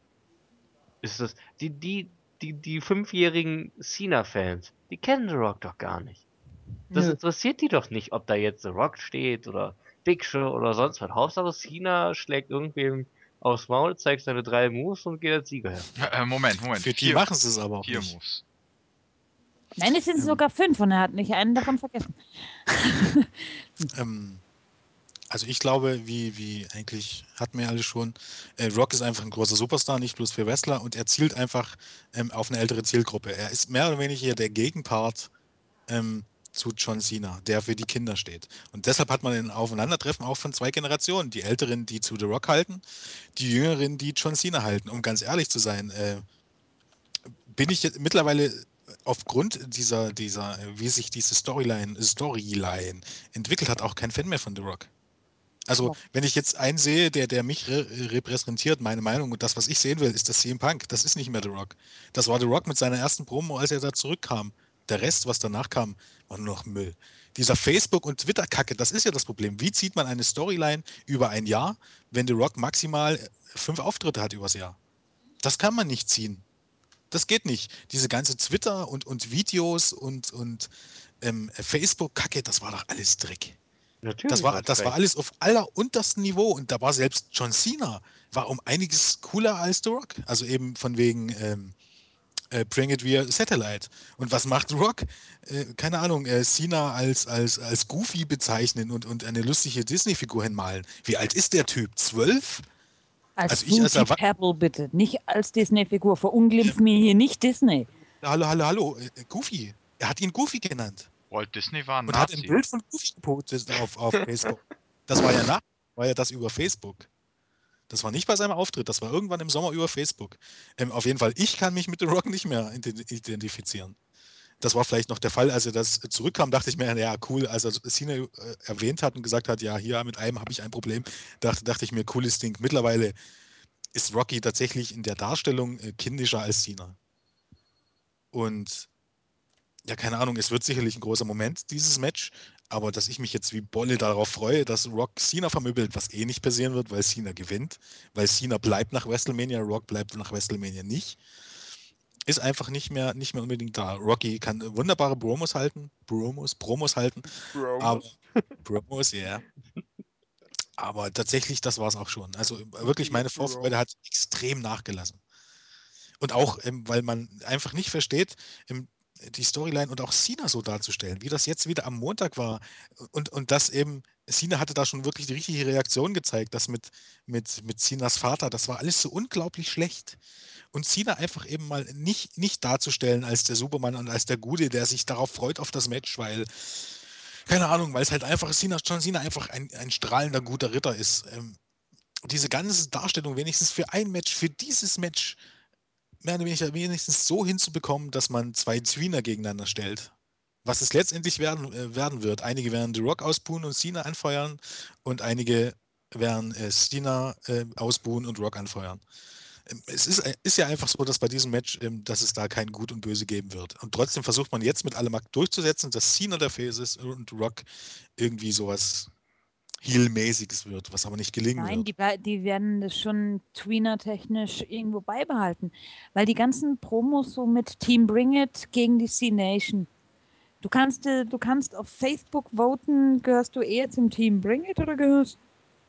ist das, die, die, die, die fünfjährigen Cena-Fans, die kennen The Rock doch gar nicht. Das interessiert die doch nicht, ob da jetzt The Rock steht oder Big Show oder sonst was. Hauptsache Cena schlägt irgendwem aufs Maul, zeigt seine drei Moves und geht als Sieger her. Äh, Moment, Moment. Für die Vier, machen sie es aber auch vier nicht. Moves. Nein, es sind Ähm. sogar fünf und er hat nicht einen davon vergessen. Ähm, also ich glaube, wie, wie eigentlich hatten wir alle schon, äh, Rock ist einfach ein großer Superstar, nicht bloß für Wrestler und er zielt einfach ähm, auf eine ältere Zielgruppe. Er ist mehr oder weniger der Gegenpart ähm, zu John Cena, der für die Kinder steht. Und deshalb hat man ein Aufeinandertreffen auch von zwei Generationen. Die Älteren, die zu The Rock halten, die Jüngeren, die John Cena halten. Um ganz ehrlich zu sein, äh, bin ich mittlerweile aufgrund dieser, dieser, äh, wie sich diese Storyline, Storyline entwickelt hat, auch kein Fan mehr von The Rock. Also, wenn ich jetzt einen sehe, der, der mich re repräsentiert, meine Meinung und das, was ich sehen will, ist das CM Punk. Das ist nicht mehr The Rock. Das war The Rock mit seiner ersten Promo, als er da zurückkam. Der Rest, was danach kam, war nur noch Müll. Dieser Facebook- und Twitter-Kacke, das ist ja das Problem. Wie zieht man eine Storyline über ein Jahr, wenn The Rock maximal äh, fünf Auftritte hat übers Jahr? Das kann man nicht ziehen. Das geht nicht. Diese ganze Twitter und, und Videos und, und ähm, Facebook-Kacke, das war doch alles Dreck. Natürlich. Das war, das war alles auf allerunterstem Niveau und da war selbst John Cena war um einiges cooler als The Rock. Also eben von wegen ähm, äh, Bring It via Satellite. Und was macht Rock? Äh, keine Ahnung, äh, Cena als, als, als Goofy bezeichnen und, und eine lustige Disney-Figur hinmalen. Wie alt ist der Typ? Zwölf? Als Also ich als Erwa- Pebble bitte, nicht als Disney-Figur. Verunglimpf mir hier nicht Disney. Hallo, hallo, hallo, äh, Goofy. Er hat ihn Goofy genannt. Walt Disney war ein Und hat ein Nazi. Bild von Goofy gepostet auf, auf Facebook. Das war ja nach, war ja das über Facebook. Das war nicht bei seinem Auftritt, das war irgendwann im Sommer über Facebook. Ähm, auf jeden Fall, ich kann mich mit The Rock nicht mehr ident- identifizieren. Das war vielleicht noch der Fall, als er das zurückkam, dachte ich mir, ja, cool, als er Cena äh, erwähnt hat und gesagt hat, ja, hier mit einem habe ich ein Problem, dachte, dachte ich mir, cooles Ding. Mittlerweile ist Rocky tatsächlich in der Darstellung äh, kindischer als Cena. Und ja, keine Ahnung, es wird sicherlich ein großer Moment, dieses Match, aber dass ich mich jetzt wie Bolle darauf freue, dass Rock Cena vermöbelt, was eh nicht passieren wird, weil Cena gewinnt, weil Cena bleibt nach WrestleMania, Rock bleibt nach WrestleMania nicht, ist einfach nicht mehr, nicht mehr unbedingt da. Rocky kann wunderbare Promos halten, Promos, Promos halten, aber Promos, ja. Aber tatsächlich, das war es auch schon. Also wirklich, meine Vorfreude hat extrem nachgelassen. Und auch, ähm, weil man einfach nicht versteht, ähm, die Storyline und auch Cena so darzustellen, wie das jetzt wieder am Montag war. Und, und das eben, Cena hatte da schon wirklich die richtige Reaktion gezeigt, das mit, mit, mit Cenas Vater, das war alles so unglaublich schlecht. Und Cena einfach eben mal nicht, nicht darzustellen als der Supermann und als der Gute, der sich darauf freut auf das Match, weil, keine Ahnung, weil es halt einfach Cena, John Cena einfach ein, ein strahlender guter Ritter ist. Ähm, diese ganze Darstellung wenigstens für ein Match, für dieses Match, mehr oder weniger wenigstens so hinzubekommen, dass man zwei Tweener gegeneinander stellt. Was es letztendlich werden, äh, werden wird. Einige werden The Rock ausbuhen und Cena anfeuern und einige werden äh, Cena äh, ausbuhen und Rock anfeuern. Ähm, Es ist, äh, ist ja einfach so, dass bei diesem Match, ähm, dass es da kein Gut und Böse geben wird. Und trotzdem versucht man jetzt mit allem Markt durchzusetzen, dass Cena der Face ist und Rock irgendwie sowas Heel-mäßiges wird, was aber nicht gelingen Nein, wird. die, blei- die werden das schon tweener-technisch irgendwo beibehalten. Weil die ganzen Promos so mit Team Bring It gegen die C-Nation. Du kannst, äh, du kannst auf Facebook voten, gehörst du eher zum Team Bring It oder gehörst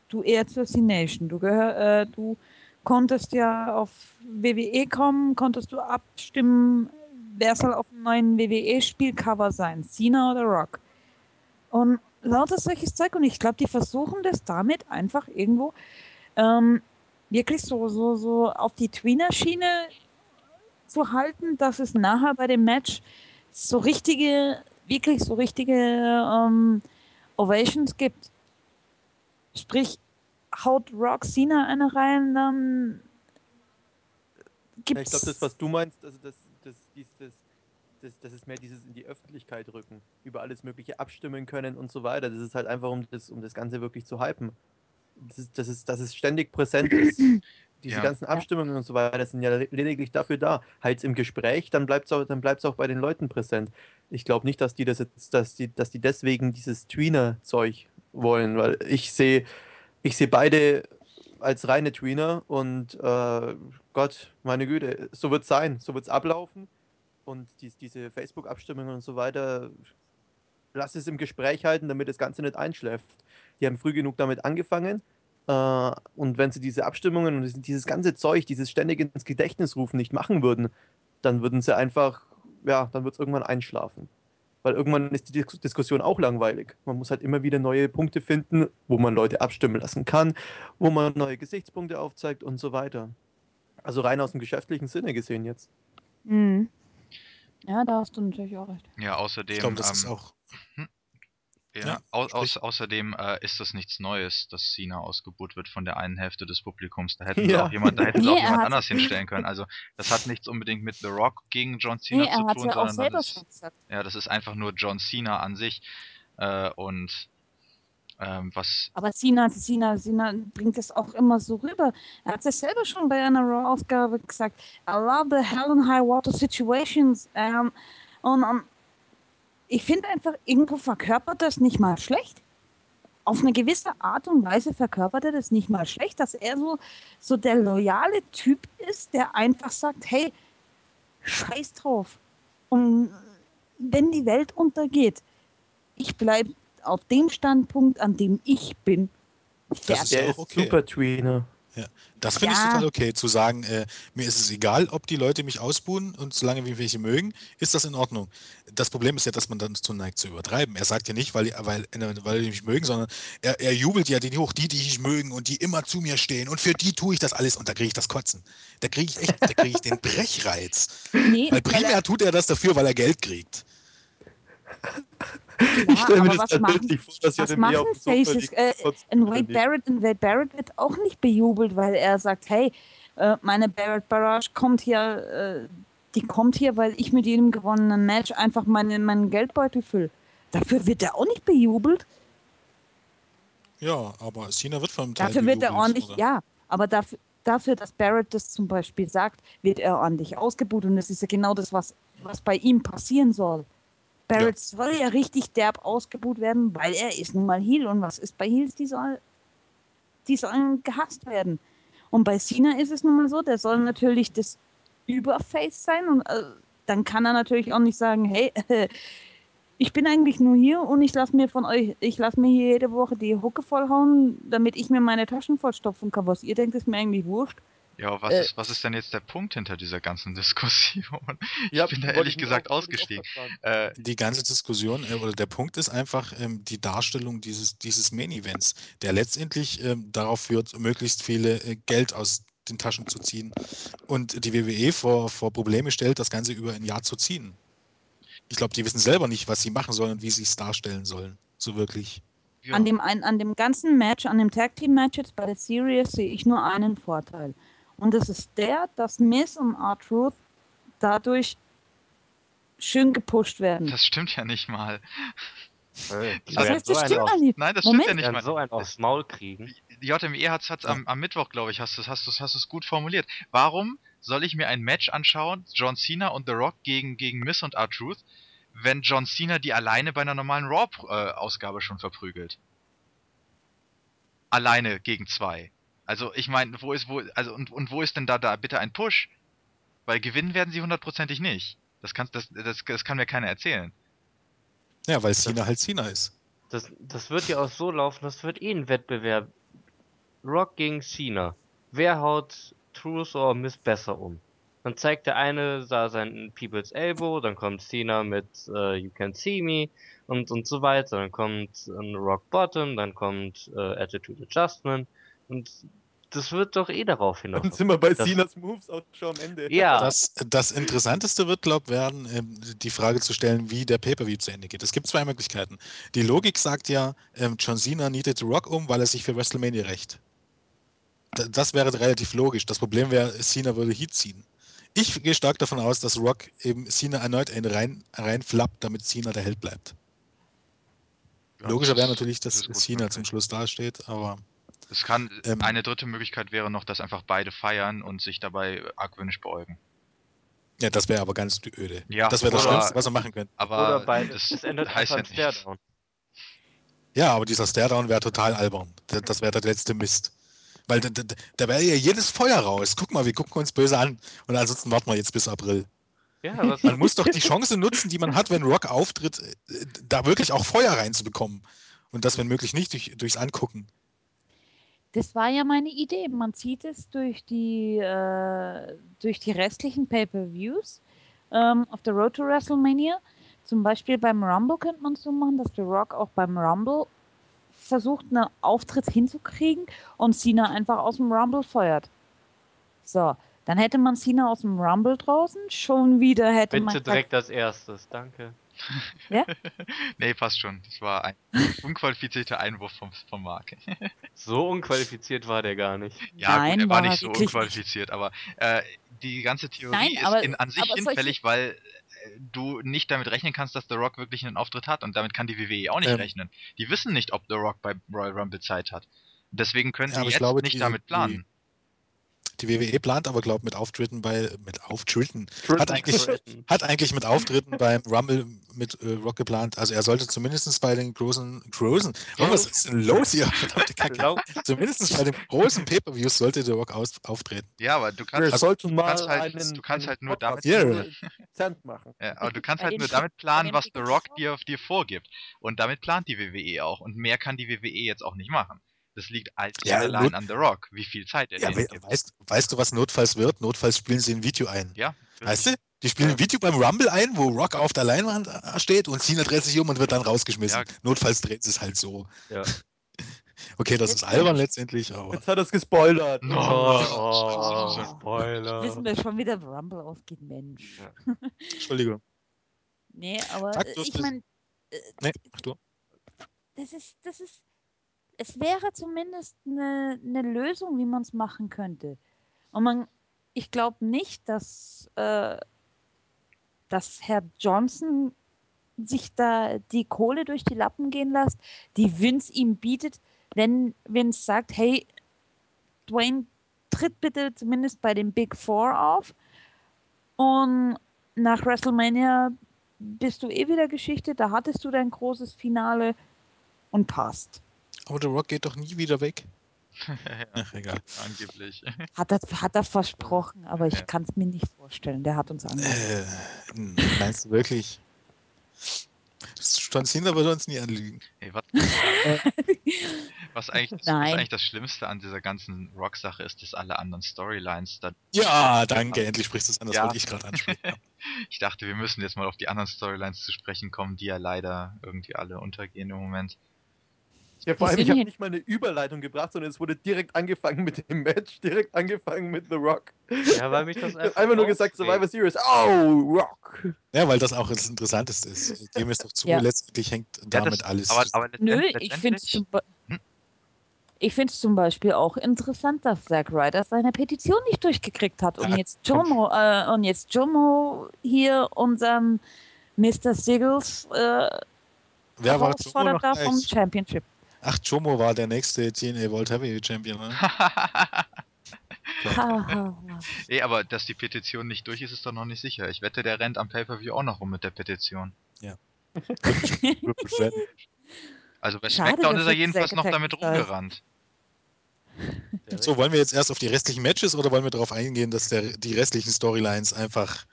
du eher zur C-Nation? Du, gehör, äh, du konntest ja auf WWE kommen, konntest du abstimmen, wer soll auf dem neuen WWE-Spielcover sein, Cena oder Rock. Und lauter solches Zeug. Und ich glaube, die versuchen das damit einfach irgendwo ähm, wirklich so, so, so auf die Tweener-Schiene zu halten, dass es nachher bei dem Match so richtige, wirklich so richtige ähm, Ovations gibt. Sprich, haut Rock Cena eine rein, dann Ja, gibt's. ich glaube, das, was du meinst, also das, das, dies, das, das, das ist mehr dieses in die Öffentlichkeit rücken, über alles Mögliche abstimmen können und so weiter. Das ist halt einfach, um das, um das Ganze wirklich zu hypen. Das ist, das ist, dass es ständig präsent ist. Diese Ja. ganzen Abstimmungen und so weiter sind ja lediglich dafür da. Halt im Gespräch, dann bleibt es auch, dann bleibt's auch bei den Leuten präsent. Ich glaube nicht, dass die das jetzt, dass die, dass die deswegen dieses Tweener-Zeug wollen, weil ich sehe, ich sehe beide als reine Tweener und äh, Gott, meine Güte, so wird es sein, so wird es ablaufen. Und dies, diese Facebook-Abstimmungen und so weiter, lass es im Gespräch halten, damit das Ganze nicht einschläft. Die haben früh genug damit angefangen. Äh, und wenn sie diese Abstimmungen und dieses- ganze Zeug, dieses ständig ins Gedächtnis rufen nicht machen würden, dann würden sie einfach, ja, dann wird es irgendwann einschlafen. Weil irgendwann ist die Dis Diskussion auch langweilig. Man muss halt immer wieder neue Punkte finden, wo man Leute abstimmen lassen kann, wo man neue Gesichtspunkte aufzeigt und so weiter. Also rein aus dem geschäftlichen Sinne gesehen jetzt. Mhm. Ja, da hast du natürlich auch recht. Ja, außerdem. Ich glaube, das ist ähm, auch. Ja, Ja, au sprich. aus außerdem äh, ist das nichts Neues, dass Cena ausgebuht wird von der einen Hälfte des Publikums. Da hätten sie Ja. auch jemand, da hätten sie Nee, auch er jemand anders hinstellen können. Also das hat nichts unbedingt mit The Rock gegen John Cena Nee, er zu hat tun, ja auch sondern selber das schon ist, gesagt. ja, das ist einfach nur John Cena an sich. Äh, und ähm, was Aber Sina, Sina, Sina bringt es auch immer so rüber. Er hat es selber schon bei einer Raw-Ausgabe gesagt. I love the hell and high water situations. Ähm, und ähm, ich finde einfach, irgendwo verkörpert das nicht mal schlecht. Auf eine gewisse Art und Weise verkörpert er das nicht mal schlecht, dass er so, so der loyale Typ ist, der einfach sagt, hey, scheiß drauf. Und wenn die Welt untergeht, ich bleibe auf dem Standpunkt, an dem ich bin. Das ist Fertig. ja Der auch ist okay. super Tweener. Das finde Ja. ich total okay, zu sagen, äh, mir ist es egal, ob die Leute mich ausbuhen und solange wir welche mögen, ist das in Ordnung. Das Problem ist ja, dass man dann zu neigt zu übertreiben. Er sagt ja nicht, weil, weil, weil die mich mögen, sondern er, er jubelt ja die hoch, die, die ich mögen und die immer zu mir stehen und für die tue ich das alles und da kriege ich das Kotzen. Da kriege ich echt, da kriege ich den Brechreiz. Nee, Weil weil primär tut er das dafür, weil er Geld kriegt. Ich stelle mir das was dann machen- wirklich vor, dass ihr was eher machen auf Faces? Äh, In Wade Barrett, in Wade Barrett wird auch nicht bejubelt, weil er sagt, hey, äh, meine Barrett Barrage kommt hier, äh, die kommt hier, weil ich mit jedem gewonnenen Match einfach meine, meinen Geldbeutel fülle. Dafür wird er auch nicht bejubelt. Ja, aber Cena wird vom Teil Dafür wird er bejubelt, ordentlich, oder? ja, aber dafür, dafür, dass Barrett das zum Beispiel sagt, wird er ordentlich ausgebucht und das ist ja genau das, was, was bei ihm passieren soll. Barrett soll ja richtig derb ausgebucht werden, weil er ist nun mal Heel und was ist bei Heels? Die, soll, die sollen gehasst werden. Und bei Cena ist es nun mal so, der soll natürlich das Überface sein und äh, dann kann er natürlich auch nicht sagen, hey, ich bin eigentlich nur hier und ich lasse mir von euch, ich lasse mir hier jede Woche die Hucke vollhauen, damit ich mir meine Taschen vollstopfen kann. Was ihr denkt, ist mir eigentlich wurscht. Ja, was, Äh, ist, was ist denn jetzt der Punkt hinter dieser ganzen Diskussion? Ich Ja, bin da ehrlich ich gesagt auch- ich ausgestiegen. Äh, Die ganze Diskussion äh, oder der Punkt ist einfach ähm, die Darstellung dieses, dieses Main-Events, der letztendlich ähm, darauf führt, möglichst viele äh, Geld aus den Taschen zu ziehen und die WWE vor, vor Probleme stellt, das Ganze über ein Jahr zu ziehen. Ich glaube, die wissen selber nicht, was sie machen sollen und wie sie es darstellen sollen. So wirklich. ja. An, dem, ein, an dem ganzen Match, an dem Tag Team Match jetzt bei der Series sehe ich nur einen Vorteil. Und das ist der, dass Miss und R-Truth dadurch schön gepusht werden. Das stimmt ja nicht mal. Äh, die das werden heißt, so das einen stimmt auch nicht. Nein, das Moment. stimmt ja nicht mal. so einen aufs Maul kriegen. Die JME hat es Ja. am, am Mittwoch, glaube ich, hast du hast du's, hast du's gut formuliert. Warum soll ich mir ein Match anschauen, John Cena und The Rock gegen, gegen Miss und R-Truth, wenn John Cena die alleine bei einer normalen Raw-Ausgabe schon verprügelt? Alleine gegen zwei. Also ich meine, wo ist, wo, also und, und wo ist denn da, da bitte ein Push? Weil gewinnen werden sie hundertprozentig nicht. Das, kann, das, das, das kann mir keiner erzählen. Ja, weil Cena halt Cena ist. Das, das wird ja auch so laufen, das wird eh ein Wettbewerb. Rock gegen Cena. Wer haut Truth oder Miss besser um? Dann zeigt der eine da seinen People's Elbow, dann kommt Cena mit äh, You Can See Me und, und so weiter. Dann kommt ein Rock Bottom, dann kommt äh, Attitude Adjustment und das wird doch eh darauf Dann hinaus. sind wir bei Das- Sinas Moves auch schon am Ende. Ja, Das, das Interessanteste wird, glaube ich, werden, ähm, die Frage zu stellen, wie der Pay-Per-View zu Ende geht. Es gibt zwei Möglichkeiten. Die Logik sagt ja, ähm, John Cena nietet The Rock um, weil er sich für WrestleMania rächt. Das wäre relativ logisch. Das Problem wäre, Cena würde Heat ziehen. Ich gehe stark davon aus, dass Rock eben Cena erneut einen rein, reinflappt, damit Cena der Held bleibt. Ja, Logischer wäre natürlich, dass Cena zum Schluss dasteht, aber Es kann, Ähm, eine dritte Möglichkeit wäre noch, dass einfach beide feiern und sich dabei argwöhnisch beäugen. ja, das wäre aber ganz öde. Ja, das wäre das Schlimmste, was er machen könnte. Aber oder beide. das es endet heißt einfach ja. Stairdown. Ja, aber dieser Stairdown wäre total albern. Das wäre der letzte Mist. Weil da, da, da wäre ja jedes Feuer raus. Guck mal, wir gucken uns böse an. Und ansonsten warten wir jetzt bis April. Ja, was, Man muss doch die Chance nutzen, die man hat, wenn Rock auftritt, äh, da wirklich auch Feuer reinzubekommen. Und das, wenn möglich, nicht durch, durchs Angucken. Das war ja meine Idee. Man zieht es durch die, äh, durch die restlichen Pay-Per-Views ähm, auf der Road to WrestleMania. Zum Beispiel beim Rumble könnte man es so machen, dass The Rock auch beim Rumble versucht, einen Auftritt hinzukriegen und Cena einfach aus dem Rumble feuert. So, dann hätte man Cena aus dem Rumble draußen. Schon wieder hätte man. bitte direkt als erstes, danke. nee, passt schon. Das war ein unqualifizierter Einwurf vom, vom Mark. So unqualifiziert war der gar nicht. Ja, Nein, gut, er war war nicht so unqualifiziert, aber äh, die ganze Theorie Nein, ist aber- in, an sich hinfällig, weil äh, du nicht damit rechnen kannst, dass The Rock wirklich einen Auftritt hat und damit kann die WWE auch nicht Ähm. rechnen. Die wissen nicht, ob The Rock bei Royal Rumble Zeit hat. Deswegen können Ja, sie jetzt glaube, nicht die- damit planen. Die WWE plant aber, glaube ich, mit Auftritten bei. Mit Auftritten? Tritten. Hat eigentlich, hat eigentlich mit Auftritten beim Rumble mit äh, Rock geplant. Also er sollte zumindest bei den großen. Großen? Oh, was ist denn los hier? Verdammte Kacke. Zumindest bei den großen Pay-Per-Views sollte der Rock aus, auftreten. Ja, aber du kannst, sollten mal kannst halt- einen, du kannst halt nur damit- Cent machen. ja, aber du kannst halt nur damit planen, was The Rock dir, dir vorgibt. Und damit plant die WWE auch. Und mehr kann die WWE jetzt auch nicht machen. Das liegt einzig Ja, und allein Not- an The Rock, wie viel Zeit er Ja, denen we gibt. weißt, weißt du, was notfalls wird? Notfalls spielen sie ein Video ein. Ja, Weißt du? Die spielen ein Video beim Rumble ein, wo Rock auf der Leinwand äh, steht und Cena dreht sich um und wird dann rausgeschmissen. Ja. Notfalls dreht es halt so. Ja. Okay, das ist albern letztendlich, aber. Jetzt hat er es gespoilert. No. Oh, Wissen Spoiler. wir schon, wie der Rumble ausgeht, Mensch. Ja. Entschuldigung. Nee, aber Sag äh, ich meine, Nee, ach du. das ist, das ist, es wäre zumindest eine, eine Lösung, wie man es machen könnte. Und man, ich glaube nicht, dass, äh, dass Herr Johnson sich da die Kohle durch die Lappen gehen lässt, die Vince ihm bietet, wenn Vince sagt, hey, Dwayne, tritt bitte zumindest bei den Big Four auf und nach WrestleMania bist du eh wieder Geschichte, da hattest du dein großes Finale und passt. Aber der Rock geht doch nie wieder weg. Ach, egal. Angeblich. Hat er, hat er versprochen, aber ich Ja. kann es mir nicht vorstellen. Der hat uns angerufen. Äh, meinst du wirklich? John Cena würde uns nie anlügen. Hey, was, was, eigentlich, was eigentlich das Schlimmste an dieser ganzen Rock-Sache ist, dass alle anderen Storylines da. Ja, danke, endlich sprichst du es an, das Ja. wollte ich gerade ansprechen. Ich dachte, wir müssen jetzt mal auf die anderen Storylines zu sprechen kommen, die ja leider irgendwie alle untergehen im Moment. Ja, vor allem, ich habe nicht mal eine Überleitung gebracht, sondern es wurde direkt angefangen mit dem Match, direkt angefangen mit The Rock. Ja, weil mich das einfach. einfach nur gesagt. Survivor Series. Oh, Rock! Ja, weil das auch das Interessanteste ist. Dem ist doch zu, Ja. letztendlich hängt damit alles. Aber, aber Nö, ich finde es zum, Be Hm? ich find's zum Beispiel auch interessant, dass Zack Ryder seine Petition nicht durchgekriegt hat und Ja, jetzt Jomo, äh, und jetzt Jomo hier unseren Mr. Siggles äh, Wer war da vom? Championship. Ach, Jomo war der nächste TNA World Heavyweight Champion, ne? Ey, aber dass die Petition nicht durch ist, ist doch noch nicht sicher. Ich wette, der rennt am Pay-Per-View auch noch rum mit der Petition. Threat. Also bei Schade, SmackDown ist er jedenfalls noch damit rumgerannt. So, wollen wir jetzt erst auf die restlichen Matches oder wollen wir darauf eingehen, dass der, die restlichen Storylines einfach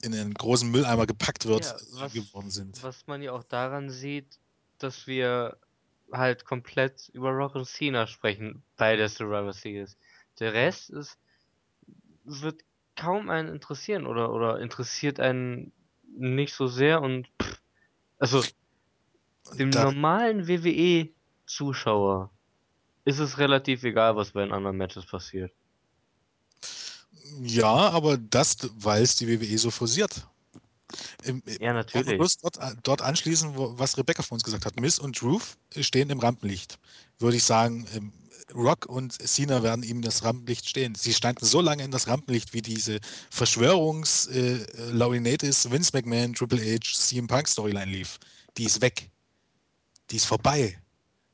in einen großen Mülleimer gepackt wird, Ja, was- geworden sind? Was man ja auch daran sieht, dass wir halt komplett über Rock und Cena sprechen bei der Survivor Series. Der Rest ist, wird kaum einen interessieren oder, oder interessiert einen nicht so sehr und pff, also dem Da- normalen WWE-Zuschauer ist es relativ egal, was bei den anderen Matches passiert. Ja, aber das, weil es die WWE so forciert. Im, im- Ja, Ich natürlich. muss dort, dort anschließen, wo, was Rebecca vor uns gesagt hat. Miss und Ruth stehen im Rampenlicht. Würde ich sagen, ähm, Rock und Cena werden ihm das Rampenlicht stehen. Sie standen so lange in das Rampenlicht, wie diese Verschwörungs äh, äh, Laurinaitis, Vince McMahon, Triple H, CM Punk Storyline lief. Die ist weg. Die ist vorbei.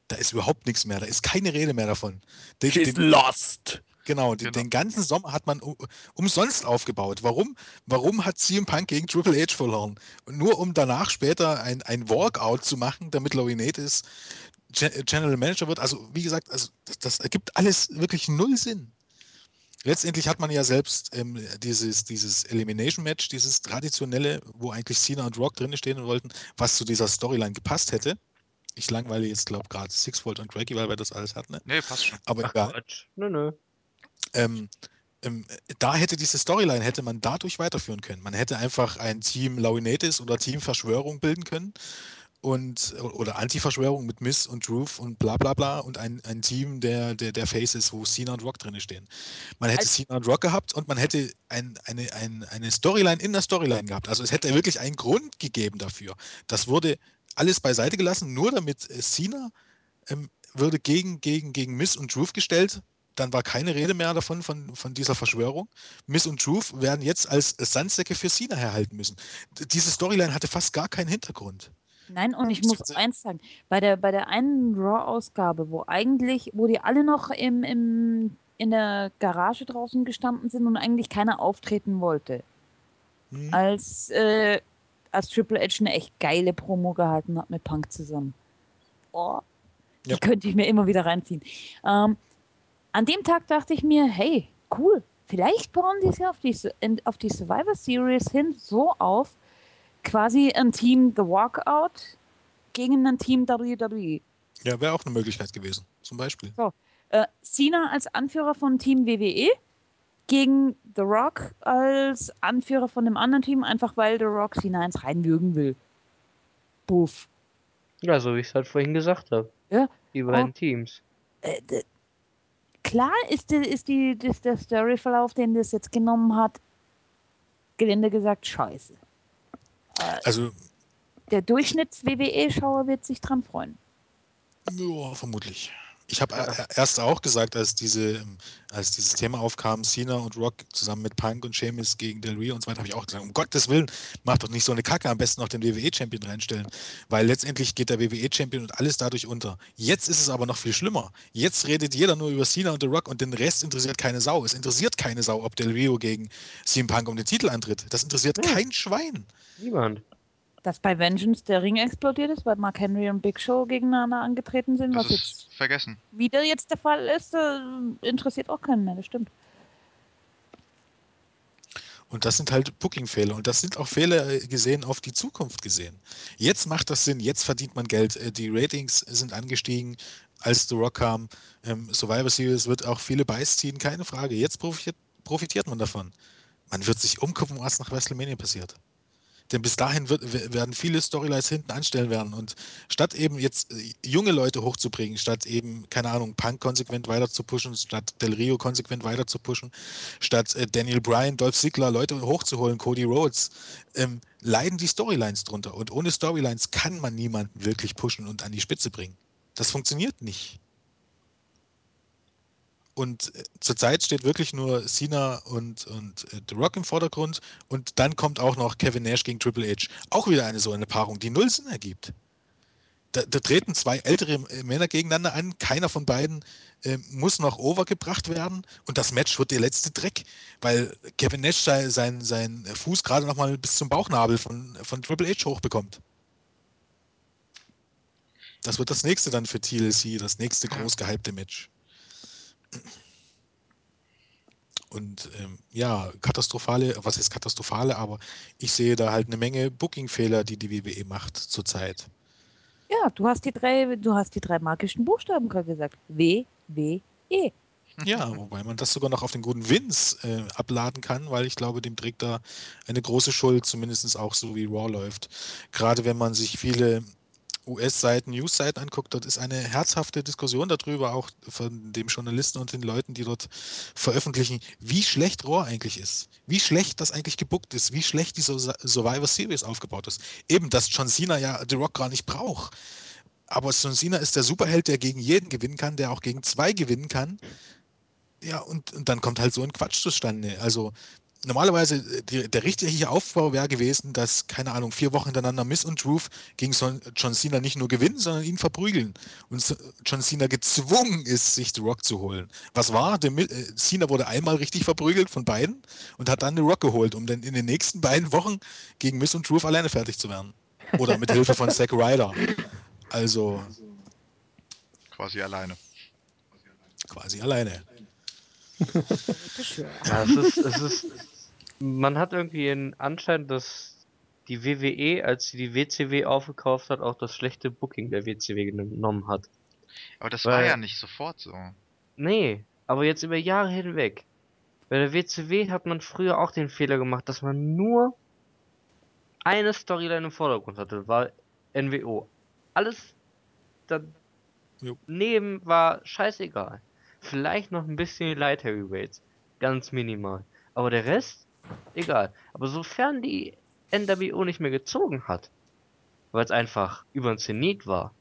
Da ist überhaupt nichts mehr. Da ist keine Rede mehr davon. Den, She's den, lost! Genau, den, Genau. den ganzen Sommer hat man umsonst aufgebaut. Warum? Warum hat CM Punk gegen Triple H verloren? Nur um danach später ein, ein Walkout zu machen, damit Laurie Natis Gen- General Manager wird. Also, wie gesagt, also das, das ergibt alles wirklich null Sinn. Letztendlich hat man ja selbst ähm, dieses, dieses Elimination-Match, dieses traditionelle, wo eigentlich Cena und Rock drin stehen wollten, was zu dieser Storyline gepasst hätte. Ich langweile jetzt, glaube gerade Six Volt und Draggy, weil wir das alles hatten. Ne? Nee, passt schon. Aber Ach egal. Nö, nö. Ähm, ähm, da hätte diese Storyline hätte man dadurch weiterführen können. Man hätte einfach ein Team Lauinatis oder Team Verschwörung bilden können und oder Anti-Verschwörung mit Miss und Ruth und bla bla bla und ein, ein Team der, der, der Faces, wo Cena und Rock drin stehen. Man hätte Als- Cena und Rock gehabt und man hätte ein, eine, ein, eine Storyline in der Storyline gehabt. Also es hätte wirklich einen Grund gegeben dafür. Das wurde alles beiseite gelassen, nur damit äh, Cena ähm, würde gegen, gegen, gegen Miss und Truth gestellt. Dann war keine Rede mehr davon, von, von dieser Verschwörung. Miss und Truth werden jetzt als Sandsäcke für Cena herhalten müssen. Diese Storyline hatte fast gar keinen Hintergrund. Nein, und ich muss eins sagen, bei der, bei der einen Raw-Ausgabe, wo eigentlich, wo die alle noch im, im, in der Garage draußen gestanden sind und eigentlich keiner auftreten wollte, Hm? als, äh, als Triple H eine echt geile Promo gehalten hat mit Punk zusammen. Oh, die Ja. könnte ich mir immer wieder reinziehen. Ähm, an dem Tag dachte ich mir, hey, cool, vielleicht bauen die es ja auf die, auf die Survivor Series hin so auf, quasi ein Team The Walkout gegen ein Team WWE. Ja, wäre auch eine Möglichkeit gewesen, zum Beispiel. Äh, Cena als Anführer von Team WWE gegen The Rock als Anführer von dem anderen Team, einfach weil The Rock Cena ins reinwürgen will. Puff. Ja, so wie ich es halt vorhin gesagt habe. Ja. Die beiden Teams. Äh, klar ist, die, ist, die, ist der Storyverlauf, den das jetzt genommen hat, gelinde gesagt, scheiße. Also, Der Durchschnitts-WWE-Schauer wird sich dran freuen. ja, vermutlich. Ich habe erst auch gesagt, als, diese, ähm, als dieses Thema aufkam, Cena und Rock zusammen mit Punk und Sheamus gegen Del Rio und so weiter, habe ich auch gesagt, um Gottes Willen, mach doch nicht so eine Kacke, am besten noch den WWE-Champion reinstellen, weil letztendlich geht der WWE-Champion und alles dadurch unter. Jetzt ist es aber noch viel schlimmer. Jetzt redet jeder nur über Cena und The Rock und den Rest interessiert keine Sau. Es interessiert keine Sau, ob Del Rio gegen CM Punk um den Titel antritt. Das interessiert Ja. kein Schwein. Niemand. Dass bei Vengeance der Ring explodiert ist, weil Mark Henry und Big Show gegeneinander angetreten sind, Das was jetzt vergessen. wieder jetzt der Fall ist, äh, interessiert auch keinen mehr, das stimmt. Und das sind halt Booking-Fehler. Und das sind auch Fehler äh, gesehen auf die Zukunft gesehen. Jetzt macht das Sinn, jetzt verdient man Geld. Äh, Die Ratings sind angestiegen, als The Rock kam. Ähm, Survivor Series wird auch viele Buys ziehen, keine Frage. Jetzt profitiert, profitiert man davon. Man wird sich umgucken, was nach WrestleMania passiert. Denn bis dahin wird, werden viele Storylines hinten anstellen werden. Und statt eben jetzt äh, junge Leute hochzubringen, statt eben, keine Ahnung, Punk konsequent weiter zu pushen, statt Del Rio konsequent weiter zu pushen, statt äh, Daniel Bryan, Dolph Ziggler, Leute hochzuholen, Cody Rhodes, ähm, leiden die Storylines drunter. Und ohne Storylines kann man niemanden wirklich pushen und an die Spitze bringen. Das funktioniert nicht. Und äh, zurzeit steht wirklich nur Cena und, und äh, The Rock im Vordergrund. Und dann kommt auch noch Kevin Nash gegen Triple H. Auch wieder eine so eine Paarung, die null Sinn ergibt. Da, da treten zwei ältere Männer gegeneinander an. Keiner von beiden äh, muss noch overgebracht werden. Und das Match wird der letzte Dreck, weil Kevin Nash sein, sein, sein Fuß gerade noch mal bis zum Bauchnabel von, von Triple H hochbekommt. Das wird das nächste dann für TLC, das nächste groß gehypte Match. Und ähm, ja, katastrophale, was ist katastrophale, aber ich sehe da halt eine Menge Booking-Fehler, die die WWE macht zurzeit. Ja, du hast die drei, du hast die drei magischen Buchstaben gerade gesagt. W, W, E. Ja, wobei man das sogar noch auf den guten Vince äh, abladen kann, weil ich glaube, dem trägt da eine große Schuld, zumindest auch so wie Raw läuft. Gerade wenn man sich viele US-Seiten, News-Seiten anguckt, dort ist eine herzhafte Diskussion darüber, auch von dem Journalisten und den Leuten, die dort veröffentlichen, wie schlecht Raw eigentlich ist, wie schlecht das eigentlich gebuckt ist, wie schlecht die Sur- Survivor Series aufgebaut ist. Eben, dass John Cena ja The Rock gar nicht braucht. Aber John Cena ist der Superheld, der gegen jeden gewinnen kann, der auch gegen zwei gewinnen kann. Ja, und, und dann kommt halt so ein Quatsch zustande. Also normalerweise, äh, die, der richtige Aufbau wäre gewesen, dass, keine Ahnung, vier Wochen hintereinander Miss und Truth gegen Son, John Cena nicht nur gewinnen, sondern ihn verprügeln. Und so- John Cena gezwungen ist, sich The Rock zu holen. Was war? Der, äh, Cena wurde einmal richtig verprügelt von beiden und hat dann The Rock geholt, um dann in den nächsten beiden Wochen gegen Miss und Truth alleine fertig zu werden. Oder mit Hilfe von Zack Ryder. Also Quasi alleine. quasi alleine. Ja, es ist, es ist, man hat irgendwie den Anschein, dass die WWE, als sie die WCW aufgekauft hat, auch das schlechte Booking der WCW genommen hat. Aber das war Weil- ja nicht sofort so. Nee, aber jetzt über Jahre hinweg. Bei der WCW hat man früher auch den Fehler gemacht, dass man nur eine Storyline im Vordergrund hatte, war NWO. Alles Jo. daneben war scheißegal. Vielleicht noch ein bisschen die Light Heavyweights. Ganz minimal. Aber der Rest, egal. Aber sofern die NWO nicht mehr gezogen hat, weil es einfach überinszeniert war,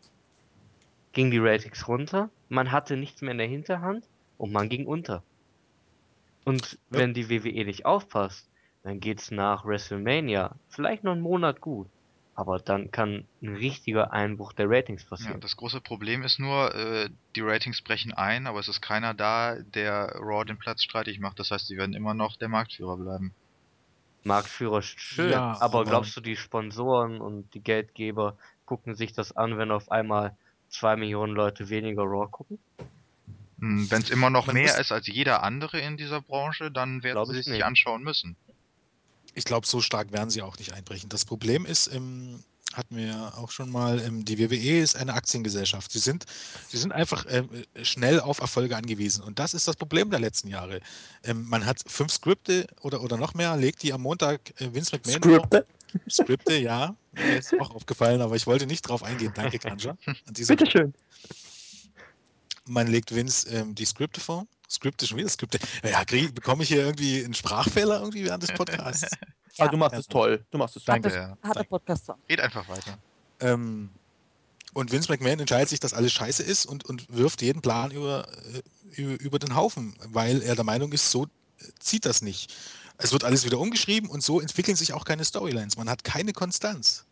ging die Ratings runter, man hatte nichts mehr in der Hinterhand und man ging unter. Und wenn die WWE nicht aufpasst, dann geht's nach WrestleMania vielleicht noch einen Monat gut. Aber dann kann ein richtiger Einbruch der Ratings Ja, passieren. das große Problem ist nur, äh, die Ratings brechen ein, aber es ist keiner da, der Raw den Platz streitig macht. Das heißt, sie werden immer noch der Marktführer bleiben. Marktführer schön, Ja, aber aber- glaubst du, die Sponsoren und die Geldgeber gucken sich das an, wenn auf einmal zwei Millionen Leute weniger Raw gucken? Wenn es immer noch Man mehr ist als jeder andere in dieser Branche, dann werden sie ich sich nicht. anschauen müssen. Ich glaube, so stark werden sie auch nicht einbrechen. Das Problem ist, ähm, hatten wir ja auch schon mal. Ähm, die WWE ist eine Aktiengesellschaft. Sie sind, sie sind einfach ähm, schnell auf Erfolge angewiesen. Und das ist das Problem der letzten Jahre. Ähm, man hat fünf Skripte oder, oder noch mehr, legt die am Montag äh, Vince McMahon. Skripte. Skripte, ja. Mir ist auch aufgefallen, aber ich wollte nicht drauf eingehen. Danke, Kanja. Bitteschön. man legt Vince ähm, die Skripte vor. Skripte, schon wieder Skripte. Ja, krieg, bekomme ich hier irgendwie einen Sprachfehler irgendwie während des Podcasts? Ah, du machst Ja. es toll. Du machst es Danke. toll. Das Ja. hat der Podcast so. Red einfach weiter. Ähm, und Vince McMahon entscheidet sich, dass alles scheiße ist und, und wirft jeden Plan über, äh, über, über den Haufen, weil er der Meinung ist, so äh, zieht das nicht. Es wird alles wieder umgeschrieben und so entwickeln sich auch keine Storylines. Man hat keine Konstanz.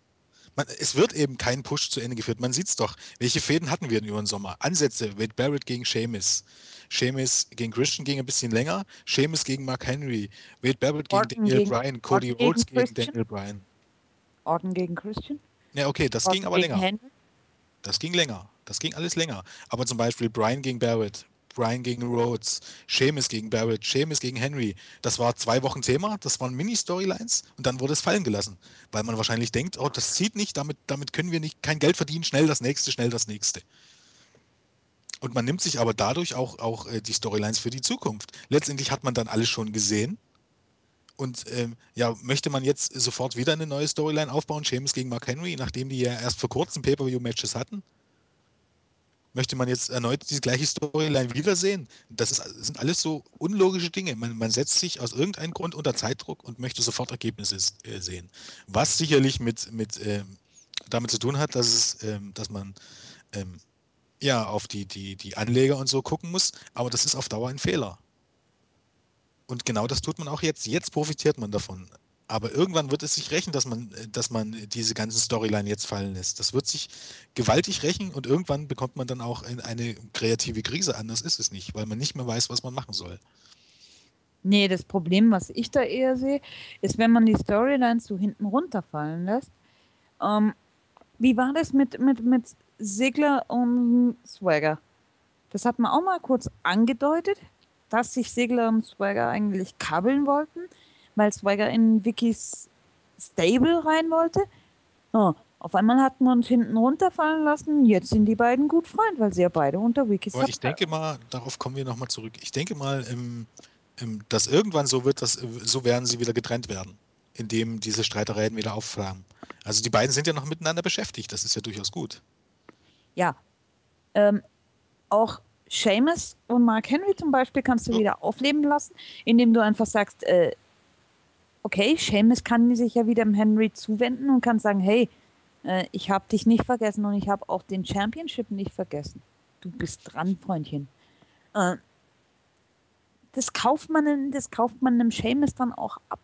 Man, es wird eben kein Push zu Ende geführt. Man sieht es doch. Welche Fäden hatten wir denn über den Sommer? Ansätze, Wade Barrett gegen Sheamus. Sheamus gegen Christian ging ein bisschen länger. Sheamus gegen Mark Henry. Wade Barrett gegen Orton Daniel gegen- Bryan. Cody Orton gegen Rhodes gegen Christian? Daniel Bryan. Orton gegen Christian. Ja, okay, das Orton ging aber gegen länger. Henry. Das ging länger. Das ging alles länger. Aber zum Beispiel Brian gegen Barrett, Brian gegen Rhodes, Sheamus gegen Barrett, Sheamus gegen Henry. Das war zwei Wochen Thema, das waren Mini-Storylines und dann wurde es fallen gelassen. Weil man wahrscheinlich denkt, oh, das zieht nicht, damit, damit können wir nicht kein Geld verdienen, schnell das nächste, schnell das nächste. Und man nimmt sich aber dadurch auch, auch äh, die Storylines für die Zukunft. Letztendlich hat man dann alles schon gesehen. Und ähm, ja, möchte man jetzt sofort wieder eine neue Storyline aufbauen, Sheamus gegen Mark Henry, nachdem die ja erst vor kurzem Pay-Per-View-Matches hatten? Möchte man jetzt erneut die gleiche Storyline wiedersehen? Das, ist, das sind alles so unlogische Dinge. Man, man setzt sich aus irgendeinem Grund unter Zeitdruck und möchte sofort Ergebnisse äh, sehen. Was sicherlich mit, mit ähm, damit zu tun hat, dass, es, ähm, dass man ähm, ja auf die, die, die Anleger und so gucken muss, aber das ist auf Dauer ein Fehler. Und genau das tut man auch jetzt. Jetzt profitiert man davon. Aber irgendwann wird es sich rächen, dass man, äh, dass man diese ganzen Storyline jetzt fallen lässt. Das wird sich gewaltig rächen und irgendwann bekommt man dann auch in eine kreative Krise. Anders ist es nicht, weil man nicht mehr weiß, was man machen soll. Nee, das Problem, was ich da eher sehe, ist, wenn man die Storylines so hinten runterfallen lässt. Ähm, wie war das mit, mit, mit Segler und Swagger? Das hat man auch mal kurz angedeutet, dass sich Segler und Swagger eigentlich kabbeln wollten, weil Swagger in Vickys Stable rein wollte. Oh, auf einmal hat man uns hinten runterfallen lassen. Jetzt sind die beiden gut Freund, weil sie ja beide unter Vickys Aber ich denke mal, darauf kommen wir nochmal zurück. Ich denke mal, ähm, ähm, dass irgendwann so wird, dass, so werden sie wieder getrennt werden, indem diese Streitereien wieder aufflammen. Also die beiden sind ja noch miteinander beschäftigt. Das ist ja durchaus gut. Ja. Ähm, auch Seamus und Mark Henry zum Beispiel kannst du wieder aufleben lassen, indem du einfach sagst, äh, okay, Seamus kann sich ja wieder dem Henry zuwenden und kann sagen, hey, äh, ich habe dich nicht vergessen und ich habe auch den Championship nicht vergessen. Du bist dran, Freundchen. Äh, das kauft man, das kauft man einem Seamus dann auch ab.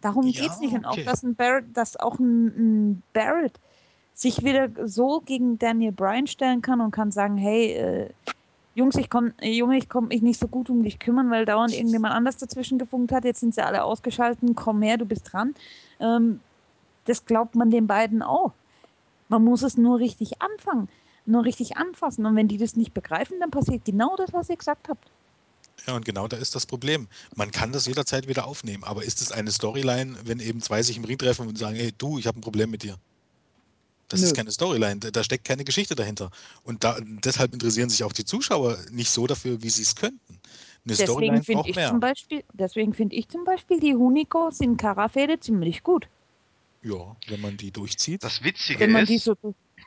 Darum Ja, geht's nicht. Und auch, dass ein Barrett, dass auch ein, ein Barrett sich wieder so gegen Daniel Bryan stellen kann und kann sagen, hey, äh, Jungs, ich komm, äh, Junge, ich komme mich nicht so gut um dich kümmern, weil dauernd irgendjemand anders dazwischen gefunkt hat. Jetzt sind sie alle ausgeschaltet. Komm her, du bist dran. Ähm, das glaubt man den beiden auch. Man muss es nur richtig anfangen, nur richtig anfassen. Und wenn die das nicht begreifen, dann passiert genau das, was ihr gesagt habt. Ja, und genau da ist das Problem. Man kann das jederzeit wieder aufnehmen, aber ist es eine Storyline, wenn eben zwei sich im Ring treffen und sagen, hey, du, ich habe ein Problem mit dir? Das Nö. ist keine Storyline, da, steckt keine Geschichte dahinter. Und da, deshalb interessieren sich auch die Zuschauer nicht so dafür, wie sie es könnten. Eine Deswegen Storyline finde ich mehr. zum Beispiel, deswegen finde ich zum Beispiel die Hunico Sin Cara Fehde ziemlich gut. Ja, wenn man die durchzieht. Das Witzige Wenn man die ist, so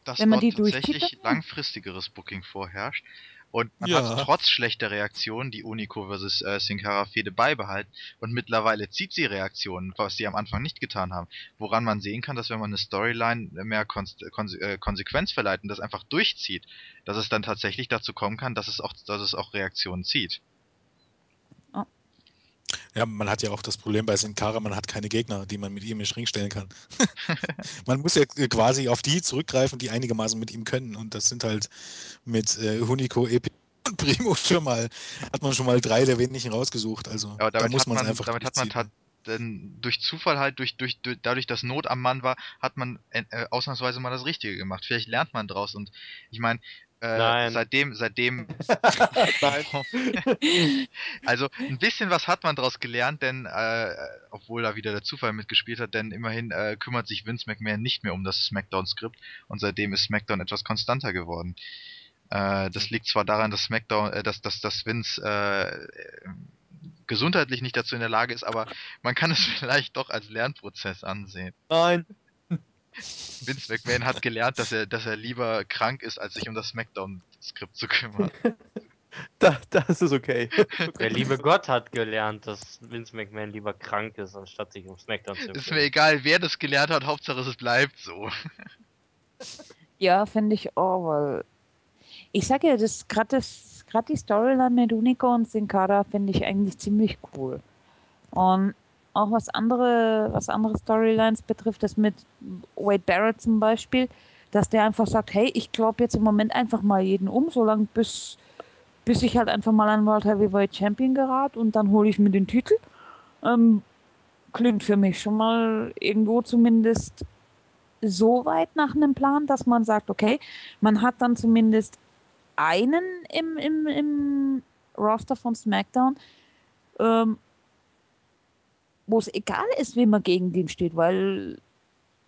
dass wenn man dort die durchzieht, tatsächlich langfristigeres Booking vorherrscht. Und man Ja. hat trotz schlechter Reaktionen die Unico vs. Äh, Sin Cara Fehde beibehalten. Und mittlerweile zieht sie Reaktionen, was sie am Anfang nicht getan haben. Woran man sehen kann, dass wenn man eine Storyline mehr Konst Konse äh, Konsequenz verleiht und das einfach durchzieht, dass es dann tatsächlich dazu kommen kann, dass es auch, dass es auch Reaktionen zieht. Ja, man hat ja auch das Problem bei Sin Cara, man hat keine Gegner, die man mit ihm in Ring stellen kann. man muss ja quasi auf die zurückgreifen, die einigermaßen mit ihm können. Und das sind halt mit äh, Hunico, Epi und Primo schon mal, hat man schon mal drei der wenigen rausgesucht. Also Aber da muss man es einfach damit hat man denn durch Zufall halt, durch, durch, durch, dadurch, dass Not am Mann war, hat man äh, äh, ausnahmsweise mal das Richtige gemacht. Vielleicht lernt man draus und ich meine, Äh, Nein. Seitdem, seitdem, Nein. also ein bisschen was hat man daraus gelernt, denn äh, obwohl da wieder der Zufall mitgespielt hat, denn immerhin äh, kümmert sich Vince McMahon nicht mehr um das SmackDown-Skript und seitdem ist SmackDown etwas konstanter geworden. Äh, das liegt zwar daran, dass SmackDown, äh, dass, dass, dass Vince äh, gesundheitlich nicht dazu in der Lage ist, aber man kann es vielleicht doch als Lernprozess ansehen. Nein. Vince McMahon hat gelernt, dass er, dass er lieber krank ist, als sich um das SmackDown-Skript zu kümmern. Da, das ist okay. Der liebe Gott hat gelernt, dass Vince McMahon lieber krank ist, anstatt sich um SmackDown zu Ist mir kümmern. egal, wer das gelernt hat, Hauptsache es bleibt so. Ja, finde ich auch, weil ich sage ja, das gerade das gerade die Storyline mit Unico und Sin Cara finde ich eigentlich ziemlich cool. Und auch was andere, was andere Storylines betrifft, das mit Wade Barrett zum Beispiel, dass der einfach sagt, hey, ich glaube jetzt im Moment einfach mal jeden um, solange bis, bis ich halt einfach mal an World Heavyweight Champion gerate und dann hole ich mir den Titel. Ähm, klingt für mich schon mal irgendwo zumindest so weit nach einem Plan, dass man sagt, okay, man hat dann zumindest einen im, im, im Roster von SmackDown, ähm, wo es egal ist, wie man gegen den steht, weil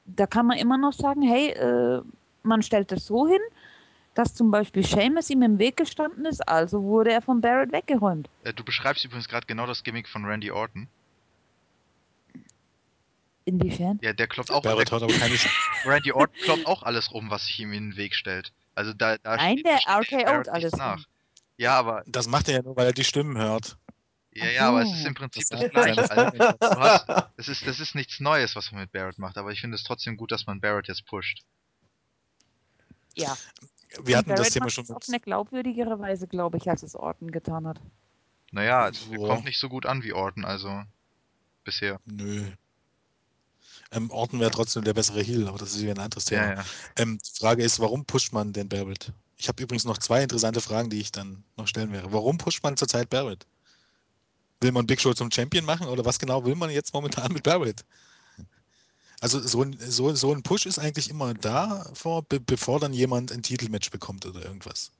da kann man immer noch sagen, hey, äh, man stellt es so hin, dass zum Beispiel Seamus ihm im Weg gestanden ist, also wurde er von Barrett weggeräumt. Äh, Du beschreibst übrigens gerade genau das Gimmick von Randy Orton. Inwiefern? Ja, der kloppt auch. Barrett Der, hat aber keine Randy Orton kloppt auch alles rum, was sich ihm in den Weg stellt. Also da, da Nein, steht- der Barrett alles rum. nach. Ja, aber Das macht er ja nur, weil er die Stimmen hört. Ja, Ach ja, aber es ist im Prinzip Das das, sagt gleiche. Also, du hast, das ist das ist nichts Neues, was man mit Barrett macht, aber ich finde es trotzdem gut, dass man Barrett jetzt pusht. Ja. Wir hatten das Barrett Thema macht schon es auf eine glaubwürdigere Weise, glaube ich, als es Orton getan hat. Naja, es Boah. kommt nicht so gut an wie Orton, also bisher. Nö. Ähm, Orton wäre trotzdem der bessere Heal, aber das ist wieder ein anderes Thema. Ja, ja. Ähm, die Frage ist, warum pusht man denn Barrett? Ich habe übrigens noch zwei interessante Fragen, die ich dann noch stellen werde. Warum pusht man zurzeit Barrett? Will man Big Show zum Champion machen oder was genau will man jetzt momentan mit Barrett? Also so ein, so, so ein Push ist eigentlich immer da, vor, be bevor dann jemand ein Titelmatch bekommt oder irgendwas.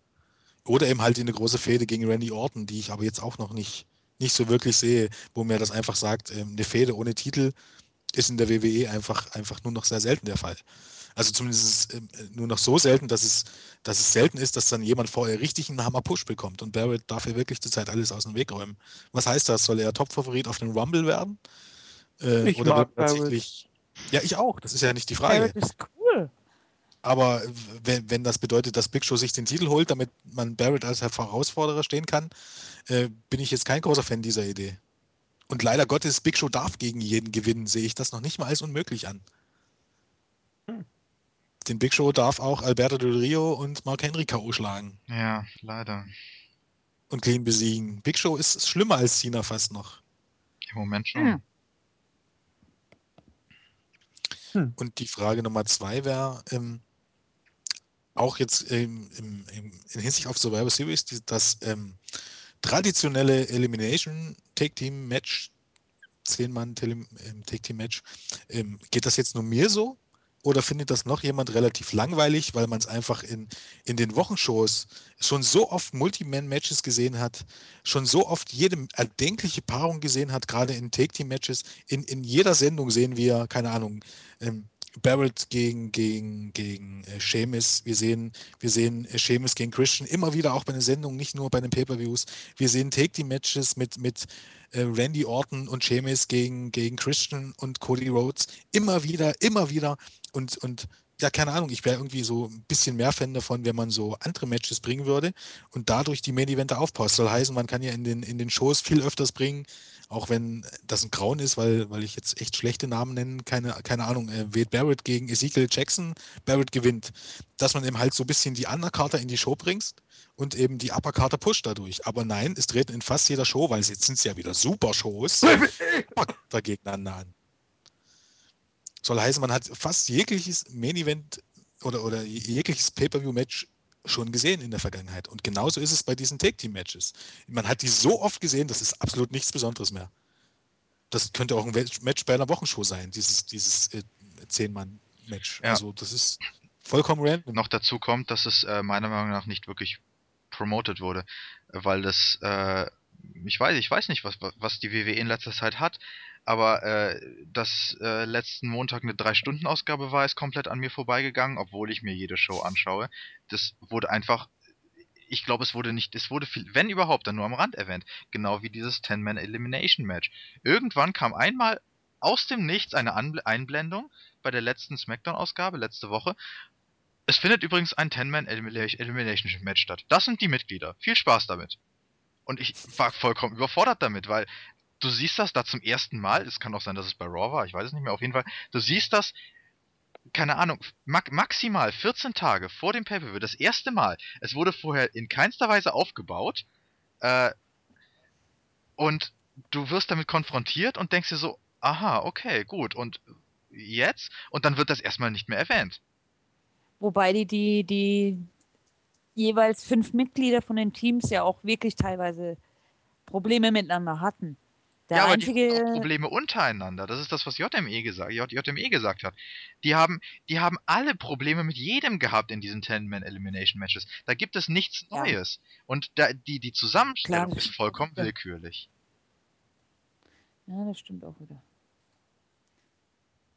Oder eben halt in eine große Fehde gegen Randy Orton, die ich aber jetzt auch noch nicht, nicht so wirklich sehe, wo mir das einfach sagt, ähm, eine Fehde ohne Titel ist in der WWE einfach, einfach nur noch sehr selten der Fall. Also zumindest ist es ähm, nur noch so selten, dass es, dass es selten ist, dass dann jemand vorher richtig einen Hammer-Push bekommt. Und Barrett darf ja wirklich zurzeit alles aus dem Weg räumen. Was heißt das? Soll er Topfavorit auf den Rumble werden? Äh, Ich oder tatsächlich. Ja, ich auch. Das ist ja nicht die Frage. Barrett ist cool. Aber wenn, wenn das bedeutet, dass Big Show sich den Titel holt, damit man Barrett als Herausforderer stehen kann, äh, bin ich jetzt kein großer Fan dieser Idee. Und leider Gottes, Big Show darf gegen jeden gewinnen, sehe ich das noch nicht mal als unmöglich an. Hm. Den Big Show darf auch Alberto Del Rio und Mark Henry K.O. schlagen Ja, leider. und clean besiegen. Big Show ist schlimmer als Cena fast noch. Im Moment schon. Hm. Und die Frage Nummer zwei wäre, ähm, auch jetzt ähm, im, im, in Hinsicht auf Survivor Series, die, das ähm, traditionelle Elimination Take Team Match, 10 Mann Tele- ähm, Take Team Match, ähm, geht das jetzt nur mir so? Oder findet das noch jemand relativ langweilig, weil man es einfach in, in den Wochenshows schon so oft Multi-Man-Matches gesehen hat, schon so oft jede erdenkliche Paarung gesehen hat, gerade in Take-Team-Matches. In, in jeder Sendung sehen wir, keine Ahnung, ähm, Barrett gegen, gegen, gegen äh, Sheamus. Wir sehen, wir sehen äh, Sheamus gegen Christian immer wieder, auch bei den Sendungen, nicht nur bei den Pay-Per-Views. Wir sehen Take-Team-Matches mit, mit äh, Randy Orton und Sheamus gegen, gegen Christian und Cody Rhodes. Immer wieder, immer wieder. Und, und ja, keine Ahnung, ich wäre irgendwie so ein bisschen mehr Fan davon, wenn man so andere Matches bringen würde und dadurch die Main-Eventer aufpasst. Soll heißen, man kann ja in den, in den Shows viel öfters bringen, auch wenn das ein Grauen ist, weil, weil ich jetzt echt schlechte Namen nenne, keine, keine Ahnung, äh, Wade Barrett gegen Ezekiel Jackson, Barrett gewinnt. Dass man eben halt so ein bisschen die Undercarter in die Show bringst und eben die Uppercarter pusht dadurch. Aber nein, es treten in fast jeder Show, weil jetzt sind es ja wieder Super-Shows, da gegeneinander an. Soll heißen, man hat fast jegliches Main-Event oder, oder jegliches Pay-Per-View-Match schon gesehen in der Vergangenheit. Und genauso ist es bei diesen Take-Team-Matches. Man hat die so oft gesehen, das ist absolut nichts Besonderes mehr. Das könnte auch ein Match bei einer Wochenshow sein, dieses, dieses äh, Zehn-Mann-Match. Ja. Also das ist Vollkommen random. noch dazu kommt, dass es äh, meiner Meinung nach nicht wirklich promoted wurde, weil das, äh, ich weiß, ich weiß nicht, was- was die WWE in letzter Zeit hat, aber äh, dass äh, letzten Montag eine Drei-Stunden-Ausgabe war, ist komplett an mir vorbeigegangen, obwohl ich mir jede Show anschaue. Das wurde einfach, ich glaube, es wurde nicht, es wurde viel, wenn überhaupt, dann nur am Rand erwähnt, genau wie dieses Ten-Man-Elimination-Match. Irgendwann kam einmal aus dem Nichts eine Anbl Einblendung bei der letzten SmackDown-Ausgabe letzte Woche es findet übrigens ein Ten-Man-Elimination-Match statt. Das sind die Mitglieder. Viel Spaß damit. Und ich war vollkommen überfordert damit, weil du siehst das da zum ersten Mal. Es kann auch sein, dass es bei Raw war, ich weiß es nicht mehr. Auf jeden Fall, du siehst das, keine Ahnung, ma maximal 14 Tage vor dem Pay-Per-View. Das erste Mal. Es wurde vorher in keinster Weise aufgebaut. Äh, und du wirst damit konfrontiert und denkst dir so, aha, okay, gut. Und jetzt? Und dann wird das erstmal nicht mehr erwähnt. Wobei die, die, die jeweils fünf Mitglieder von den Teams ja auch wirklich teilweise Probleme miteinander hatten. Der ja, aber einzige. die haben Probleme untereinander. Das ist das, was JME gesagt, J- JME gesagt hat. Die haben, die haben alle Probleme mit jedem gehabt in diesen Ten-Man-Elimination-Matches. Da gibt es nichts Ja. Neues. Und da, die, die Zusammenstellung Klar, ist vollkommen willkürlich. Ja, das stimmt auch wieder.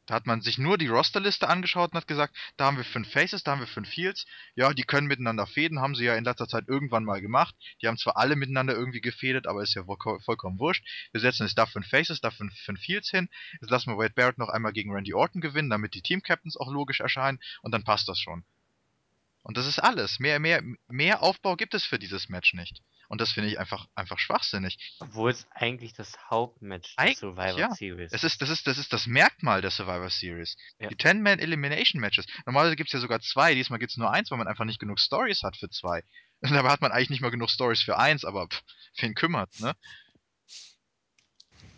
Da hat man sich nur die Rosterliste angeschaut und hat gesagt, da haben wir fünf Faces, da haben wir fünf Heels. Ja, die können miteinander fäden, haben sie ja in letzter Zeit irgendwann mal gemacht. Die haben zwar alle miteinander irgendwie gefädet, aber ist ja voll- vollkommen wurscht. Wir setzen jetzt da fünf Faces, da fünf, fünf Heels hin. Jetzt lassen wir Wade Barrett noch einmal gegen Randy Orton gewinnen, damit die Team-Captains auch logisch erscheinen und dann passt das schon. Und das ist alles. Mehr, mehr, mehr Aufbau gibt es für dieses Match nicht. Und das finde ich einfach, einfach schwachsinnig. Obwohl es eigentlich das Hauptmatch der Survivor ja. Series Es ist, das, ist, das ist das Merkmal der Survivor Series. Ja. Die 10-Man-Elimination-Matches. Normalerweise gibt es ja sogar zwei, diesmal gibt es nur eins, weil man einfach nicht genug Stories hat für zwei. Und dabei hat man eigentlich nicht mal genug Stories für eins, aber pff, wen kümmert, ne?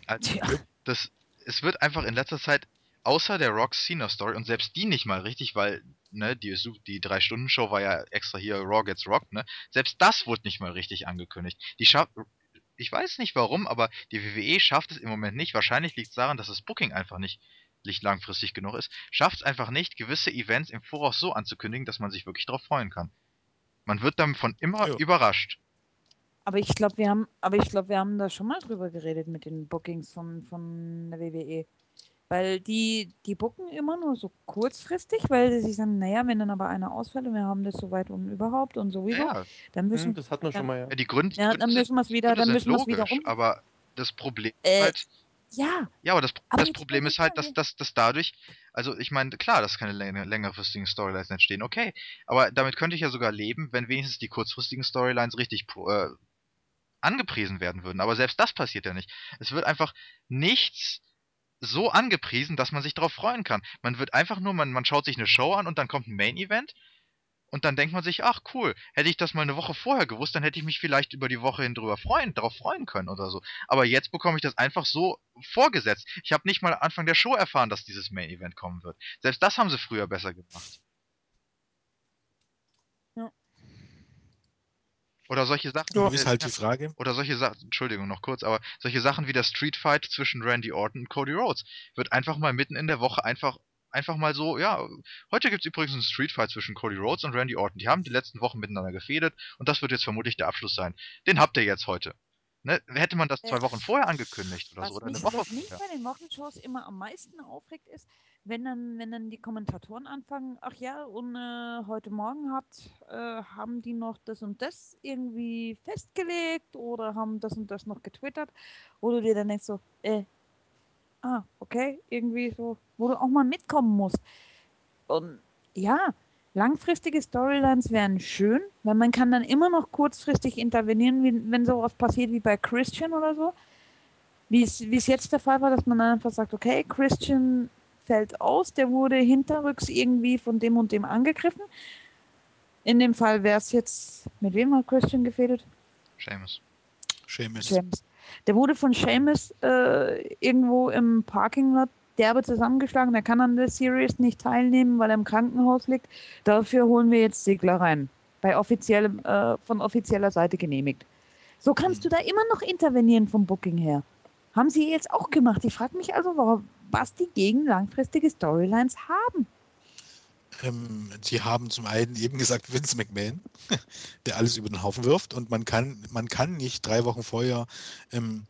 Also, Tja. das, es wird einfach in letzter Zeit, außer der Rock Cena Story, und selbst die nicht mal richtig, weil, ne, die, die Drei-Stunden-Show war ja extra hier Raw Gets Rocked, ne? Selbst das wurde nicht mal richtig angekündigt. Die schaff, ich weiß nicht warum, aber die WWE schafft es im Moment nicht. Wahrscheinlich liegt es daran, dass das Booking einfach nicht, nicht langfristig genug ist. Schafft es einfach nicht, gewisse Events im Voraus so anzukündigen, dass man sich wirklich darauf freuen kann. Man wird dann von immer Ja. überrascht. Aber ich glaube, wir haben, aber ich glaube, wir haben da schon mal drüber geredet mit den Bookings von, von der WWE. Weil die, die booken immer nur so kurzfristig, weil sie sich sagen, naja, wenn dann aber einer ausfällt und wir haben das soweit und überhaupt und sowieso, Ja, dann müssen Hm, das hat man ja. schon mal, ja. ja, die Gründe, Ja, dann müssen wir es wieder, dann müssen wir es wieder rum. aber das Problem Äh, halt, Ja, Ja, aber das, Aber das Problem ist halt, dass, dass, dass dadurch, also ich meine, klar, dass keine länger, längerfristigen Storylines entstehen, okay. Aber damit könnte ich ja sogar leben, wenn wenigstens die kurzfristigen Storylines richtig pro- äh, angepriesen werden würden. Aber selbst das passiert ja nicht. Es wird einfach nichts so angepriesen, dass man sich darauf freuen kann. Man wird einfach nur, man, man schaut sich eine Show an und dann kommt ein Main-Event und dann denkt man sich, ach cool, hätte ich das mal eine Woche vorher gewusst, dann hätte ich mich vielleicht über die Woche hin drüber freuen, darauf freuen können oder so. Aber jetzt bekomme ich das einfach so vorgesetzt. Ich habe nicht mal Anfang der Show erfahren, dass dieses Main-Event kommen wird. Selbst das haben sie früher besser gemacht. Oder solche Sachen. Ja, wie ist der- halt die Frage. oder solche Sachen, Entschuldigung, noch kurz, aber solche Sachen wie der Street Fight zwischen Randy Orton und Cody Rhodes wird einfach mal mitten in der Woche einfach einfach mal so, ja, heute gibt's übrigens einen Street Fight zwischen Cody Rhodes und Randy Orton. Die haben die letzten Wochen miteinander gefädet und das wird jetzt vermutlich der Abschluss sein. Den habt ihr jetzt heute. Ne? Hätte man das zwei Wochen vorher angekündigt oder was so, oder mich, eine Woche was mich vorher. bei den Wochenshows immer am meisten aufregt, ist, wenn dann, wenn dann die Kommentatoren anfangen, ach ja, und äh, heute Morgen hat, äh, haben die noch das und das irgendwie festgelegt oder haben das und das noch getwittert, wo du dir dann denkst so, äh, ah, okay, irgendwie so, wo du auch mal mitkommen musst. Und ja, langfristige Storylines wären schön, weil man kann dann immer noch kurzfristig intervenieren, wie, wenn sowas passiert wie bei Christian oder so. Wie es, jetzt der Fall war, dass man einfach sagt, okay, Christian fällt aus, der wurde hinterrücks irgendwie von dem und dem angegriffen. In dem Fall wäre es jetzt, mit wem hat Christian gefädelt? Seamus. Seamus. Seamus. Der wurde von Seamus äh, irgendwo im Parking Lot derbe zusammengeschlagen. Der kann an der Series nicht teilnehmen, weil er im Krankenhaus liegt. Dafür holen wir jetzt Sigler rein. Bei offiziellem, äh, von offizieller Seite genehmigt. So kannst du da immer noch intervenieren vom Booking her. Haben sie jetzt auch gemacht. Ich frage mich also, warum, was die gegen langfristige Storylines haben. Ähm, die haben zum einen eben gesagt Vince McMahon, der alles über den Haufen wirft und man kann, man kann nicht drei Wochen vorher ähm,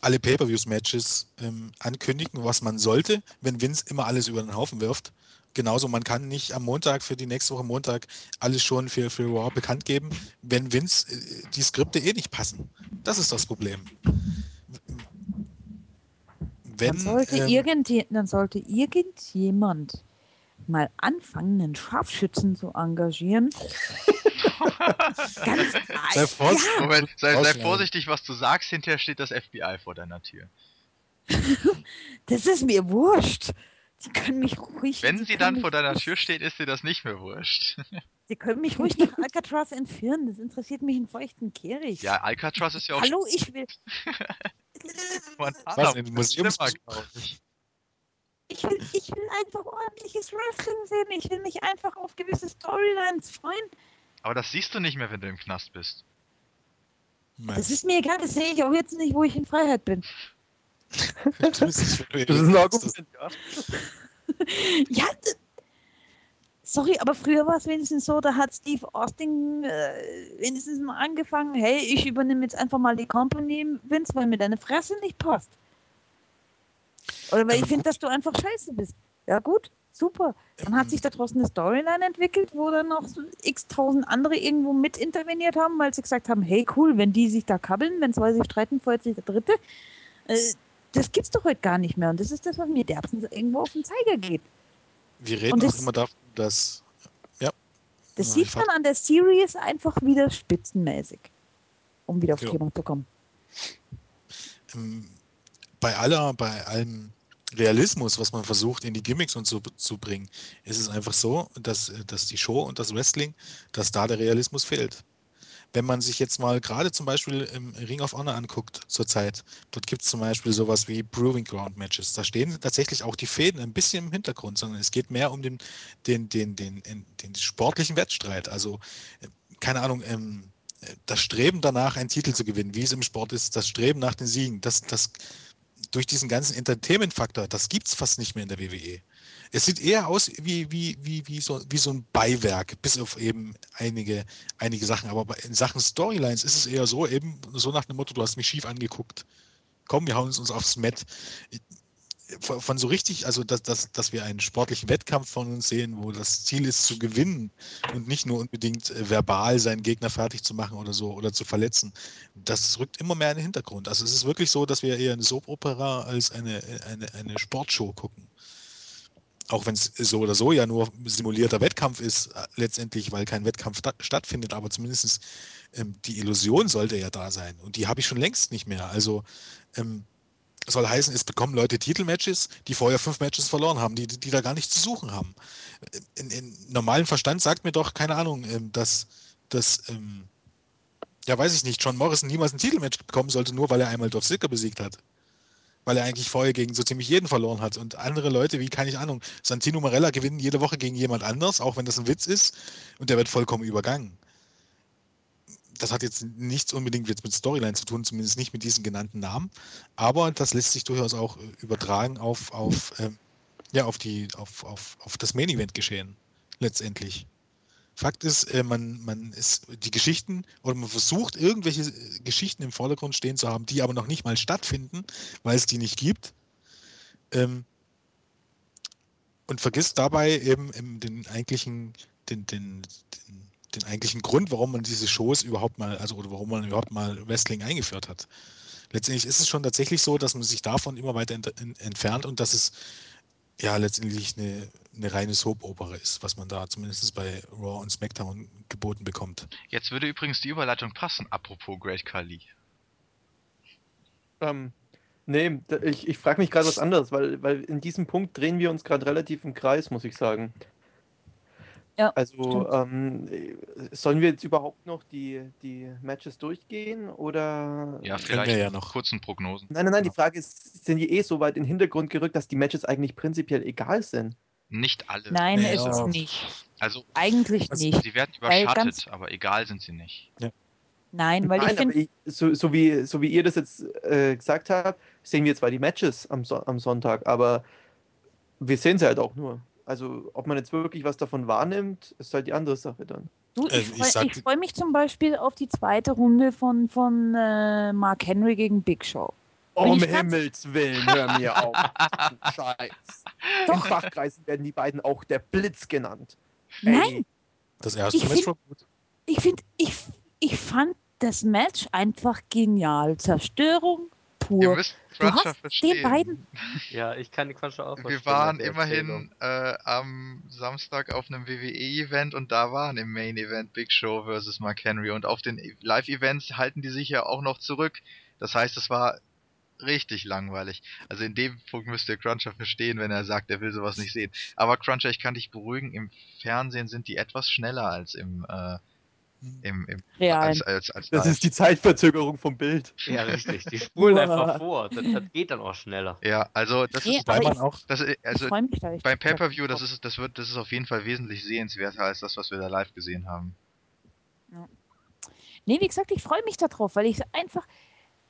alle Pay-Per-Views-Matches ähm, ankündigen, was man sollte, wenn Vince immer alles über den Haufen wirft. Genauso, man kann nicht am Montag für die nächste Woche Montag alles schon für, für Raw bekannt geben, wenn Vince äh, die Skripte eh nicht passen. Das ist das Problem. Wenn, dann, sollte ähm, irgendje, dann sollte irgendjemand mal anfangen, einen Scharfschützen zu engagieren. Ganz Sei vorsichtig. ja, Moment, sei, sei vorsichtig, was du sagst. Hinterher steht das FBI vor deiner Tür. das ist mir wurscht. Die können mich ruhig. Wenn sie können dann vor deiner Tür steht, ist dir das nicht mehr wurscht. Sie können mich ruhig nach Alcatraz entführen. Das interessiert mich in feuchten Kehricht. Ja, Alcatraz ist ja auch Hallo, ich will. Was, in den Museums- Zimmer, glaub ich. Ich will, ich will einfach ordentliches Wrestling sehen. Ich will mich einfach auf gewisse Storylines freuen. Aber das siehst du nicht mehr, wenn du im Knast bist. Das ist mir egal. Das sehe ich auch jetzt nicht, wo ich in Freiheit bin. Das ist ein Argument, ja. Ja, sorry, aber früher war es wenigstens so, da hat Steve Austin äh, wenigstens mal angefangen, hey, ich übernehme jetzt einfach mal die Company, Vince, weil mir deine Fresse nicht passt. Oder weil ich finde, dass du einfach scheiße bist. Ja gut, super. Dann hat sich da draußen eine Storyline entwickelt, wo dann noch so x tausend andere irgendwo mit interveniert haben, weil sie gesagt haben, hey cool, wenn die sich da kabbeln, wenn zwei sich streiten, freut sich der Dritte. Äh, das gibt's doch heute gar nicht mehr. Und das ist das, was mir derbstens irgendwo auf den Zeiger geht. Wir reden Und auch das- immer davon, dass Das Ja, sieht ich man an der Series einfach wieder spitzenmäßig. Um wieder auf Ja. Thema zu kommen. ähm, bei aller, bei allem Realismus, was man versucht in die Gimmicks und so zu bringen, ist es einfach so, dass, äh, dass die Show und das Wrestling, dass da der Realismus fehlt. Wenn man sich jetzt mal gerade zum Beispiel im Ring of Honor anguckt zurzeit, dort gibt es zum Beispiel sowas wie Proving Ground Matches. Da stehen tatsächlich auch die Fäden ein bisschen im Hintergrund, sondern es geht mehr um den, den, den, den, den, den sportlichen Wettstreit. Also, äh, keine Ahnung, ähm, äh, das Streben danach, einen Titel zu gewinnen, wie es im Sport ist, das Streben nach den Siegen, das, das durch diesen ganzen Entertainment-Faktor, das gibt es fast nicht mehr in der WWE. Es sieht eher aus wie, wie, wie, wie, so, wie so ein Beiwerk, bis auf eben einige, einige Sachen. Aber in Sachen Storylines ist es eher so, eben so nach dem Motto, du hast mich schief angeguckt. Komm, wir hauen uns aufs Met. Von, von so richtig, also dass, dass, dass wir einen sportlichen Wettkampf von uns sehen, wo das Ziel ist zu gewinnen und nicht nur unbedingt äh, verbal seinen Gegner fertig zu machen oder so oder zu verletzen, das rückt immer mehr in den Hintergrund. Also es ist wirklich so, dass wir eher eine Soap-Opera als eine, eine, eine Sportshow gucken. Auch wenn es so oder so ja nur simulierter Wettkampf ist, äh, letztendlich, weil kein Wettkampf sta stattfindet, aber zumindest ähm, die Illusion sollte ja da sein. Und die habe ich schon längst nicht mehr. Also ähm, soll heißen, es bekommen Leute Titelmatches, die vorher fünf Matches verloren haben, die, die da gar nichts zu suchen haben. In, in normalem Verstand sagt mir doch, keine Ahnung, ähm, dass, dass ähm, ja, weiß ich nicht, John Morrison niemals ein Titelmatch bekommen sollte, nur weil er einmal Dolph Ziggler besiegt hat. Weil er eigentlich vorher gegen so ziemlich jeden verloren hat. Und andere Leute, wie, keine Ahnung, Santino Marella gewinnen jede Woche gegen jemand anders, auch wenn das ein Witz ist, und der wird vollkommen übergangen. Das hat jetzt nichts unbedingt jetzt mit Storyline zu tun, zumindest nicht mit diesen genannten Namen. Aber das lässt sich durchaus auch äh, übertragen auf, auf, ähm, ja, auf, die, auf, auf, auf das Main Event geschehen. Letztendlich. Fakt ist, äh, man, man ist die Geschichten oder man versucht, irgendwelche äh, Geschichten im Vordergrund stehen zu haben, die aber noch nicht mal stattfinden, weil es die nicht gibt. Ähm, und vergisst dabei eben, eben den eigentlichen, den, den, den, den eigentlichen Grund, warum man diese Shows überhaupt mal, also oder warum man überhaupt mal Wrestling eingeführt hat. Letztendlich ist es schon tatsächlich so, dass man sich davon immer weiter ent en- entfernt und dass es ja letztendlich eine, eine reine Soap-Opera ist, was man da zumindest bei Raw und SmackDown geboten bekommt. Jetzt würde übrigens die Überleitung passen, apropos Great Khali. Ähm, nee, ich, ich frage mich gerade was anderes, weil, weil in diesem Punkt drehen wir uns gerade relativ im Kreis, muss ich sagen. Ja, Also, ähm, äh, sollen wir jetzt überhaupt noch die, die Matches durchgehen oder? Ja, vielleicht wir ja mit noch. kurzen Prognosen. Nein, nein, nein, die Frage ist, sind die eh so weit in den Hintergrund gerückt, dass die Matches eigentlich prinzipiell egal sind? Nicht alle. Nein, Nee, ist es ja. nicht. Also, Eigentlich Also, nicht. sie werden überschattet, aber egal sind sie nicht. Nein, weil ich Nein, aber finde, ich, so, so, wie, so wie ihr das jetzt äh, gesagt habt, sehen wir zwar die Matches am, so am Sonntag, aber wir sehen sie halt auch nur. Also, ob man jetzt wirklich was davon wahrnimmt, ist halt die andere Sache dann. Du, Äh, ich ich freue sag- freu mich zum Beispiel auf die zweite Runde von, von äh, Mark Henry gegen Big Show. Bin Um Himmels Willen, hör mir auf. du Scheiß. In Doch. Fachkreisen werden die beiden auch der Blitz genannt. Nein, Das erste Ich Match find- war gut. ich finde, ich, ich fand das Match einfach genial. Zerstörung pur. müsst Du hast verstehen. den beiden. Ja, ich kann die Quatsche auch Wir waren immerhin äh, am Samstag auf einem WWE-Event und da waren im Main Event Big Show versus Mark Henry und auf den Live-Events halten die sich ja auch noch zurück. Das heißt, es war richtig langweilig. Also in dem Punkt müsst ihr Cruncher verstehen, wenn er sagt, er will sowas nicht sehen. Aber Cruncher, ich kann dich beruhigen, im Fernsehen sind die etwas schneller als im, äh, im, im als, als, als Das live. ist die Zeitverzögerung vom Bild. Ja, richtig. Die spulen einfach vor. Das, das geht dann auch schneller. Ja, also das Nee, ist, aber man auch, das, ist- also ich freue mich da. ehrlich beim Pay-Per-View, das ist, das wird, das ist auf jeden Fall wesentlich sehenswerter als das, was wir da live gesehen haben. Nee, wie gesagt, ich freue mich darauf, weil ich einfach,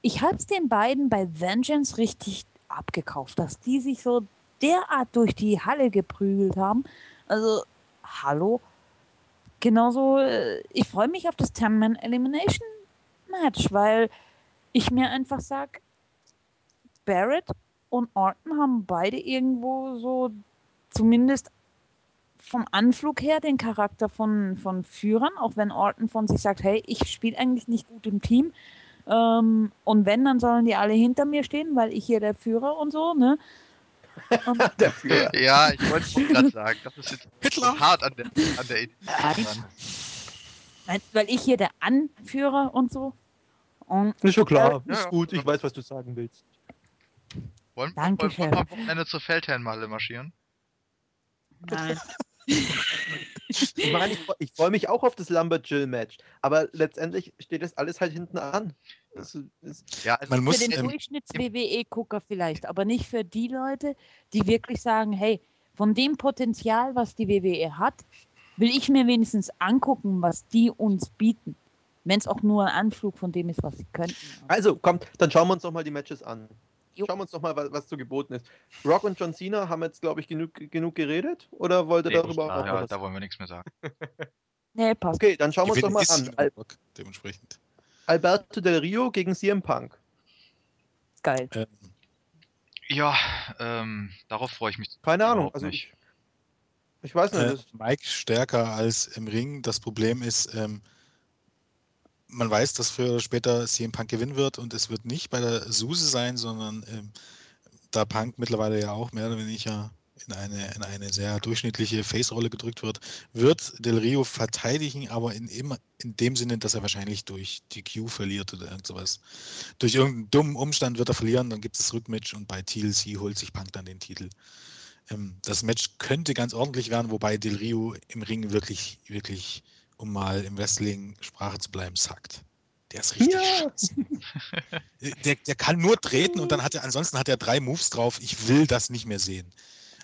ich habe es den beiden bei Vengeance richtig abgekauft, dass die sich so derart durch die Halle geprügelt haben. Also, hallo. Genauso, äh, ich freue mich auf das 10-Man Elimination Match, weil ich mir einfach sage, Barrett und Orton haben beide irgendwo so zumindest vom Anflug her den Charakter von, von Führern, auch wenn Orton von sich sagt, hey, ich spiele eigentlich nicht gut im Team. Ähm, und wenn, dann sollen die alle hinter mir stehen, weil ich hier der Führer und so, ne? Ja, ich wollte auch gerade sagen, das ist jetzt Hitler! hart an der, an der nein, weil ich hier der Anführer und so. Und Ist schon klar. Ja, Ist ja. gut. Ich weiß, was du sagen willst. Wollen, Danke, wollen, wollen wir am. Wochenende zur Feldherrnmalle marschieren? nein. Ich meine, ich, ich freue mich auch auf das Lumberjill-Match. Aber letztendlich steht das alles halt hinten an. Das ist, Ja, also man Für muss, den ähm, Durchschnitts-WWE-Gucker vielleicht, aber nicht für die Leute, die wirklich sagen, hey, von dem Potenzial, was die WWE hat, will ich mir wenigstens angucken, was die uns bieten. Wenn es auch nur ein Anflug von dem ist, was sie könnten. also, kommt, dann schauen wir uns doch mal die Matches an. Jo. Schauen wir uns doch mal, was, was zu geboten ist. Rock und John Cena haben jetzt, glaube ich, genug, genug geredet. Oder wollt ihr Nee, darüber nein, auch ja, noch was? da wollen wir nichts mehr sagen. Nee, passt. Okay, dann schauen wir uns doch mal an. Rock, dementsprechend. Alberto Del Rio gegen CM Punk. Geil. Ähm, Ja, ähm, darauf freue ich mich. Keine Ahnung. Also nicht. ich, ich weiß nicht. äh, Mike stärker als im Ring. Das Problem ist, ähm, man weiß, dass früher oder später CM Punk gewinnen wird und es wird nicht bei der Suse sein, sondern ähm, da Punk mittlerweile ja auch mehr oder weniger in eine, in eine sehr durchschnittliche Face-Rolle gedrückt wird, wird Del Rio verteidigen, aber in, immer, in dem Sinne, dass er wahrscheinlich durch DQ verliert oder irgend sowas. Durch irgendeinen dummen Umstand wird er verlieren, dann gibt es das Rückmatch und bei TLC holt sich Punk dann den Titel. Ähm, das Match könnte ganz ordentlich werden, wobei Del Rio im Ring wirklich, wirklich, um mal im Wrestling-Sprache zu bleiben, sackt. Der ist richtig Ja. scheiße. Der, der kann nur treten und dann hat er, ansonsten hat er drei Moves drauf. Ich will das nicht mehr sehen.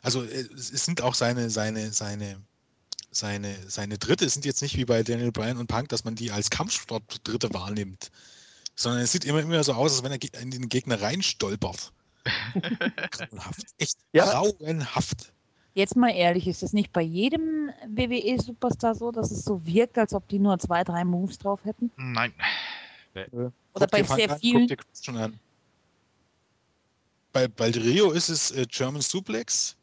Also äh, es sind auch seine, seine, seine, seine, seine Dritte sind jetzt nicht wie bei Daniel Bryan und Punk, dass man die als Kampfsport Dritte wahrnimmt. Sondern es sieht immer, immer so aus, als wenn er in den Gegner reinstolpert. grauenhaft. Echt Ja. grauenhaft. Jetzt mal ehrlich, ist es nicht bei jedem WWE-Superstar so, dass es so wirkt, als ob die nur zwei, drei Moves drauf hätten? Nein. Oder Guck bei sehr an, vielen? Guck dir Christian an. Bei, bei Rio ist es äh, German Suplex,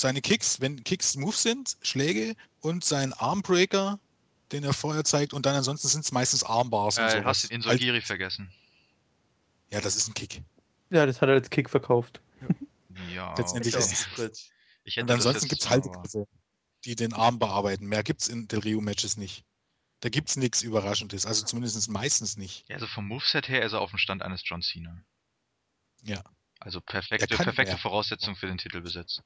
seine Kicks, wenn Kicks Moves sind, Schläge und sein Armbreaker, den er vorher zeigt und dann ansonsten sind es meistens Armbars und Äh, sowas. hast den Insogiri vergessen. Ja, das ist ein Kick. ja, das hat er als Kick verkauft. Ja. Letztendlich ist es. Ich hätte Und das ansonsten gibt es Haltegriffe, die den Arm bearbeiten. Mehr gibt es in Del Rio-Matches nicht. Da gibt es nichts Überraschendes. Also zumindest meistens nicht. Ja, also vom Moveset her ist er auf dem Stand eines John Cena. Ja. Also perfekte, Er perfekte mehr. Voraussetzung für den Titelbesitz.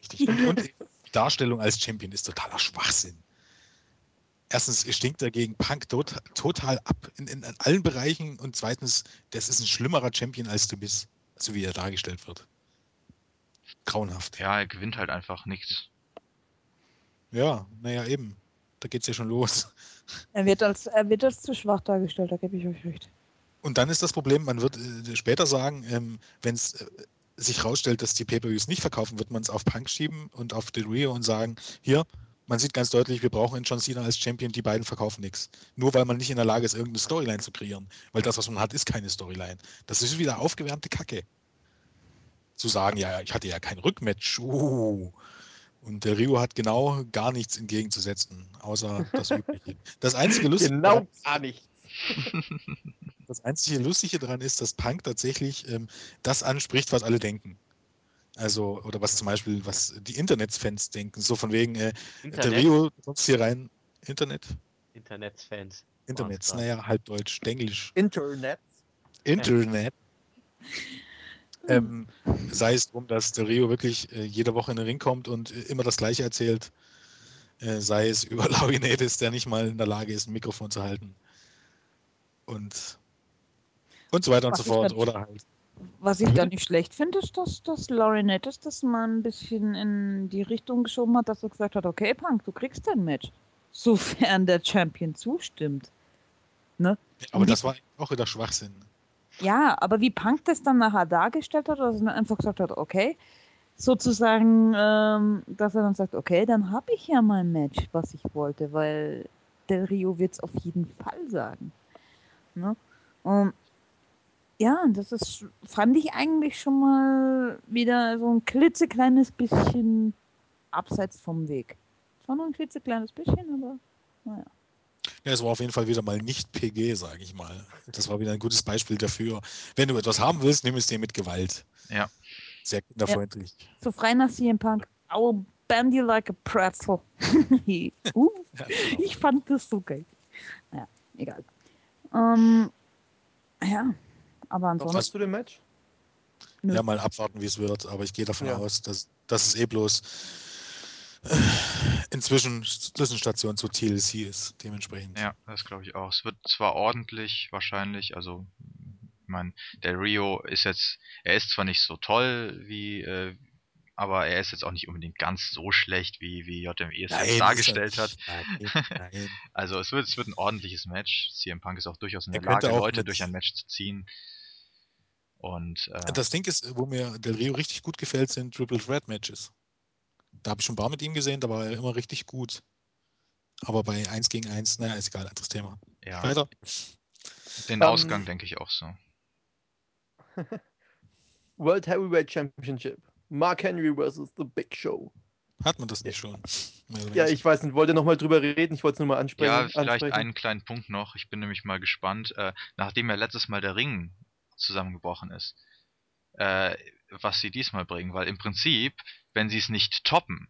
Richtig. Und, und die Darstellung als Champion ist totaler Schwachsinn. Erstens stinkt er gegen Punk tot, total ab in, in, in allen Bereichen und zweitens, das ist ein schlimmerer Champion als du bist, so wie er dargestellt wird. Grauenhaft. Ja, er gewinnt halt einfach nichts. Ja, naja, eben. Da geht's ja schon los. Er wird als, er wird als zu schwach dargestellt, da gebe ich euch recht. Und dann ist das Problem, man wird äh, später sagen, ähm, wenn es äh, sich rausstellt, dass die Pay-Per-Views nicht verkaufen, wird man es auf Punk schieben und auf Del Rio und sagen, hier, man sieht ganz deutlich, wir brauchen einen John Cena als Champion, die beiden verkaufen nichts. Nur weil man nicht in der Lage ist, irgendeine Storyline zu kreieren. Weil das, was man hat, ist keine Storyline. Das ist wieder aufgewärmte Kacke. Zu sagen, ja, ich hatte ja kein Rückmatch. Uh. Und der Rio hat genau gar nichts entgegenzusetzen, außer das Übliche. Das einzige Lustige, Genau gar nicht. das einzige Lustige daran ist, dass Punk tatsächlich ähm, das anspricht, was alle denken. Also, oder was zum Beispiel, was die Internetsfans denken. So von wegen, äh, der Internet, Rio, du kommst hier rein. Internet? Internetsfans. Internets, naja, halb Deutsch, Denglisch. Internet. Internet. Ähm, sei es drum, dass der Rio wirklich äh, jede Woche in den Ring kommt und äh, immer das Gleiche erzählt. Äh, sei es über Laurinaitis, der nicht mal in der Lage ist, ein Mikrofon zu halten. Und, und so weiter und Was so ich fort. Oder halt. Was ich da bitte? nicht schlecht finde, ist, dass, dass Laurinaitis das mal ein bisschen in die Richtung geschoben hat, dass er gesagt hat, okay, Punk, du kriegst dein Match. Sofern der Champion zustimmt. Aber Und das die- war auch wieder Schwachsinn. Ja, aber wie Punk das dann nachher dargestellt hat, dass er einfach gesagt hat, okay, sozusagen, ähm, dass er dann sagt, okay, dann habe ich ja mein Match, was ich wollte, weil Del Rio wird es auf jeden Fall sagen. Ne? Und ja, das ist, fand ich eigentlich schon mal wieder so ein klitzekleines bisschen abseits vom Weg. Zwar nur ein klitzekleines bisschen, aber naja. Ja, es war auf jeden Fall wieder mal nicht PG, sage ich mal. Das war wieder ein gutes Beispiel dafür. Wenn du etwas haben willst, nimm es dir mit Gewalt. Ja. Sehr kinderfreundlich. So frei nach CM Punk, I will bend you like a pretzel. uh, Ja, genau. ich fand das so geil. Naja, egal. Ähm, ja, aber ansonsten. was zu dem Match? nö. ja, mal abwarten, wie es wird. Aber ich gehe davon Ja. aus, dass, dass es eh bloß äh, inzwischen Zwischenstation zu TLC ist, dementsprechend. Ja, das glaube ich auch. Es wird zwar ordentlich wahrscheinlich, also ich meine, der Rio ist jetzt, er ist zwar nicht so toll wie, äh, aber er ist jetzt auch nicht unbedingt ganz so schlecht, wie, wie JME es Nein, jetzt ist dargestellt hat. Nein, nein. Also es wird, es wird ein ordentliches Match. CM Punk ist auch durchaus in Er der Lage, Leute mit- durch ein Match zu ziehen. Und äh, Das Ding ist, wo mir Del Rio richtig gut gefällt, sind Triple Threat Matches. Da habe ich schon ein paar mit ihm gesehen, da war er immer richtig gut. Aber bei 1 gegen 1, naja, ist egal, anderes Thema. ja, Weiter. den Ähm, Ausgang denke ich auch so. World Heavyweight Championship. Mark Henry versus The Big Show. Hat man das nicht schon? Ja, ich weiß nicht, wollte nochmal drüber reden, ich wollte es nur mal ansprechen. Ja, vielleicht ansprechen. einen kleinen Punkt noch. Ich bin nämlich mal gespannt, äh, nachdem ja letztes Mal der Ring zusammengebrochen ist, äh, was sie diesmal bringen. Weil im Prinzip, wenn sie es nicht toppen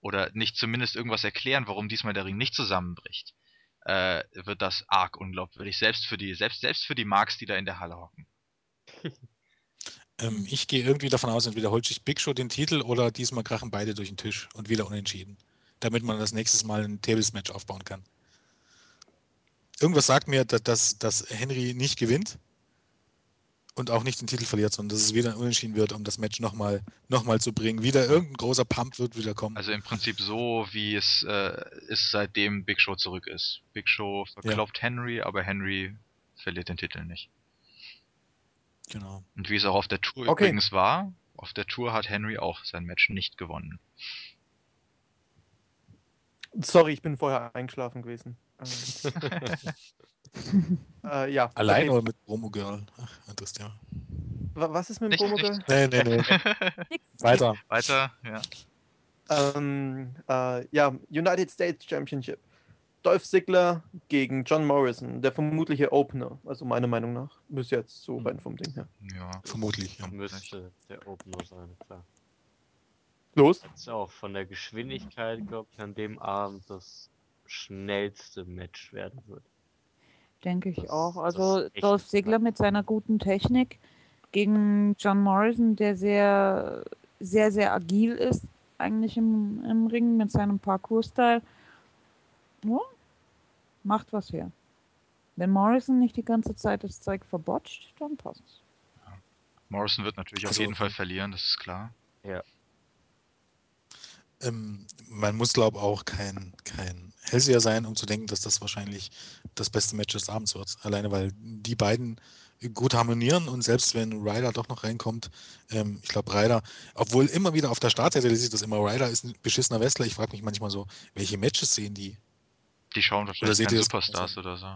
oder nicht zumindest irgendwas erklären, warum diesmal der Ring nicht zusammenbricht, äh, wird das arg unglaubwürdig. Selbst für die, selbst, selbst für die Marks, die da in der Halle hocken. Ähm, ich gehe irgendwie davon aus, entweder holt sich Big Show den Titel oder diesmal krachen beide durch den Tisch und wieder unentschieden. Damit man das nächstes Mal ein Tables-Match aufbauen kann. Irgendwas sagt mir, dass, dass Henry nicht gewinnt und auch nicht den Titel verliert, sondern dass es wieder ein Unentschieden wird, um das Match nochmal noch mal zu bringen. Wieder irgendein großer Pump wird wieder kommen. Also im Prinzip so, wie es äh, ist, seitdem Big Show zurück ist. Big Show verkloppt Henry, aber Henry verliert den Titel nicht. genau. Und wie es auch auf der Tour Okay. übrigens war, auf der Tour hat Henry auch sein Match nicht gewonnen. Sorry, ich bin vorher eingeschlafen gewesen. Äh, ja. Allein okay. oder mit Promo Girl? Ach, Thema. Wa- Was ist mit Promo. Girl? Nee, nee, nee. Weiter. Weiter, ja. Ähm, äh, ja, United States Championship. Dolph Ziggler gegen John Morrison, der vermutliche Opener, also meiner Meinung nach. Müsste jetzt so rein vom Ding her. Ja. Vermutlich. Ja. Müsste der Opener sein, klar. Los. Ist auch von der Geschwindigkeit, glaube ich, an dem Abend das schnellste Match werden wird. Denke ich Das- auch. Also Dolph. Ziggler mit seiner guten Technik gegen John Morrison, der sehr, sehr, sehr agil ist, eigentlich im, im Ring mit seinem Parkour-Style. Ja, macht was her. Wenn Morrison nicht die ganze Zeit das Zeug verbotscht, dann passt es. Morrison wird natürlich auf Also- jeden Fall verlieren, das ist klar. Ähm, man muss, glaube ich, auch kein, kein Hellseher sein, um zu denken, dass das wahrscheinlich das beste Match des Abends wird. Alleine, weil die beiden gut harmonieren und selbst wenn Ryder doch noch reinkommt, ähm, ich glaube Ryder, obwohl immer wieder auf der Startseite sieht das immer, Ryder ist ein beschissener Wrestler. Ich frage mich manchmal so, welche Matches sehen die? Die schauen wahrscheinlich das Superstars oder so.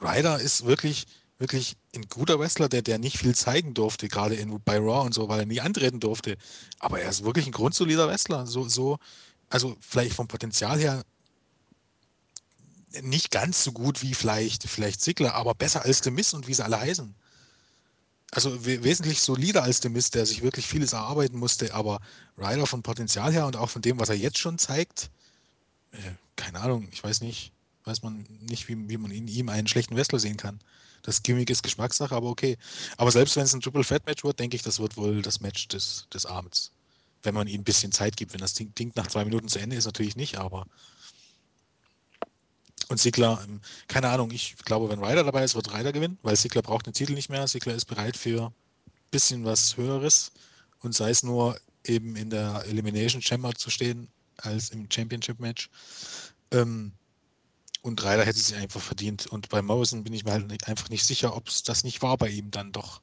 Ryder ist wirklich, wirklich ein guter Wrestler, der, der nicht viel zeigen durfte, gerade in, bei Raw und so, weil er nie antreten durfte. Aber er ist wirklich ein grundsolider Wrestler. So, so, also vielleicht vom Potenzial her nicht ganz so gut wie vielleicht, vielleicht Ziggler, aber besser als The Miz und wie sie alle heißen. Also we wesentlich solider als The Miz, der sich wirklich vieles erarbeiten musste, aber Ryder von Potenzial her und auch von dem, was er jetzt schon zeigt, äh, keine Ahnung, ich weiß nicht, weiß man nicht, wie, wie man in ihm einen schlechten Wrestler sehen kann. Das Gimmick ist Geschmackssache, aber okay. Aber selbst wenn es ein Triple Fat Match wird, denke ich, das wird wohl das Match des, des Abends. Wenn man ihm ein bisschen Zeit gibt. Wenn das Ding, Ding nach zwei Minuten zu Ende ist, natürlich nicht, aber. Und Sigler, ähm, keine Ahnung, ich glaube, wenn Ryder dabei ist, wird Ryder gewinnen, weil Sigler braucht den Titel nicht mehr. Sigler ist bereit für ein bisschen was Höheres und sei es nur eben in der Elimination Chamber zu stehen, als im Championship Match. Ähm, und Ryder hätte sich einfach verdient. Und bei Morrison bin ich mir halt einfach nicht sicher, ob es das nicht war bei ihm dann doch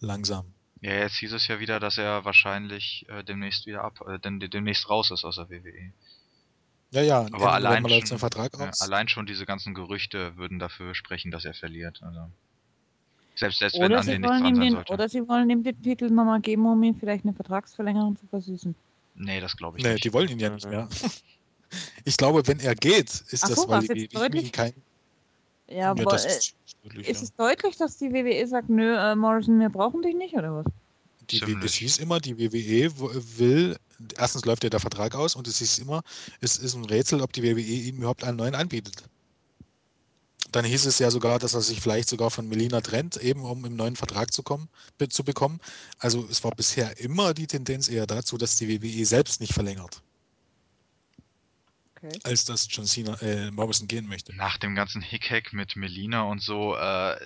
langsam. Ja, jetzt hieß es ja wieder, dass er wahrscheinlich äh, demnächst wieder ab, äh, dem, demnächst raus ist aus der WWE. Ja, ja, Aber allein schon, ja, allein schon diese ganzen Gerüchte würden dafür sprechen, dass er verliert. Also selbst, selbst wenn Oder an sie, den nichts wollen dran ihm sein den, sollte. oder sie wollen ihm den Titel nochmal geben, um ihm vielleicht eine Vertragsverlängerung zu versüßen. Nee, das glaube ich Nee, nicht. die wollen ihn ja nicht Mhm. mehr. Ich glaube, wenn er geht, ist Ach das, so, weil die WWE ihm deutlich? Ja, Ja, das äh, ist deutlich, ist ja. es deutlich, dass die WWE sagt, nö, äh, Morrison, wir brauchen dich nicht, oder was? Die, es hieß immer, die WWE will, erstens läuft ja der Vertrag aus und es hieß immer, es ist ein Rätsel, ob die WWE ihm überhaupt einen neuen anbietet. Dann hieß es ja sogar, dass er sich vielleicht sogar von Melina trennt, eben um im neuen Vertrag zu, kommen, zu bekommen. Also es war bisher immer die Tendenz eher dazu, dass die WWE selbst nicht verlängert, Okay. als dass John Cena, äh, Morrison gehen möchte. Nach dem ganzen Hickhack mit Melina und so äh,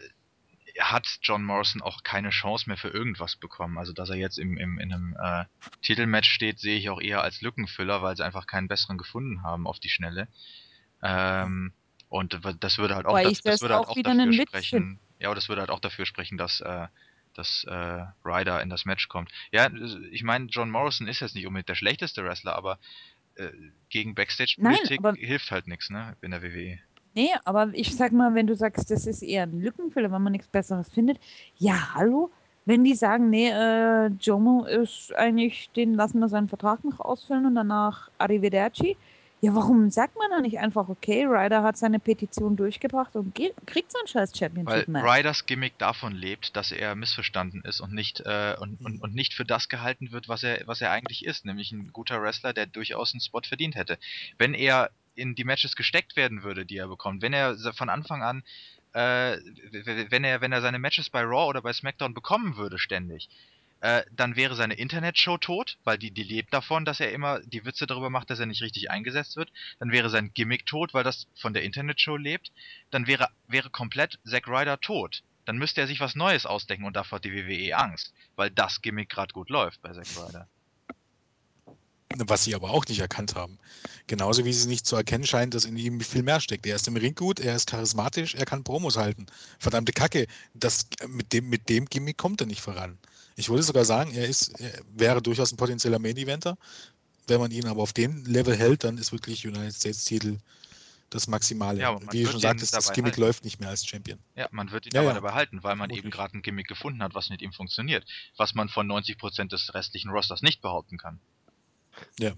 hat John Morrison auch keine Chance mehr für irgendwas bekommen. Also dass er jetzt im, im, in einem äh, Titelmatch steht, sehe ich auch eher als Lückenfüller, weil sie einfach keinen besseren gefunden haben auf die Schnelle. Ähm, und das würde halt auch, das, das würde halt auch dafür sprechen. Ja, aber das würde halt auch dafür sprechen, dass äh, dass äh, Ryder in das Match kommt. Ja, ich meine, John Morrison ist jetzt nicht unbedingt der schlechteste Wrestler, aber äh, gegen Backstage-Politik hilft halt nichts, ne, in der WWE. Nee, aber ich sag mal, wenn du sagst, das ist eher ein Lückenfüller, wenn man nichts Besseres findet, ja, hallo? Wenn die sagen, nee, äh, Jomo ist eigentlich, den lassen wir seinen Vertrag noch ausfüllen und danach Arrivederci. Ja, warum sagt man dann nicht einfach, okay, Ryder hat seine Petition durchgebracht und kriegt sein scheiß Weil Championship-Match? Ryders Gimmick davon lebt, dass er missverstanden ist und nicht, äh, und, und, und nicht für das gehalten wird, was er, was er eigentlich ist, nämlich ein guter Wrestler, der durchaus einen Spot verdient hätte. Wenn er in die Matches gesteckt werden würde, die er bekommt, wenn er von Anfang an, äh, wenn er, wenn er seine Matches bei Raw oder bei SmackDown bekommen würde ständig, äh, dann wäre seine Internetshow tot, weil die, die lebt davon, dass er immer die Witze darüber macht, dass er nicht richtig eingesetzt wird. Dann wäre sein Gimmick tot, weil das von der Internetshow lebt. Dann wäre, wäre komplett Zack Ryder tot. Dann müsste er sich was Neues ausdenken und davor hat die WWE Angst, weil das Gimmick gerade gut läuft bei Zack Ryder. Was sie aber auch nicht erkannt haben. Genauso wie sie nicht zu erkennen scheint, dass in ihm viel mehr steckt. Er ist im Ring gut, er ist charismatisch, er kann Promos halten. Verdammte Kacke, das, mit, dem, mit dem Gimmick kommt er nicht voran. Ich würde sogar sagen, er, ist, er wäre durchaus ein potenzieller Main-Eventer. Wenn man ihn aber auf den Level hält, dann ist wirklich United States-Titel das Maximale. Ja, wie du schon sagtest, das Gimmick halten. läuft nicht mehr als Champion. Ja, man wird ihn Ja, aber ja. dabei halten, weil man eben Vermutlich. gerade ein Gimmick gefunden hat, was mit ihm funktioniert. Was man von 90% des restlichen Rosters nicht behaupten kann. Ja.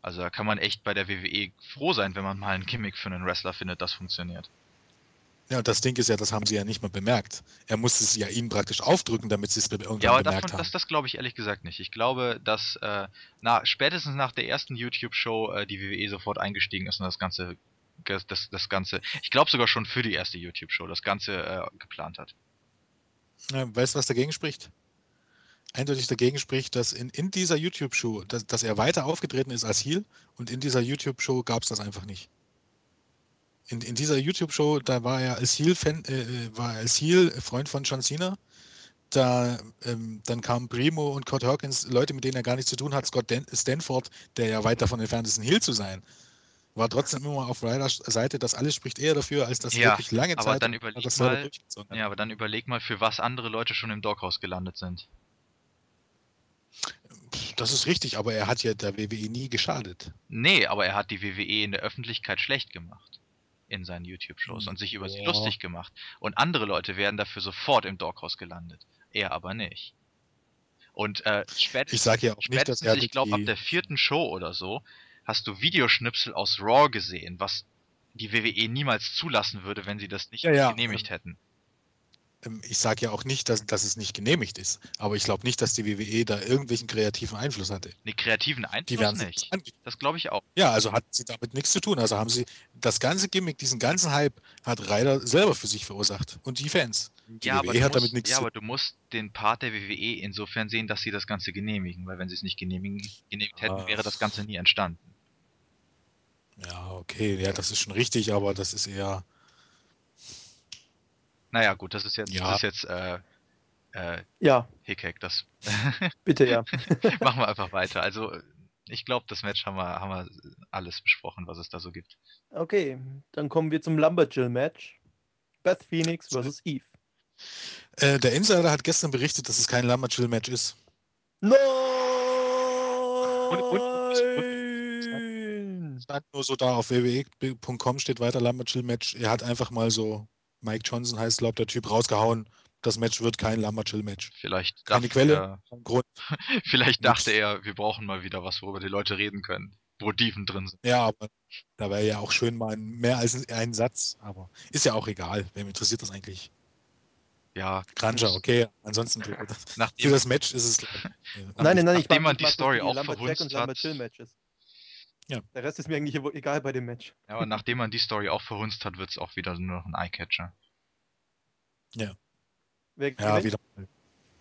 Also da kann man echt bei der WWE froh sein, wenn man mal ein Gimmick für einen Wrestler findet, das funktioniert. Ja, und das Ding ist ja, das haben sie ja nicht mal bemerkt. Er musste es ja ihnen praktisch aufdrücken, damit sie es irgendwann Ja, aber bemerkt davon, haben. das, das glaube ich ehrlich gesagt nicht. Ich glaube, dass äh, na, spätestens nach der ersten YouTube-Show äh, die WWE sofort eingestiegen ist und das Ganze, das, das, Ganze, ich glaube sogar schon für die erste YouTube-Show, das Ganze äh, geplant hat. Ja, weißt du, was dagegen spricht? Eindeutig dagegen spricht, dass in, in dieser YouTube-Show, dass, dass er weiter aufgetreten ist als Heel und in dieser YouTube-Show gab es das einfach nicht. In, in dieser YouTube-Show, da war er als Heel-Fan, äh, äh, war er als Heel Freund von John Cena. Da, ähm, dann kamen Primo und Kurt Hawkins, Leute, mit denen er gar nichts zu tun hat, Scott Dan Stanford, der ja weit davon entfernt ist, ein Heel zu sein. war trotzdem immer auf Ryders Seite, dass alles spricht eher dafür, als dass Ja, wirklich lange aber Zeit dann er überleg das mal-. Ja, aber dann überleg mal, für was andere Leute schon im Doghouse gelandet sind. Das ist richtig, aber er hat ja der WWE nie geschadet. Nee, aber er hat die WWE in der Öffentlichkeit schlecht gemacht. In seinen YouTube-Shows und sich über sie ja. lustig gemacht. Und andere Leute wären dafür sofort im Doghouse gelandet. Er aber nicht. Und äh, spätestens, Ich ja auch nicht, dass spätestens er ich glaube, ab der vierten Show oder so, hast du Videoschnipsel aus Raw gesehen, was die WWE niemals zulassen würde, wenn sie das nicht Ja, ja, genehmigt ähm, hätten. Ähm, Ich sage ja auch nicht, dass, dass es nicht genehmigt ist, aber ich glaube nicht, dass die WWE da irgendwelchen kreativen Einfluss hatte. Ne, kreativen Die Einfluss nicht. Das glaube ich auch. Ja, also hatten sie damit nichts zu tun. Also haben sie das ganze Gimmick, diesen ganzen Hype hat Ryder selber für sich verursacht und die Fans. Die ja, aber WWE du hat damit musst, nichts ja, zu aber du musst den Part der WWE insofern sehen, dass sie das Ganze genehmigen, weil wenn sie es nicht genehmigen, genehmigt hätten, Ah. wäre das Ganze nie entstanden. Ja, okay, ja, das ist schon richtig, aber das ist eher. Naja, gut, das ist jetzt, Ja. das ist jetzt äh, äh, Ja, Hickhack. Das bitte ja. machen wir einfach weiter. Also ich glaube, das Match haben wir, haben wir alles besprochen, was es da so gibt. Okay, dann kommen wir zum Lumberjill-Match. Beth Phoenix versus Eve. Äh, der Insider hat gestern berichtet, dass es kein Lama Chill Match ist. Nein! Stand nur so da auf wwe.com steht weiter Lama Chill Match. Er hat einfach mal so, Mike Johnson heißt, glaubt der Typ, rausgehauen. Das Match wird kein Lama Chill Match. Vielleicht Keine dachte Quelle, Er, kein Grund. vielleicht Nix. dachte er, wir brauchen mal wieder was, worüber die Leute reden können, wo Dieven drin sind. Ja, aber da wäre ja auch schön mal ein, mehr als ein, Satz. Aber ist ja auch egal. Wem interessiert das eigentlich? Ja, Granger, okay. Ansonsten für das, nachdem, für das Match ist es. Äh, Nein, nein, nein, ich Nachdem man die Story auch und hat. Ja. Der Rest ist mir eigentlich egal bei dem Match. ja, aber nachdem man die Story auch verhunzt hat, wird es auch wieder nur noch ein Eyecatcher. Wer Ja, gewinnt? wieder.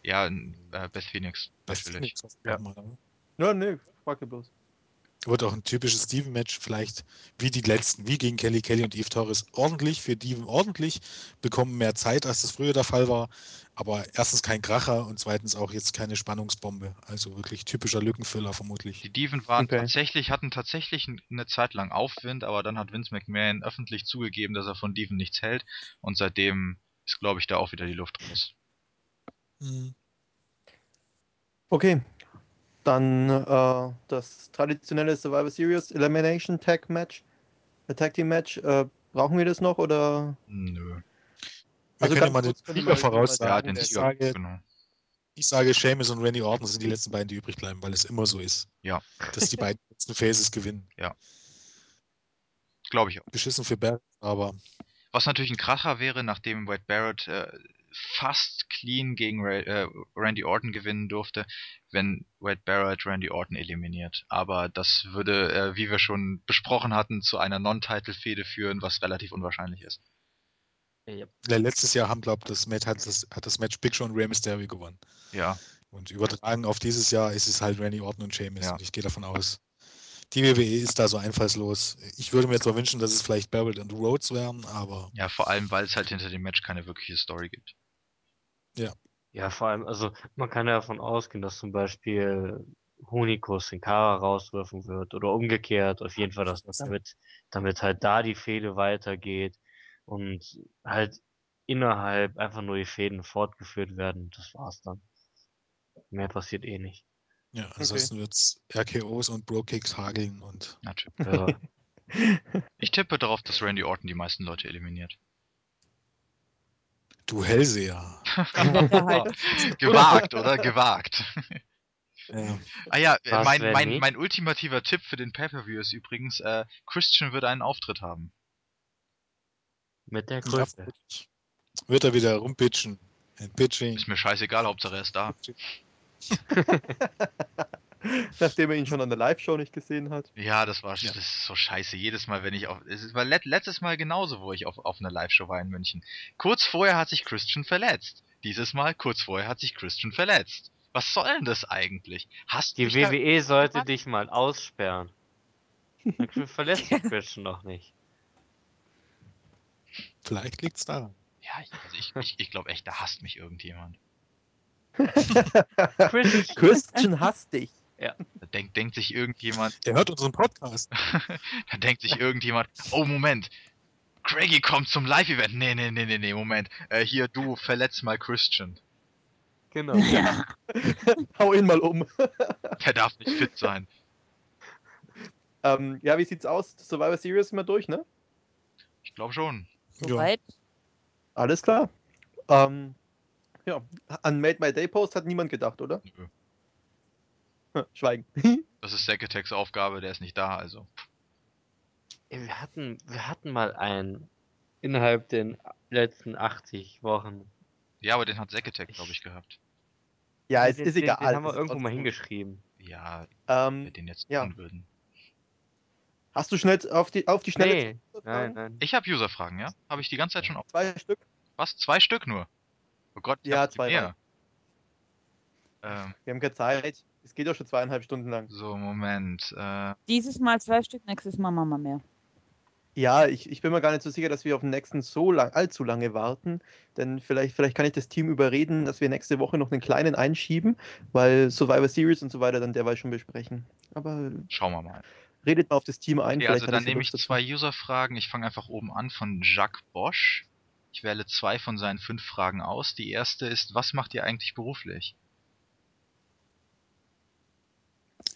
Ja, äh, Beth Phoenix, Das natürlich. ist Ja. ja. Ja, nee, frag bloß. Wird auch ein typisches Steven-Match, vielleicht wie die letzten, wie gegen Kelly Kelly und Eve Torres. Ordentlich für Steven, ordentlich, bekommen mehr Zeit, als das früher der Fall war. Aber erstens kein Kracher und zweitens auch jetzt keine Spannungsbombe. Also wirklich typischer Lückenfüller vermutlich. Die Dieven waren Okay. tatsächlich, hatten tatsächlich n- eine Zeit lang Aufwind, aber dann hat Vince McMahon öffentlich zugegeben, dass er von Dieven nichts hält. Und seitdem ist, glaube ich, da auch wieder die Luft raus. Hm. Okay. Dann äh, das traditionelle Survivor Series Elimination Tag Match. Äh, Tag Team Match. Äh, brauchen wir das noch oder? Nö. Wir Also können ja mal den Sieger voraussagen. Ja, ich sage, genau. Ich sage, Seamus und Randy Orton sind die letzten beiden, die übrig bleiben, weil es immer so ist. Ja. Dass die beiden letzten Phases gewinnen. Glaube ich auch. Beschissen für Barrett, aber Was natürlich ein Kracher wäre, nachdem Wade Barrett äh, fast clean gegen Ra äh, Randy Orton gewinnen durfte, wenn Wade Barrett Randy Orton eliminiert. Aber das würde, äh, wie wir schon besprochen hatten, zu einer Non-Title-Fehde führen, was relativ unwahrscheinlich ist. Ja. Ja, letztes Jahr haben, glaube ich, das Match, hat das, hat das Match Big Show und Rey Mysterio gewonnen. Ja, Und übertragen auf dieses Jahr ist es halt Randy Orton und Sheamus. Ja. Und ich gehe davon aus, die WWE ist da so einfallslos. Ich würde mir zwar wünschen, dass es vielleicht Barrett und Rhodes wären, aber ja, vor allem, weil es halt hinter dem Match keine wirkliche Story gibt. Ja, vor allem, also man kann ja davon ausgehen, dass zum Beispiel Hunikus den Kara rauswürfen wird oder umgekehrt. Auf jeden Fall, dass Das- damit, damit halt da die Fehde weitergeht und halt innerhalb einfach nur die Fäden fortgeführt werden. Das war's dann. Mehr passiert eh nicht. ja, ansonsten wird es RKOs und Bro-Kicks hageln und Natürlich. Ja, Ich tippe darauf, dass Randy Orton die meisten Leute eliminiert. Du Hellseher. Halt. Gewagt, oder? Gewagt. Ja. Ah ja, äh, Was, mein, mein, mein ultimativer Tipp für den Pay-Per-View ist übrigens, äh, Christian wird einen Auftritt haben. mit der Ja, Krücke. wird er wieder rumpitchen. Pitching. Ist mir scheißegal, Hauptsache er ist da. Nachdem er ihn schon an der Live-Show nicht gesehen hat. Ja, das war Ja. das ist so scheiße. Jedes Mal, wenn ich auf. Es war let, letztes Mal genauso, wo ich auf, auf einer Live-Show war in München. Kurz vorher hat sich Christian verletzt. Dieses Mal, kurz vorher, hat sich Christian verletzt. Was soll denn das eigentlich? Hast du Die mich da- WWE sollte Was? dich mal aussperren. Dann verlässt sich Christian noch nicht. Vielleicht liegt es daran. Ja, ich, also ich, ich, ich glaube echt, da hasst mich irgendjemand. Christian. Christian hasst dich. Denkt, denkt sich irgendjemand, Der hört unseren Podcast. da denkt sich irgendjemand, oh Moment, Craigie kommt zum Live-Event. Nee, nee, nee, nee, nee, Moment. Äh, hier, du verletzt mal Christian. Genau. Ja. Hau ihn mal um. Der darf nicht fit sein. ähm, ja, wie sieht's aus? Survivor Series sind wir durch, ne? Ich glaube schon. Soweit. Alles klar. Ähm, ja, an Made My Day Post hat niemand gedacht, oder? Nö. Schweigen. Das ist Secretechs Aufgabe, der ist nicht da, also. Wir hatten, wir hatten mal einen innerhalb den letzten 80 Wochen. Ja, aber den hat Secretech, glaube ich, gehabt. ja, es den, ist den, egal. Den haben wir irgendwo mal hingeschrieben. Ja, wenn wir Ähm, den jetzt ja. tun würden. hast du schnell auf die, auf die Schnelle Nee, nein, nein. Ich habe User-Fragen, ja? Habe ich die ganze Zeit schon auf. zwei Stück? Was? Zwei Stück nur? Oh Gott, Ja, zwei mehr. Ähm, Wir haben keine Zeit. Es geht doch schon zweieinhalb Stunden lang. so, Moment. Äh, Dieses Mal zwei Stück, nächstes Mal Mama mehr. Ja, ich, ich bin mir gar nicht so sicher, dass wir auf den nächsten so lang, allzu lange warten. Denn vielleicht, vielleicht kann ich das Team überreden, dass wir nächste Woche noch einen kleinen einschieben, weil Survivor Series und so weiter dann derweil schon besprechen. Aber schauen wir mal. redet mal auf das Team ein. Okay, vielleicht also dann ja nehme ich zwei User-Fragen. Ich fange einfach oben an von Jacques Bosch. Ich wähle zwei von seinen fünf Fragen aus. Die erste ist, was macht ihr eigentlich beruflich?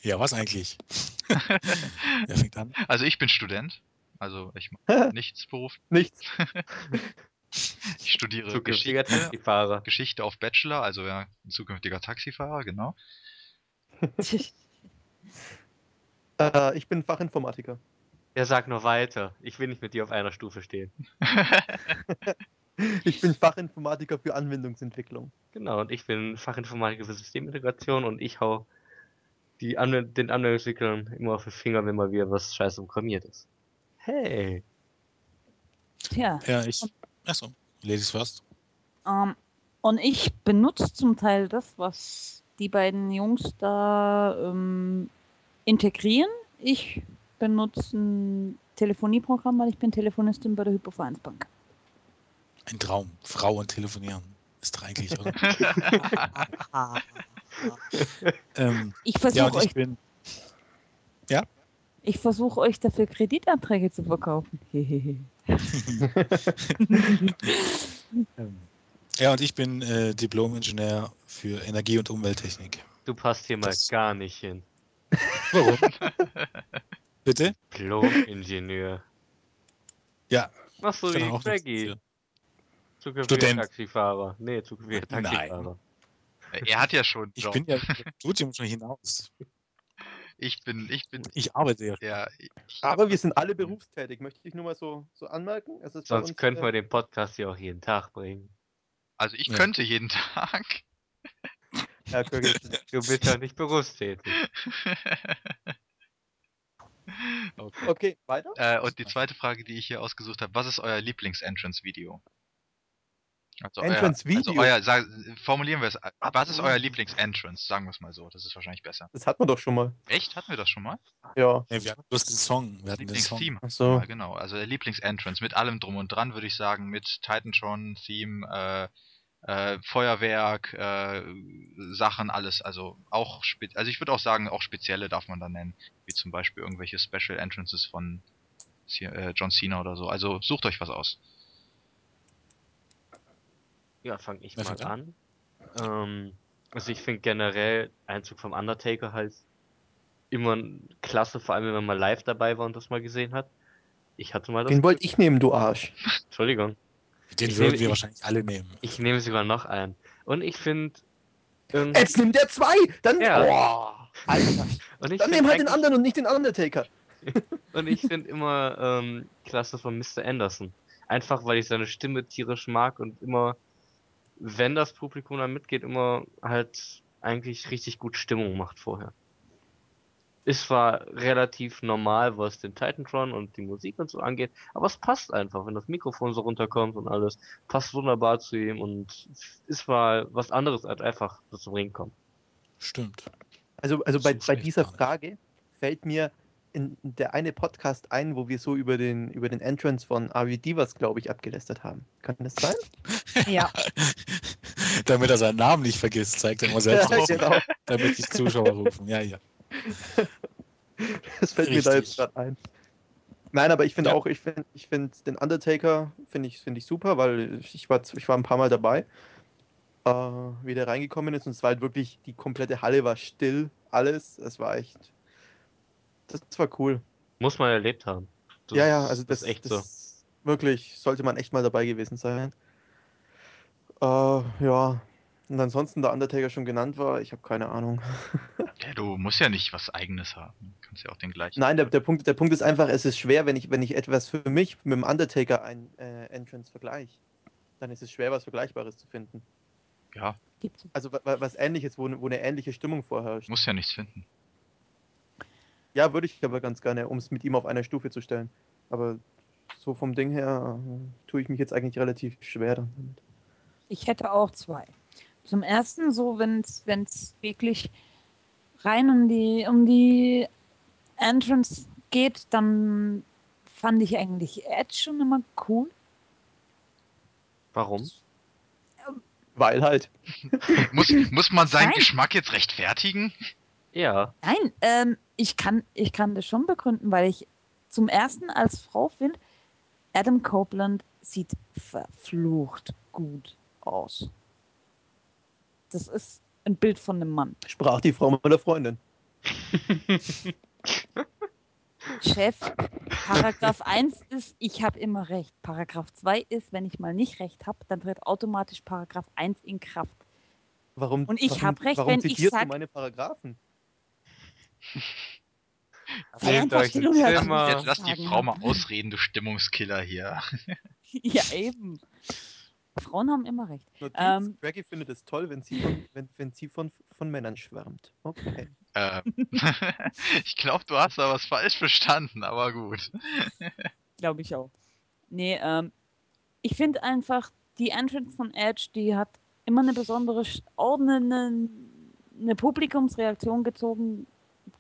Ja, was eigentlich? Wer fängt an? Also ich bin Student. Also ich mache nichts beruflich. Nichts. Ich studiere Zukünftiger Geschichte, Taxifahrer. Geschichte auf Bachelor, also ja, ein zukünftiger Taxifahrer, genau. Äh, ich bin Fachinformatiker. Der sagt nur weiter. Ich will nicht mit dir auf einer Stufe stehen. Ich bin Fachinformatiker für Anwendungsentwicklung. Genau, und ich bin Fachinformatiker für Systemintegration und ich hau die Anwend den Anwendungsentwicklern immer auf den Finger, wenn mal wieder was scheiße programmiert ist. Hey. Tja. Ja, ich. Achso, Ladies first. Ähm, und ich benutze zum Teil das, was die beiden Jungs da ähm, integrieren. Ich benutze ein Telefonieprogramm, weil ich bin Telefonistin bei der Hypovereinsbank. Ein Traum. Frau und telefonieren. Ist doch eigentlich, oder? ähm, Ich ja, versuche ich euch, bin. ich versuche euch dafür Kreditanträge zu verkaufen. Ähm, ja, und ich bin äh, Diplom-Ingenieur für Energie- und Umwelttechnik. Du passt hier mal Das- gar nicht hin. Warum? Bitte? Diplom-Ingenieur. Ja, Machst du wie dafür. Zukünftiger Student. Taxifahrer. Nee, zukünftiger Nein. Taxifahrer. er hat ja schon einen Ich Job. bin ja im Studium schon hinaus. Ich bin, ich bin, Ich arbeite ja. ja, ich, Aber wir sind alle berufstätig, möchte ich nur mal so, so anmerken. Es ist bei Sonst uns, könnten wir äh, den Podcast hier auch jeden Tag bringen. also ich Ja. könnte jeden Tag. Herr Kögel, Du bist ja nicht berufstätig. okay. Okay, weiter? Äh, und die zweite Frage, die ich hier ausgesucht habe, was ist euer Lieblings-Entrance-Video? Also Entrance-Video? Euer, also euer, sag, formulieren wir es. Was ist euer Lieblings-Entrance? Sagen wir es mal so. Das ist wahrscheinlich besser. Das hat man doch schon mal. Echt? Hatten wir das schon mal? Ja. Nee, wir hatten bloß den Song. Wir hatten. Lieblings-Theme. So. Ja, genau. Also der Lieblings-Entrance mit allem drum und dran, würde ich sagen. Mit Titantron-Theme, äh, äh, Feuerwerk, äh, Sachen, alles. Also auch, spe also ich würde auch sagen, auch spezielle darf man da nennen. Wie zum Beispiel irgendwelche Special Entrances von C- äh, John Cena oder so. Also sucht euch was aus. Ja, fange ich Wer mal an. Ähm, also ich finde generell Einzug vom Undertaker halt immer klasse, vor allem wenn man mal live dabei war und das mal gesehen hat. Ich hatte mal das. Den wollte ich nehmen, du Arsch. Entschuldigung. Den Ich würden nehme- wir ich- wahrscheinlich alle nehmen. Ich nehme sogar noch einen. Und ich finde. irgendwie- Jetzt nimmt der zwei! Dann. Ja. Oh, Alter. Und ich Dann find nehm halt den anderen und nicht den Undertaker. Und ich finde immer ähm, klasse von Mr. Anderson. Einfach weil ich seine Stimme tierisch mag und immer, wenn das Publikum dann mitgeht, immer halt eigentlich richtig gut Stimmung macht vorher. Ist zwar relativ normal, was den Titantron und die Musik und so angeht, aber es passt einfach, wenn das Mikrofon so runterkommt und alles, passt wunderbar zu ihm und ist mal was anderes als einfach so zum Ring kommen. Stimmt. Also, also bei, bei dieser. Frage fällt mir in der eine Podcast ein, wo wir so über den, über den Entrance von RV Divas, glaube ich, abgelästert haben. Kann das sein? Ja. Damit er seinen Namen nicht vergisst, zeigt er immer selbst Ja, genau. damit die Zuschauer rufen. Ja, ja. Das fällt mir da Richtig. jetzt gerade ein. Nein, aber ich finde Ja. auch, ich finde ich find den Undertaker finde ich, find ich super, weil ich war, ich war ein paar Mal dabei, äh, wie der reingekommen ist und es war halt wirklich, die komplette Halle war still, alles. Es war echt, das war cool. Muss man erlebt haben. Das ja, ja, ist- also das, ist echt das wirklich, sollte man echt mal dabei gewesen sein. Äh, ja, und ansonsten der Undertaker schon genannt war, ich habe keine Ahnung. Ja, du musst ja nicht was eigenes haben. Du kannst ja auch den gleichen. Nein, der, der, Punkt, der Punkt ist einfach, es ist schwer, wenn ich, wenn ich etwas für mich mit dem Undertaker ein äh, Entrance vergleiche. Dann ist es schwer, was Vergleichbares zu finden. Ja, Gibt's. Also wa- wa- was ähnliches, wo, wo eine ähnliche Stimmung vorherrscht. muss ja nichts finden. Ja, würde ich aber ganz gerne, um es mit ihm auf einer Stufe zu stellen. Aber so vom Ding her äh, tue ich mich jetzt eigentlich relativ schwer damit. Ich hätte auch zwei. Zum ersten, so wenn es wirklich rein um die, um die Entrance geht, dann fand ich eigentlich Edge schon immer cool. Warum? Weil halt. Muss, muss man seinen Nein. Geschmack jetzt rechtfertigen? Ja. Nein, ähm, ich, kann, ich kann das schon begründen, weil ich zum ersten als Frau finde, Adam Copeland sieht verflucht gut aus. Das ist ein Bild von einem Mann. Sprach die Frau meiner Freundin. Chef, Paragraph 1 ist, ich habe immer recht. Paragraph 2 ist, wenn ich mal nicht recht habe, dann tritt automatisch Paragraph 1 in Kraft. Warum, Und ich warum, hab recht, warum wenn ich zitierst sag- du meine Paragraphen? Nehmt euch ein Zimmer. Jetzt lass die Frau mal ausreden, du Stimmungskiller hier. Ja, eben. Frauen haben immer recht. Ähm. Craigie findet es toll, wenn sie von, wenn, wenn sie von, von Männern schwärmt. Okay. Äh, ich glaube, du hast da was falsch verstanden, aber gut. Glaube ich auch. Nee, ähm, ich finde einfach, die Entrance von Edge, die hat immer eine besondere, auch eine, eine, eine Publikumsreaktion gezogen,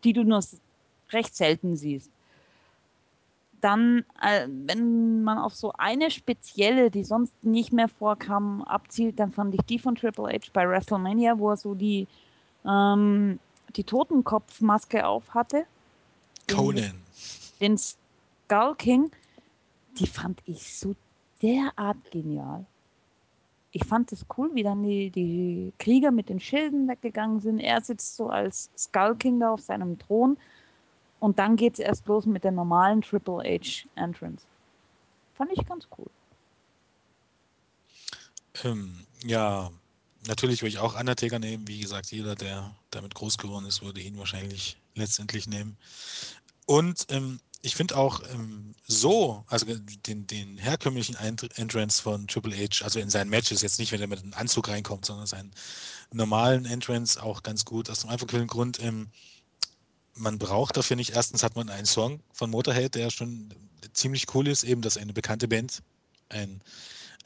die du nur recht selten siehst. Dann, äh, wenn man auf so eine spezielle, die sonst nicht mehr vorkam, abzielt, dann fand ich die von Triple H bei WrestleMania, wo er so die, ähm, die Totenkopfmaske auf hatte. Den- Conan. den Skull King, die fand ich so derart genial. Ich fand es cool, wie dann die, die Krieger mit den Schilden weggegangen sind. Er sitzt so als Skull King da auf seinem Thron und dann geht es erst los mit der normalen Triple H Entrance. Fand ich ganz cool. Ähm, ja, natürlich würde ich auch Undertaker nehmen. Wie gesagt, jeder, der damit groß geworden ist, würde ihn wahrscheinlich letztendlich nehmen. Und ähm, ich finde auch ähm, so, also den, den herkömmlichen Entrance von Triple H, also in seinen Matches, jetzt nicht, wenn er mit einem Anzug reinkommt, sondern seinen normalen Entrance auch ganz gut. Aus dem einfachen Grund, ähm, man braucht dafür nicht. Erstens hat man einen Song von Motorhead, der schon ziemlich cool ist, eben, dass eine bekannte Band ein,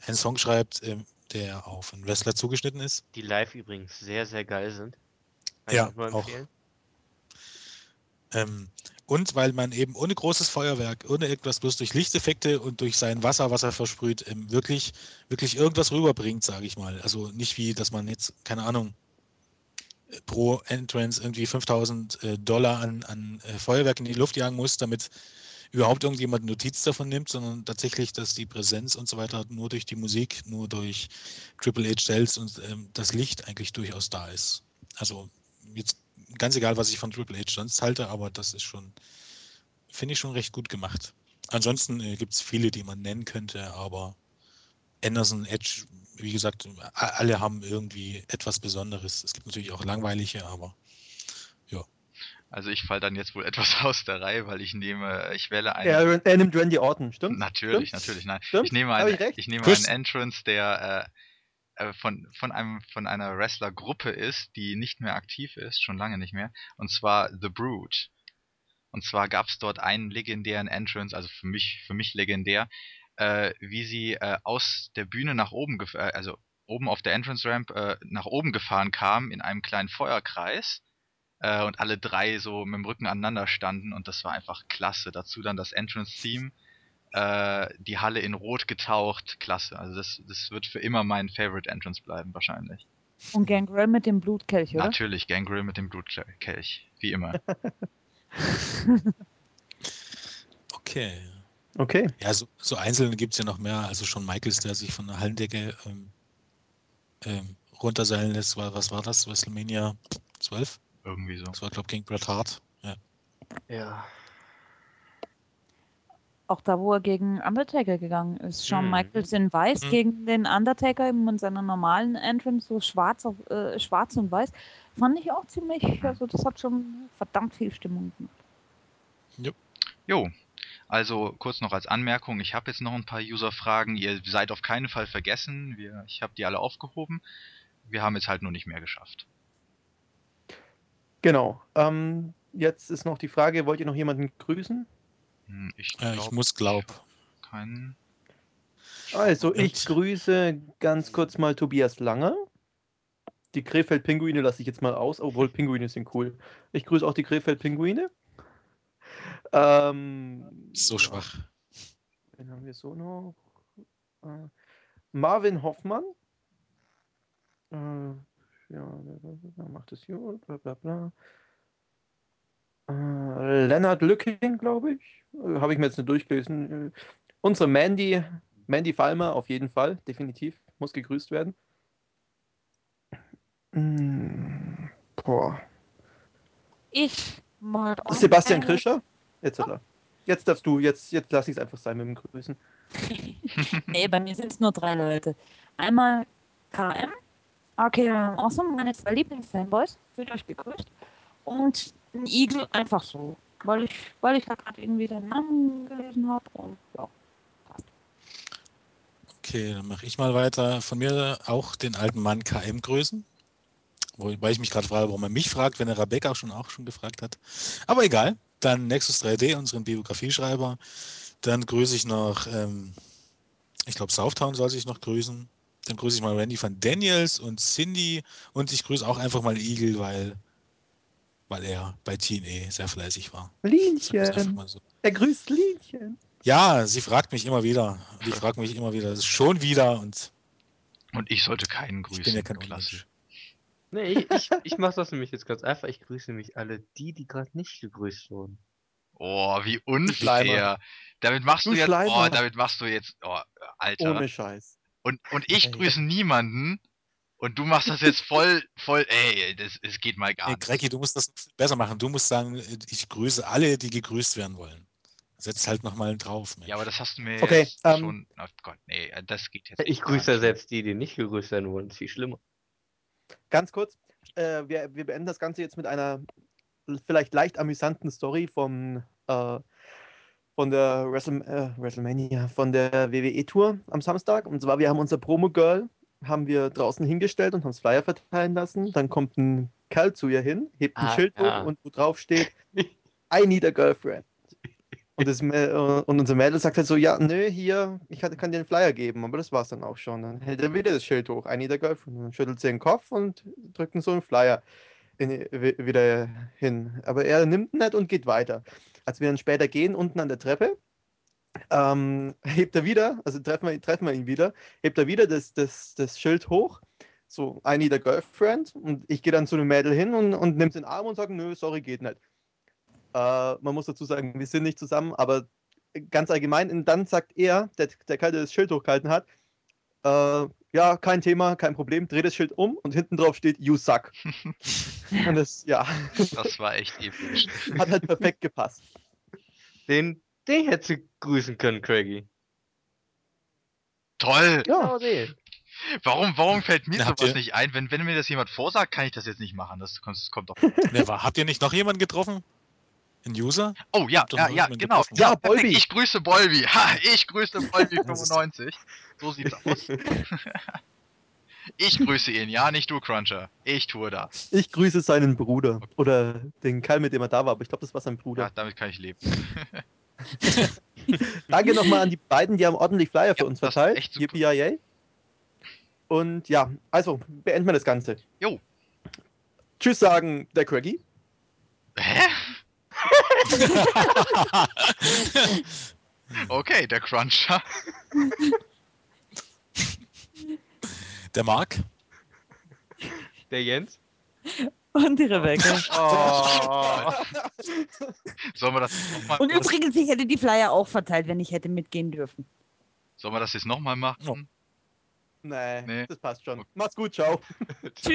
einen Song schreibt, ähm, der auf einen Wrestler zugeschnitten ist. Die live übrigens sehr, sehr geil sind. Kann Ja, auch. Ähm, und weil man eben ohne großes Feuerwerk, ohne irgendwas, bloß durch Lichteffekte und durch sein Wasser, was er versprüht, wirklich, wirklich irgendwas rüberbringt, sage ich mal. Also nicht wie, dass man jetzt, keine Ahnung, pro Entrance irgendwie 5000 äh, Dollar an, an äh, Feuerwerk in die Luft jagen muss, damit überhaupt irgendjemand Notiz davon nimmt, sondern tatsächlich, dass die Präsenz und so weiter nur durch die Musik, nur durch Triple H selbst und ähm, das Licht eigentlich durchaus da ist. Also jetzt ganz egal, was ich von Triple H sonst halte, aber das ist schon, finde ich schon recht gut gemacht. Ansonsten äh, gibt es viele, die man nennen könnte, aber Anderson, Edge, wie gesagt, alle haben irgendwie etwas Besonderes. Es gibt natürlich auch langweilige, aber Also ich falle dann jetzt wohl etwas aus der Reihe, weil ich nehme, ich wähle einen. Er, er nimmt Randy Orton, stimmt? Natürlich, Stimmt? natürlich, nein. Stimmt? Ich nehme einen, ich ich nehme Chris. einen Entrance, der äh, äh, von, von einem, von einer Wrestlergruppe ist, die nicht mehr aktiv ist, schon lange nicht mehr, und zwar The Brood. Und zwar gab es dort einen legendären Entrance, also für mich, für mich legendär, äh, wie sie äh, aus der Bühne nach oben, äh, also oben auf der Entrance Ramp äh, nach oben gefahren kam in einem kleinen Feuerkreis äh, und alle drei so mit dem Rücken aneinander standen und das war einfach klasse. Dazu dann das Entrance Theme, äh, die Halle in Rot getaucht, klasse. Also das, das wird für immer mein Favorite Entrance bleiben wahrscheinlich. Und Gangrel mit dem Blutkelch, oder? Natürlich, Gangrel mit dem Blutkelch. Wie immer. Okay. Okay. Ja, so, so Einzelne gibt es ja noch mehr. Also schon Michaels, der sich von der Hallendecke ähm, ähm, runterseilen lässt. War, was war das? WrestleMania 12? Irgendwie so. Das war, glaube ich, gegen Bret Hart. Ja. Ja. Auch da, wo er gegen Undertaker gegangen ist. Shawn Mhm. Michaels in weiß Mhm. gegen den Undertaker eben in seiner normalen Entrance, so schwarz, auf, äh, schwarz und weiß. Fand ich auch ziemlich, also das hat schon verdammt viel Stimmung gemacht. Jo. Also kurz noch als Anmerkung, ich habe jetzt noch ein paar User-Fragen. Ihr seid auf keinen Fall vergessen. Wir, ich habe die alle aufgehoben. Wir haben es halt nur nicht mehr geschafft. Genau. Ähm, jetzt ist noch die Frage, wollt ihr noch jemanden grüßen? Hm, Ich, Äh, glaub, ich muss glaub. hab Keinen. Also, ich Und- grüße ganz kurz mal Tobias Lange. Die Krefeld-Pinguine lasse ich jetzt mal aus, obwohl Pinguine sind cool. Ich grüße auch die Krefeld-Pinguine. Ähm, So ja, schwach. Wen haben wir so noch? Äh, Marvin Hoffmann. Äh, ja, wer macht das gut, bla bla bla. Äh, Lennart Lücking, glaube ich. Äh, Habe ich mir jetzt nicht durchgelesen. Äh, unsere Mandy, Mandy Falmer, auf jeden Fall, definitiv, muss gegrüßt werden. Mm, boah. Ich auch Sebastian Krischer? Jetzt, hat er. jetzt darfst du, jetzt, jetzt lass ich es einfach sein mit dem Grüßen. Nee, bei mir sind es nur drei Leute. Einmal KM, Arcade Awesome, meine zwei Lieblingsfanboys, fühlt euch gegrüßt. Und ein Igel einfach so, weil ich, weil ich da gerade irgendwie den Namen gelesen habe. Und ja. Okay, dann mache ich mal weiter. Von mir auch den alten Mann KM grüßen. Wobei ich mich gerade frage, warum er mich fragt, wenn er Rebecca schon auch schon gefragt hat. Aber egal. Dann Nexus 3D, unseren Biografieschreiber. Dann grüße ich noch, ähm, ich glaube, Southtown soll sich noch grüßen. Dann grüße ich mal Randy van Daniels und Cindy. Und ich grüße auch einfach mal Eagle, weil, weil er bei TNE sehr fleißig war. Linchen. so. Er grüßt Linchen. Ja, sie fragt mich immer wieder. Und ich frage mich immer wieder, das ist schon wieder. Und Und ich sollte keinen ich grüßen. bin ja kein Klassisch. Nee, ich, ich, ich mache das nämlich jetzt ganz einfach. Ich grüße nämlich alle die, die gerade nicht gegrüßt wurden. Oh, wie unfair. Damit machst du, Du jetzt, oh, Schleimer. damit machst du jetzt, oh, Alter. Ohne Scheiß. Und, und ich Ey. grüße niemanden und du machst das jetzt voll, voll, ey, das, es geht mal gar Hey, nicht. Greggy, du musst das besser machen. Du musst sagen, ich grüße alle, die gegrüßt werden wollen. Setz halt nochmal drauf. Mensch. Ja, aber das hast du mir Okay, jetzt ähm, schon, oh Gott, nee, das geht jetzt Ich grüße selbst die, die nicht gegrüßt werden wollen. Das ist viel schlimmer. Ganz kurz, äh, wir, wir beenden das Ganze jetzt mit einer vielleicht leicht amüsanten Story vom, äh, von der Wrestle, äh, WrestleMania, von der WWE-Tour am Samstag. Und zwar, wir haben unser Promo-Girl, haben wir draußen hingestellt und haben das Flyer verteilen lassen. Dann kommt ein Kerl zu ihr hin, hebt ein Ah, Schild ja. hoch und wo drauf steht, I need a girlfriend. Und, das, und unser Mädel sagt halt so, ja, nö, hier, ich kann, dir einen Flyer geben, aber das war's dann auch schon. Dann hält er wieder das Schild hoch, I need a girlfriend. Dann schüttelt sie den Kopf und drückt so einen Flyer in, wi- wieder hin. Aber er nimmt ihn nicht und geht weiter. Als wir dann später gehen, unten an der Treppe, ähm, hebt er wieder, also treffen wir, treffen wir ihn wieder, hebt er wieder das, das, das Schild hoch, so, I need a girlfriend. Und ich gehe dann zu dem Mädel hin und, und nimmt den Arm und sage, nö, sorry, geht nicht. Äh, man muss dazu sagen, wir sind nicht zusammen, aber ganz allgemein, und dann sagt er, der, der Kerl, der das Schild hochgehalten hat, äh, ja, kein Thema, kein Problem, dreht das Schild um und hinten drauf steht, you suck. und das, ja, Das war echt episch. hat halt perfekt gepasst. Den, den hättest du grüßen können, Craigie. Toll! Ja, den. Warum, warum fällt mir Na, habt sowas ihr- nicht ein? Wenn, wenn mir das jemand vorsagt, kann ich das jetzt nicht machen. Das kommt, das kommt doch. Wer war, habt ihr nicht noch jemanden getroffen? Ein User? Oh ja, ja, ja, genau. getroffen? Ja, Ja. Bolbi. Ich grüße Bolby. Ha, ich grüße Bolby Das ist- 95. So sieht's aus. Ich grüße ihn, ja, nicht du, Cruncher. Ich tue das. ich grüße seinen Bruder oder den Kerl, mit dem er da war, aber ich glaube, das war sein Ja, Bruder. damit kann ich leben. Danke nochmal an die beiden, die haben ordentlich Flyer für Ja, uns verteilt. echt super. Yippie Und ja, also beenden wir das Ganze. Jo. Tschüss sagen der Craigie. Hä? Okay, der Cruncher. Der Marc? Der Jens? Und die Rebecca. Oh. Sollen wir das jetzt nochmal Und übrigens, ich hätte die Flyer auch verteilt, wenn ich hätte mitgehen dürfen. Sollen wir das jetzt noch mal machen? Nee, Nee. das passt schon. Mach's gut, ciao.